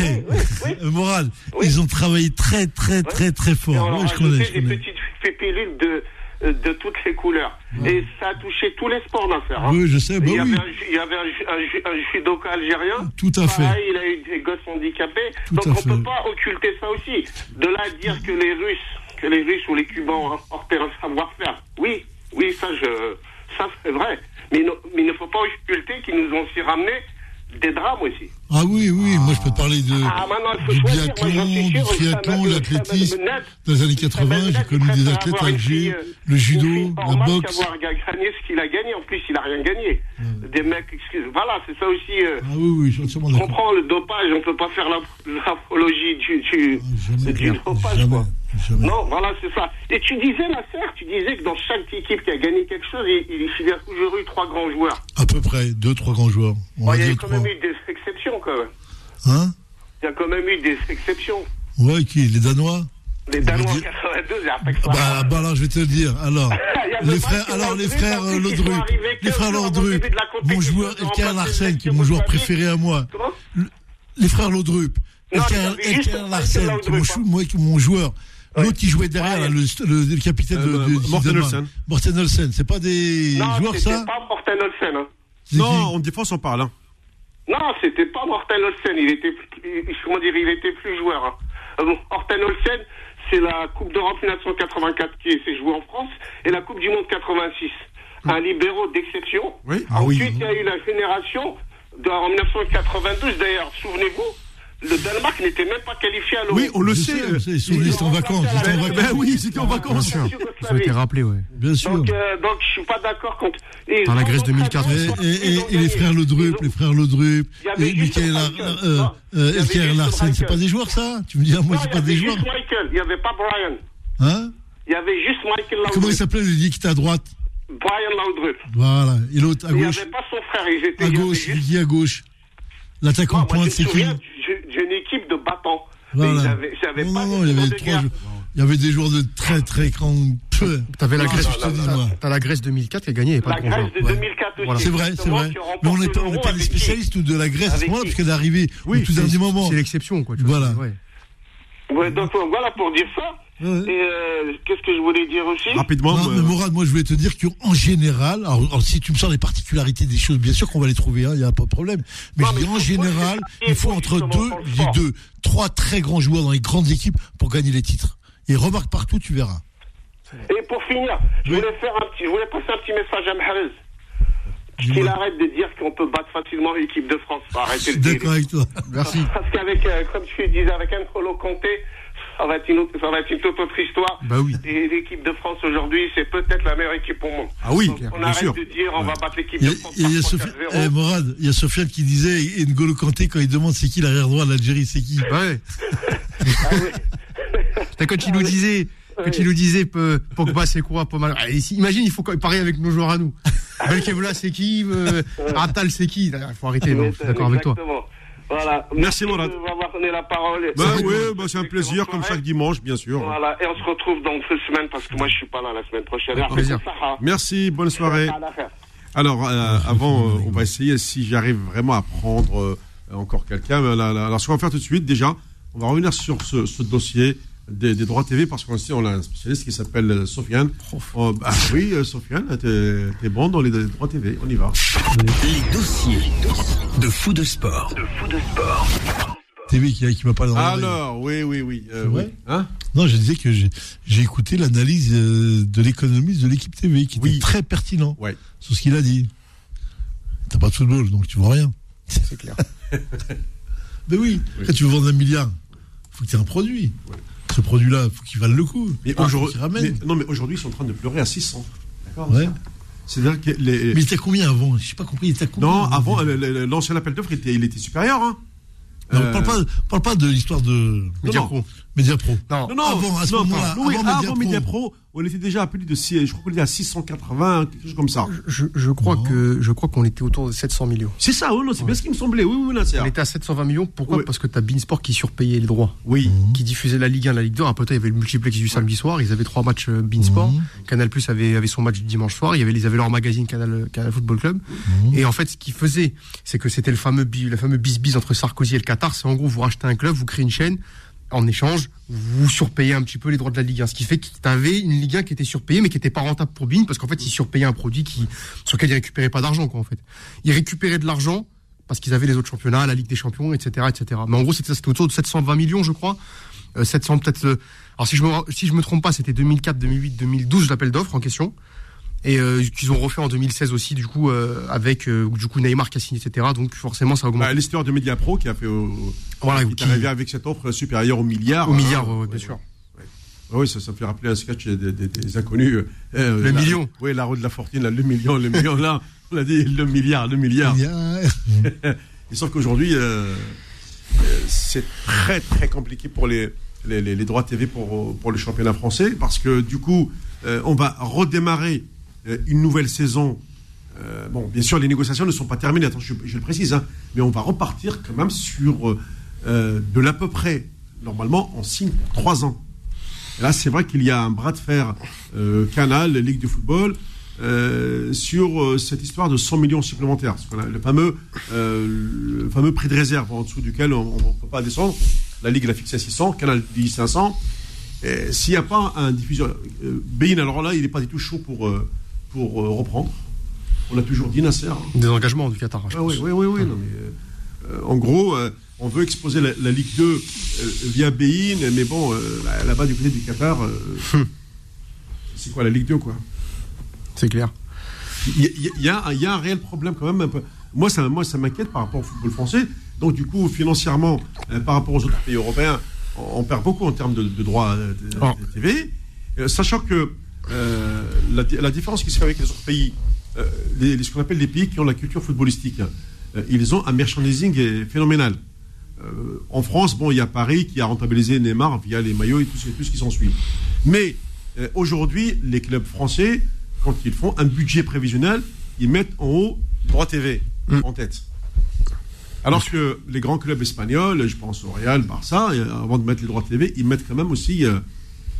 euh, Moral, Oui. ils ont travaillé très, très, très, très fort. a je connais, des connais. petites pépilules de, euh, de toutes les couleurs. Et ça a touché tous les sports d'affaires. Hein. Oui, je sais, bah il y oui. avait, un, il y avait un, ju- un, ju- un judoka algérien. Tout à fait. Pareil, il a eu des gosses handicapés. Tout Donc on fait. peut pas occulter ça aussi. De là à dire que les Russes, que les Russes ou les Cubains ont apporté un savoir-faire. Oui, oui, ça je, ça c'est vrai. Mais, il ne- mais il ne faut pas occulter qu'ils nous ont aussi ramené des drames aussi. Ah oui, oui, moi je peux te parler de, Ah, maintenant, il faut du biathlon, du triathlon, l'athlétisme. Dans les années Usama 80, Ben j'ai connu des athlètes avoir âgés, fille, euh, le judo, la boxe. qu'avoir gagné ce qu'il a gagné. En plus, il a rien gagné. Des mecs, excuse, voilà, c'est ça aussi. euh, Ah oui, oui, je suis comprends le dopage, on peut pas faire la- l'apologie du, du, Jamais, du dopage, jamais, quoi. Non, voilà, c'est ça. Et tu disais, la serre, tu disais que dans chaque équipe qui a gagné quelque chose, il, y a toujours eu trois grands joueurs. À peu près, deux, trois grands joueurs. Bon, va il y a eu quand trois. même eu des exceptions, quand même. Hein? Il y a quand même eu des exceptions. Ouais, qui? Les Danois? Les Danois en dire- 82, il y a pas que ça. bah, bah alors je vais te le dire. Alors, <laughs> les frères, alors les Laudrup, frères arrivés les frères mon joueur remplacé Larsen, qui est mon joueur préféré à moi. Les frères Laudrup, Elker Larsen, qui est mon joueur. L'autre qui jouait derrière, là, le, le- le capitaine de, Euh, de, Morten. Olsen. Morten Olsen, c'est pas des Non, joueurs c'était ça pas Morten Olsen. Hein. Non, en défense, on parle. Hein. Non, c'était pas Morten Olsen. Il était, il- comment dire, il était plus joueur. Hein. Euh, Morten Olsen, c'est la Coupe d'Europe 1984 qui s'est jouée en France et la Coupe du Monde 86. Un libéraux d'exception. Oui. Ah oui. Ensuite, il y a eu la génération de, en 1992. D'ailleurs, souvenez-vous, le Danemark n'était même pas qualifié à l'Euro. Oui, on le sait. euh, ils sont en vacances, ils étaient en Ben, vacances. oui, c'était en vacances. Bien sûr. Ils ont été rappelés, ouais. Bien sûr. Donc, euh, donc, je suis pas d'accord contre. et Dans la Grèce entraînement, 2004. Et, et- et- et les frères ont- les frères Laudrup, Il y avait et Michael euh, euh, Il y avait Larsen, c'est pas des joueurs ça Tu me dis, ah, moi c'est il y pas avait des juste joueurs Michael, il n'y avait pas Brian. Hein Il y avait juste Michael Comment Laudrup. il s'appelait le dit qui était à droite Brian Laudrup. Voilà. Et l'autre à Il n'y gauche avait pas son frère. Ils étaient, À il y avait gauche, il dit à gauche. L'attaquant de pointe, c'est qui j'ai une équipe de battants. Mais Voilà. ils Non, pas il y avait de trois. Il y avait des joueurs de très très grands. Peu. T'avais la Grèce, je te dis, moi. t'as la Grèce 2004 qui a gagné et pas La de grand Grèce de Ouais. 2004 aussi. Voilà. C'est vrai, c'est vrai. Mais on n'est pas, des spécialistes de la Grèce à ce moment-là, parce qu'elle est arrivée Oui, au tout dernier moment. C'est l'exception, quoi. tu vois, Voilà. ouais. Ouais, donc voilà pour dire ça. Et euh, qu'est-ce que je voulais dire aussi Rapidement. Non, euh, mais Mourad, moi je voulais te dire qu'en général, alors, alors, si tu me sors les particularités des choses, bien sûr qu'on va les trouver, il n'y a pas de problème. Mais Non, je mais dis en général, il faut entre deux, dans le je dis sport. deux, trois très grands joueurs dans les grandes équipes pour gagner les titres. Et remarque partout, tu verras. Et pour finir, je voulais faire un petit, je voulais passer un petit message à Mahrez. Qu'il arrête de dire qu'on peut battre facilement l'équipe de France. Suis le d'accord avec toi. Merci. <laughs> Parce qu'avec, euh, comme tu disais, avec N'Golo Conté, ça va être une autre, ça va être une toute autre histoire. Bah oui. Et l'équipe de France aujourd'hui, c'est peut-être la meilleure équipe au monde. Ah oui, Donc, on bien arrête sûr. de dire on va battre l'équipe de France il y a par Sophia- 3-4-0. eh, Morad, il y a Sofiane qui disait, et N'Golo Kanté, quand il demande c'est qui l'arrière droit de l'Algérie, c'est qui? Ouais. <laughs> Ah oui. Quand il nous disait, quand il nous disait, Pogba c'est quoi, pas mal. Ah, Imagine, il faut quand- pareil avec nos joueurs à nous. <laughs> Belkebla c'est qui, euh, Atal c'est qui? Il faut arrêter, non, je suis d'accord avec toi. Exactement. Voilà. Merci, Morad. de m'avoir donné la parole. Bah Excellente oui, bah, c'est un plaisir, comme chaque dimanche, bien sûr. Voilà, et on se retrouve dans deux semaines parce que moi je suis pas là la semaine prochaine. Merci, bonne soirée. Alors, euh, avant, euh, on va essayer si j'arrive vraiment à prendre euh, encore quelqu'un. Alors, ce qu'on va faire tout de suite, déjà, on va revenir sur ce, ce dossier des, des droits TV parce qu'on on a un spécialiste qui s'appelle euh, Sofiane. Oh, bah, oui, euh, Sofiane, t'es t'es bon dans les droits TV. On y va. Les dossiers de fou de sport. De fou de sport. TV qui, qui m'a pas Alors, oui, oui, oui. euh, C'est vrai oui. Hein Non, je disais que j'ai écouté l'analyse de l'économiste de l'équipe TV, qui Oui. était très pertinent Ouais. sur ce qu'il a dit. T'as pas de football, donc tu vois rien. C'est clair. <laughs> Mais oui, quand tu veux vendre un milliard, faut que tu aies un produit. Ce produit-là, faut qu'il vaille le coup. Mais Ah, aujourd'hui, non, mais aujourd'hui, ils sont en train de pleurer à 600. D'accord Ouais. C'est-à-dire que les. Mais il était combien avant? J'ai pas compris, il était combien non, avant, l'ancien appel d'offres, il était, il était supérieur. Hein. Non, Euh, parle, pas, parle pas de l'histoire de Média non. Pro. Média Pro. Non. Non, Avant, à ce non, moment-là. Oui, avant avant, On était déjà à plus de 6, je crois qu'on était à 680, quelque chose comme ça. Je, je crois que je crois qu'on était autour de 700 millions. C'est ça, oui, non, c'est bien ce qui me semblait. Oui, oui, là, c'est On était à 720 millions. Pourquoi Oui. Parce que t'as Beansport qui surpayait les droits, Oui. qui diffusait la Ligue 1, la Ligue 2. Après, il y avait le multiplex du samedi soir. Ils avaient trois matchs euh, Beansport. Mhm. Canal Plus avait, avait son match du dimanche soir. Il y avait, ils avaient leur magazine Canal, Canal Football Club. Mhm. Et en fait, ce qu'ils faisaient, c'est que c'était le fameux, le fameux bis-bis entre Sarkozy et le Qatar. C'est en gros, vous rachetez un club, vous créez une chaîne. En échange, vous surpayez un petit peu les droits de la Ligue 1. Ce qui fait que tu avais une Ligue 1 qui était surpayée, mais qui n'était pas rentable pour Bean, parce qu'en fait, ils surpayaient un produit sur lequel ils récupéraient pas d'argent, quoi, en fait. Ils récupéraient de l'argent parce qu'ils avaient les autres championnats, la Ligue des Champions, etc., etc. Mais en gros, c'était autour de 720 millions, je crois. Euh, 700 peut-être. euh, alors si je me si je me trompe pas, c'était 2004, 2008, 2012 l'appel d'offres en question. Et euh, qu'ils ont refait en 2016 aussi, du coup, euh, avec euh, du coup Neymar qui a signé, etc. Donc forcément, ça augmente. Bah, L'histoire de Media Pro qui a fait. Voilà, qui est qui- arrivé avec cette offre supérieure au milliard. au hein. milliard, ouais, ouais, bien Ouais, sûr. Oui, ça, ça me fait rappeler un sketch des, des- des inconnus. euh, Le la- million. Oui, la roue de la fortune, là, le million, le million, là. On a dit le milliard, le milliard. A- Et sauf qu'aujourd'hui, euh, euh, c'est très très compliqué pour les, les, les- les droits TV pour, pour le championnat français parce que du coup, euh, on va redémarrer euh, une nouvelle saison. Euh, bon, bien sûr, les négociations ne sont pas terminées, attends, je, le précise, hein, mais on va repartir quand même sur euh, euh, de l'à peu près. Normalement, on signe trois ans. Et là, c'est vrai qu'il y a un bras de fer euh, Canal, Ligue de football, euh, sur euh, cette histoire de 100 millions supplémentaires. Le, fameux, euh, le fameux prix de réserve en dessous duquel on ne peut pas descendre. La Ligue l'a fixé à 600, Canal dit 500. Et S'il n'y a pas un diffuseur. Euh, Bein, alors là, il n'est pas du tout chaud pour, euh, pour euh, reprendre. On a toujours dit Nasser. hein. Des engagements du Qatar. je Ah oui, oui, oui, oui. non, mais, euh, en gros, euh, on veut exposer la, la Ligue 2 euh, via Bein, mais bon, là- là-bas du côté du Qatar, euh, c'est quoi la Ligue 2, quoi? C'est clair. Il y, a- il y a- il y a, un- réel problème quand même. Un peu. Moi, ça, moi, ça m'inquiète par rapport au football français. Donc, du coup, financièrement, euh, par rapport aux autres pays européens, on, on perd beaucoup en termes de, de droits de, Oh. de TV. Euh, sachant que euh, la, di- la différence qui se fait avec les autres pays, euh, les, les- ce qu'on appelle les pays qui ont la culture footballistique, euh, ils ont un merchandising phénoménal. En France, bon, il y a Paris qui a rentabilisé Neymar via les maillots et tout, ce- tout ce qui s'ensuit. Mais aujourd'hui, les clubs français, quand ils font un budget prévisionnel, ils mettent en haut droit TV Mm. en tête. Alors que les grands clubs espagnols, je pense au Real, Barça, avant de mettre les droits TV, ils mettent quand même aussi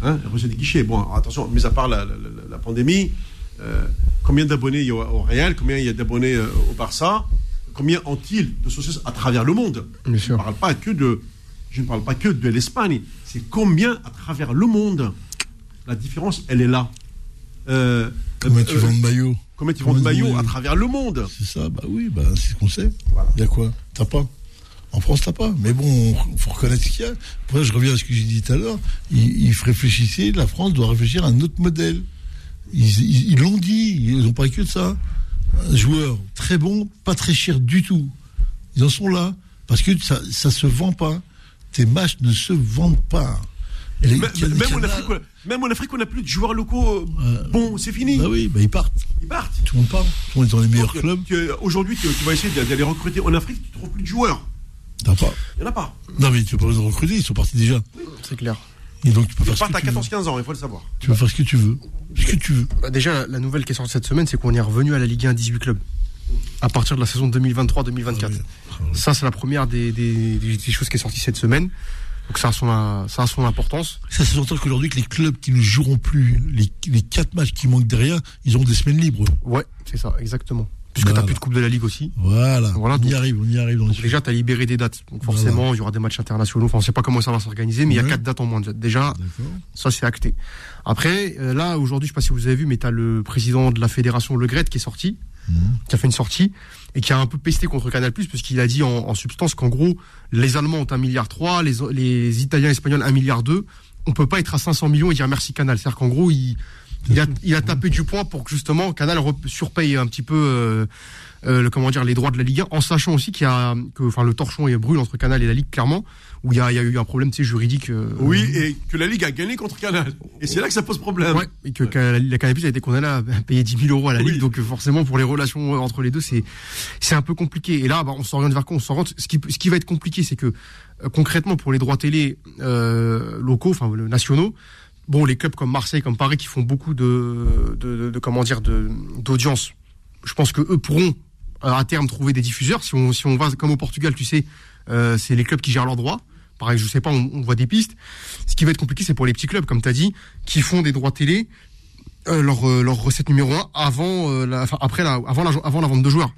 hein, la recette des guichets. Bon, attention, mis à part la, la- pandémie, euh, combien d'abonnés il y a au, Real, combien il y a d'abonnés euh, au Barça, combien ont-ils de sociétés à travers le monde? Bien sûr. ne parle pas que de, je ne parle pas que de l'Espagne, c'est combien à travers le monde? La différence, elle est là. Euh, combien tu euh, vends de maillots Combien tu vends de maillots à travers le monde? C'est ça, bah oui, bah, c'est ce qu'on sait. Il y a quoi? T'as pas? En France, t'as pas. Mais bon, il faut reconnaître ce qu'il y a. Après, je reviens à ce que j'ai dit tout à l'heure. Ils, ils réfléchissaient, la France doit réfléchir à un autre modèle. Ils l'ont dit, ils n'ont pas que de ça. Un joueur très bon, pas très cher du tout. Ils en sont là. Parce que ça ne se vend pas. Tes matchs ne se vendent pas. même, en Afrique, on n'a plus de joueurs locaux euh, bon, c'est fini. Bah oui, bah ils partent. Ils partent. Tout le monde part. Tout le monde est dans les meilleurs clubs. Aujourd'hui, tu, vas essayer d'aller recruter en Afrique, tu ne trouves plus de joueurs. T'as pas. Il n'y en a pas. Non, mais tu peux pas les recruter, ils sont partis déjà. c'est clair. Et donc tu peux faire ce que à 14-15 ans, il faut le savoir. Tu peux faire ce que tu veux. Ce que tu veux. Bah, déjà, la nouvelle qui est sortie cette semaine, c'est qu'on est revenu à la Ligue 1 18 clubs. À partir de la saison 2023-2024. Ah ça, c'est la première des, choses qui est sortie cette semaine. Donc ça a son, ça a son importance. Ça, c'est surtout qu'aujourd'hui, que les clubs qui ne joueront plus les, les quatre matchs qui manquent derrière, ils ont des semaines libres. Ouais, c'est ça, exactement. Puisque tu n'as plus de Coupe de la Ligue aussi. Voilà, voilà on y arrive, on y arrive. déjà, tu as libéré des dates. Donc forcément, il y aura des matchs internationaux. Enfin, on ne sait pas comment ça va s'organiser, mais il y a quatre dates en moins. Déjà, ça, c'est acté. Après, euh, là, aujourd'hui, je ne sais pas si vous avez vu, mais tu as le président de la fédération Le Gret qui est sorti, mhm. qui a fait une sortie, et qui a un peu pesté contre Canal+, puisqu'il a dit en, substance qu'en gros, les Allemands ont un milliard 3, les, les Italiens et Espagnols un milliard 2. On peut pas être à 500 millions et dire merci Canal. C'est-à-dire qu'en gros, il il a, il a tapé du poing pour que justement Canal surpaye un petit peu euh, euh, le, comment dire les droits de la Ligue 1, en sachant aussi qu'il y a que enfin le torchon est brûle entre Canal et la Ligue clairement où il y a, il y a eu un problème juridique. Euh, oui, et que la Ligue a gagné contre Canal. Et c'est là que ça pose problème. Ouais, et que la Canal a été condamné à payer 10 000 euros à la Ligue. Donc forcément, pour les relations entre les deux, c'est c'est un peu compliqué. Et là, bah, on s'oriente vers quoi? On s'oriente. Ce qui, ce qui va être compliqué, c'est que concrètement, pour les droits télé locaux, enfin nationaux, bon, les clubs comme Marseille, comme Paris, qui font beaucoup de, comment dire, d'audience, je pense que eux pourront euh, à terme trouver des diffuseurs. Si on, si on va comme au Portugal, tu sais, euh, c'est les clubs qui gèrent leurs droits. Pareil, je sais pas, on, voit des pistes. Ce qui va être compliqué, c'est pour les petits clubs, comme tu as dit, qui font des droits télé, euh, leur, recette numéro un avant, la, après la, avant, la, vente de joueurs.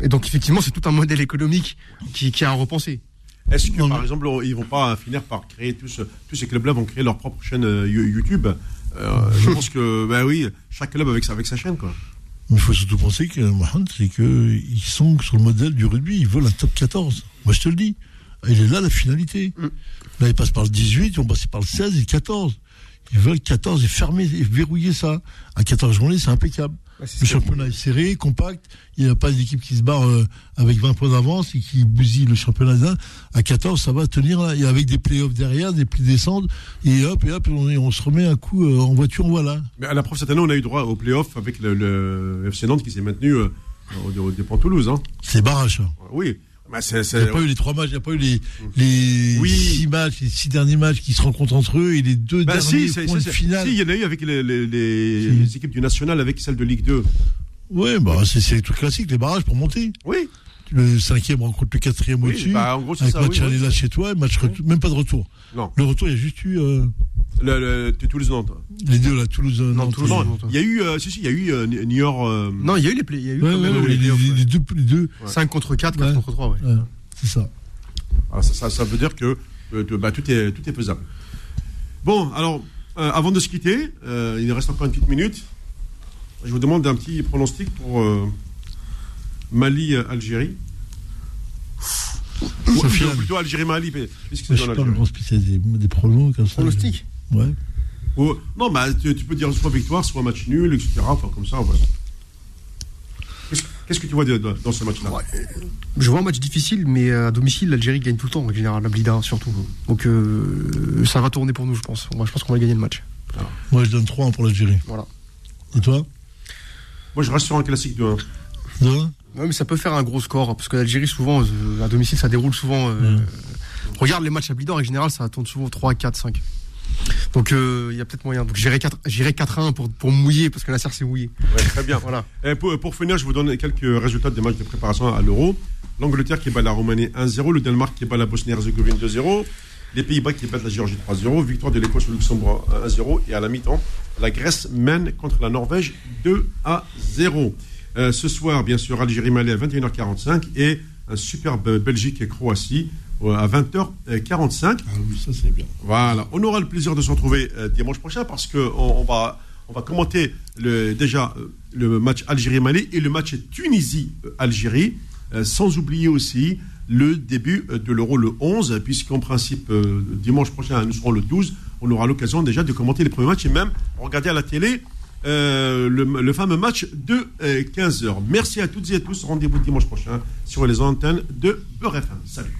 Et donc, effectivement, c'est tout un modèle économique qui a à repenser. Est-ce que, par exemple, ils vont pas finir par créer tous, tous ces clubs-là vont créer leur propre chaîne euh, YouTube euh, Je pense que, ben oui, chaque club avec, avec sa chaîne, quoi. Mais il faut surtout penser que, Mohamed, c'est qu'ils sont sur le modèle du rugby, ils veulent un top 14. Moi, je te le dis. Il est là la finalité. Mm. Là, ils passent par le 18, ils vont passer par le 16 et le 14. Ils veulent 14 et fermer et verrouiller ça. À 14 journées, c'est impeccable le championnat est serré, compact. Il n'y a pas d'équipe qui se barre euh, avec 20 points d'avance et qui bousille le championnat À 14, ça va tenir là. Et avec des playoffs derrière, des plis descendent. Et hop, et hop, on, se remet un coup euh, en voiture, voilà. Mais à la preuve, cette année, on a eu droit aux playoffs avec le, FC Nantes qui s'est maintenu euh, au, dépend Toulouse. Hein. C'est barrage, Oui. Bah, il n'y a pas eu les trois matchs, il n'y a pas eu les, les six matchs, les six derniers matchs qui se rencontrent entre eux et les deux bah, derniers points de finale. Si, il y en a eu avec les, les, les, équipes du National, avec celles de Ligue 2. Oui, bah, c'est le truc classique, les barrages pour monter. Oui. Le cinquième rencontre le quatrième au-dessus. Bah, en gros, avec ça, match aller là chez toi, match même pas de retour. Non. Le retour, il y a juste eu. Euh... Le, le, Toulouse Nantes. Les deux là, Toulouse Nantes. Toulouse, Nantes. Il y a eu, euh, si si, il y a eu euh, New York. Euh... Non, il y a eu les play, il y a eu ouais, ouais, les, les, les, deux, les deux. 5 contre 4, 4 contre 3, ouais. C'est ça. Alors, ça, ça. veut dire que bah, tout, est, tout est faisable. Bon, alors, euh, avant de se quitter, euh, il nous reste encore une petite minute. Je vous demande un petit pronostic pour euh, Mali-Algérie. Ou, plutôt Algérie-Mali, puisque c'est dans l'Algérie. Des, des pronostics comme ça. Pronostic Ouais. non, bah, tu, peux dire soit victoire, soit match nul, etc. Enfin, comme ça, voilà. Qu'est-ce que tu vois dans ce match-là? Je vois un match difficile, mais à domicile, l'Algérie gagne tout le temps, en général, la Blida surtout. Donc euh, ça va tourner pour nous, je pense. Moi, je pense qu'on va gagner le match. Moi, je donne 3-1 pour l'Algérie. Voilà. Et toi? Moi, je reste sur un classique de 1. De 1 Oui, mais ça peut faire un gros score, parce que l'Algérie, souvent, euh, à domicile, ça déroule souvent. Euh, regarde les matchs à Blida, en général, ça tourne souvent 3, 4, 5. Donc euh, il y a peut-être moyen. Donc j'irai 4, 4-1 pour, pour mouiller parce que la serre s'est mouillée. très bien. voilà. Et pour, pour, finir, je vous donne quelques résultats des matchs de préparation à l'Euro. L'Angleterre qui bat la Roumanie 1-0, le Danemark qui bat la Bosnie-Herzégovine 2-0, les Pays-Bas qui battent la Géorgie 3-0, victoire de l'Écosse au Luxembourg 1-0 et à la mi-temps, la Grèce mène contre la Norvège 2-0. Euh, ce soir, bien sûr, Algérie-Malais à 21h45 et un superbe Belgique et Croatie à 20h45. Ah oui, ça c'est bien. Voilà, on aura le plaisir de se retrouver euh, dimanche prochain parce qu'on on va, on va commenter le, déjà euh, le match Algérie-Mali et le match Tunisie-Algérie, euh, sans oublier aussi le début de l'Euro le 11, puisqu'en principe, dimanche prochain, nous serons le 12, on aura l'occasion déjà de commenter les premiers matchs et même regarder à la télé le, le, fameux match de 15h. Merci à toutes et à tous. Rendez-vous dimanche prochain sur les antennes de Beurre. Salut.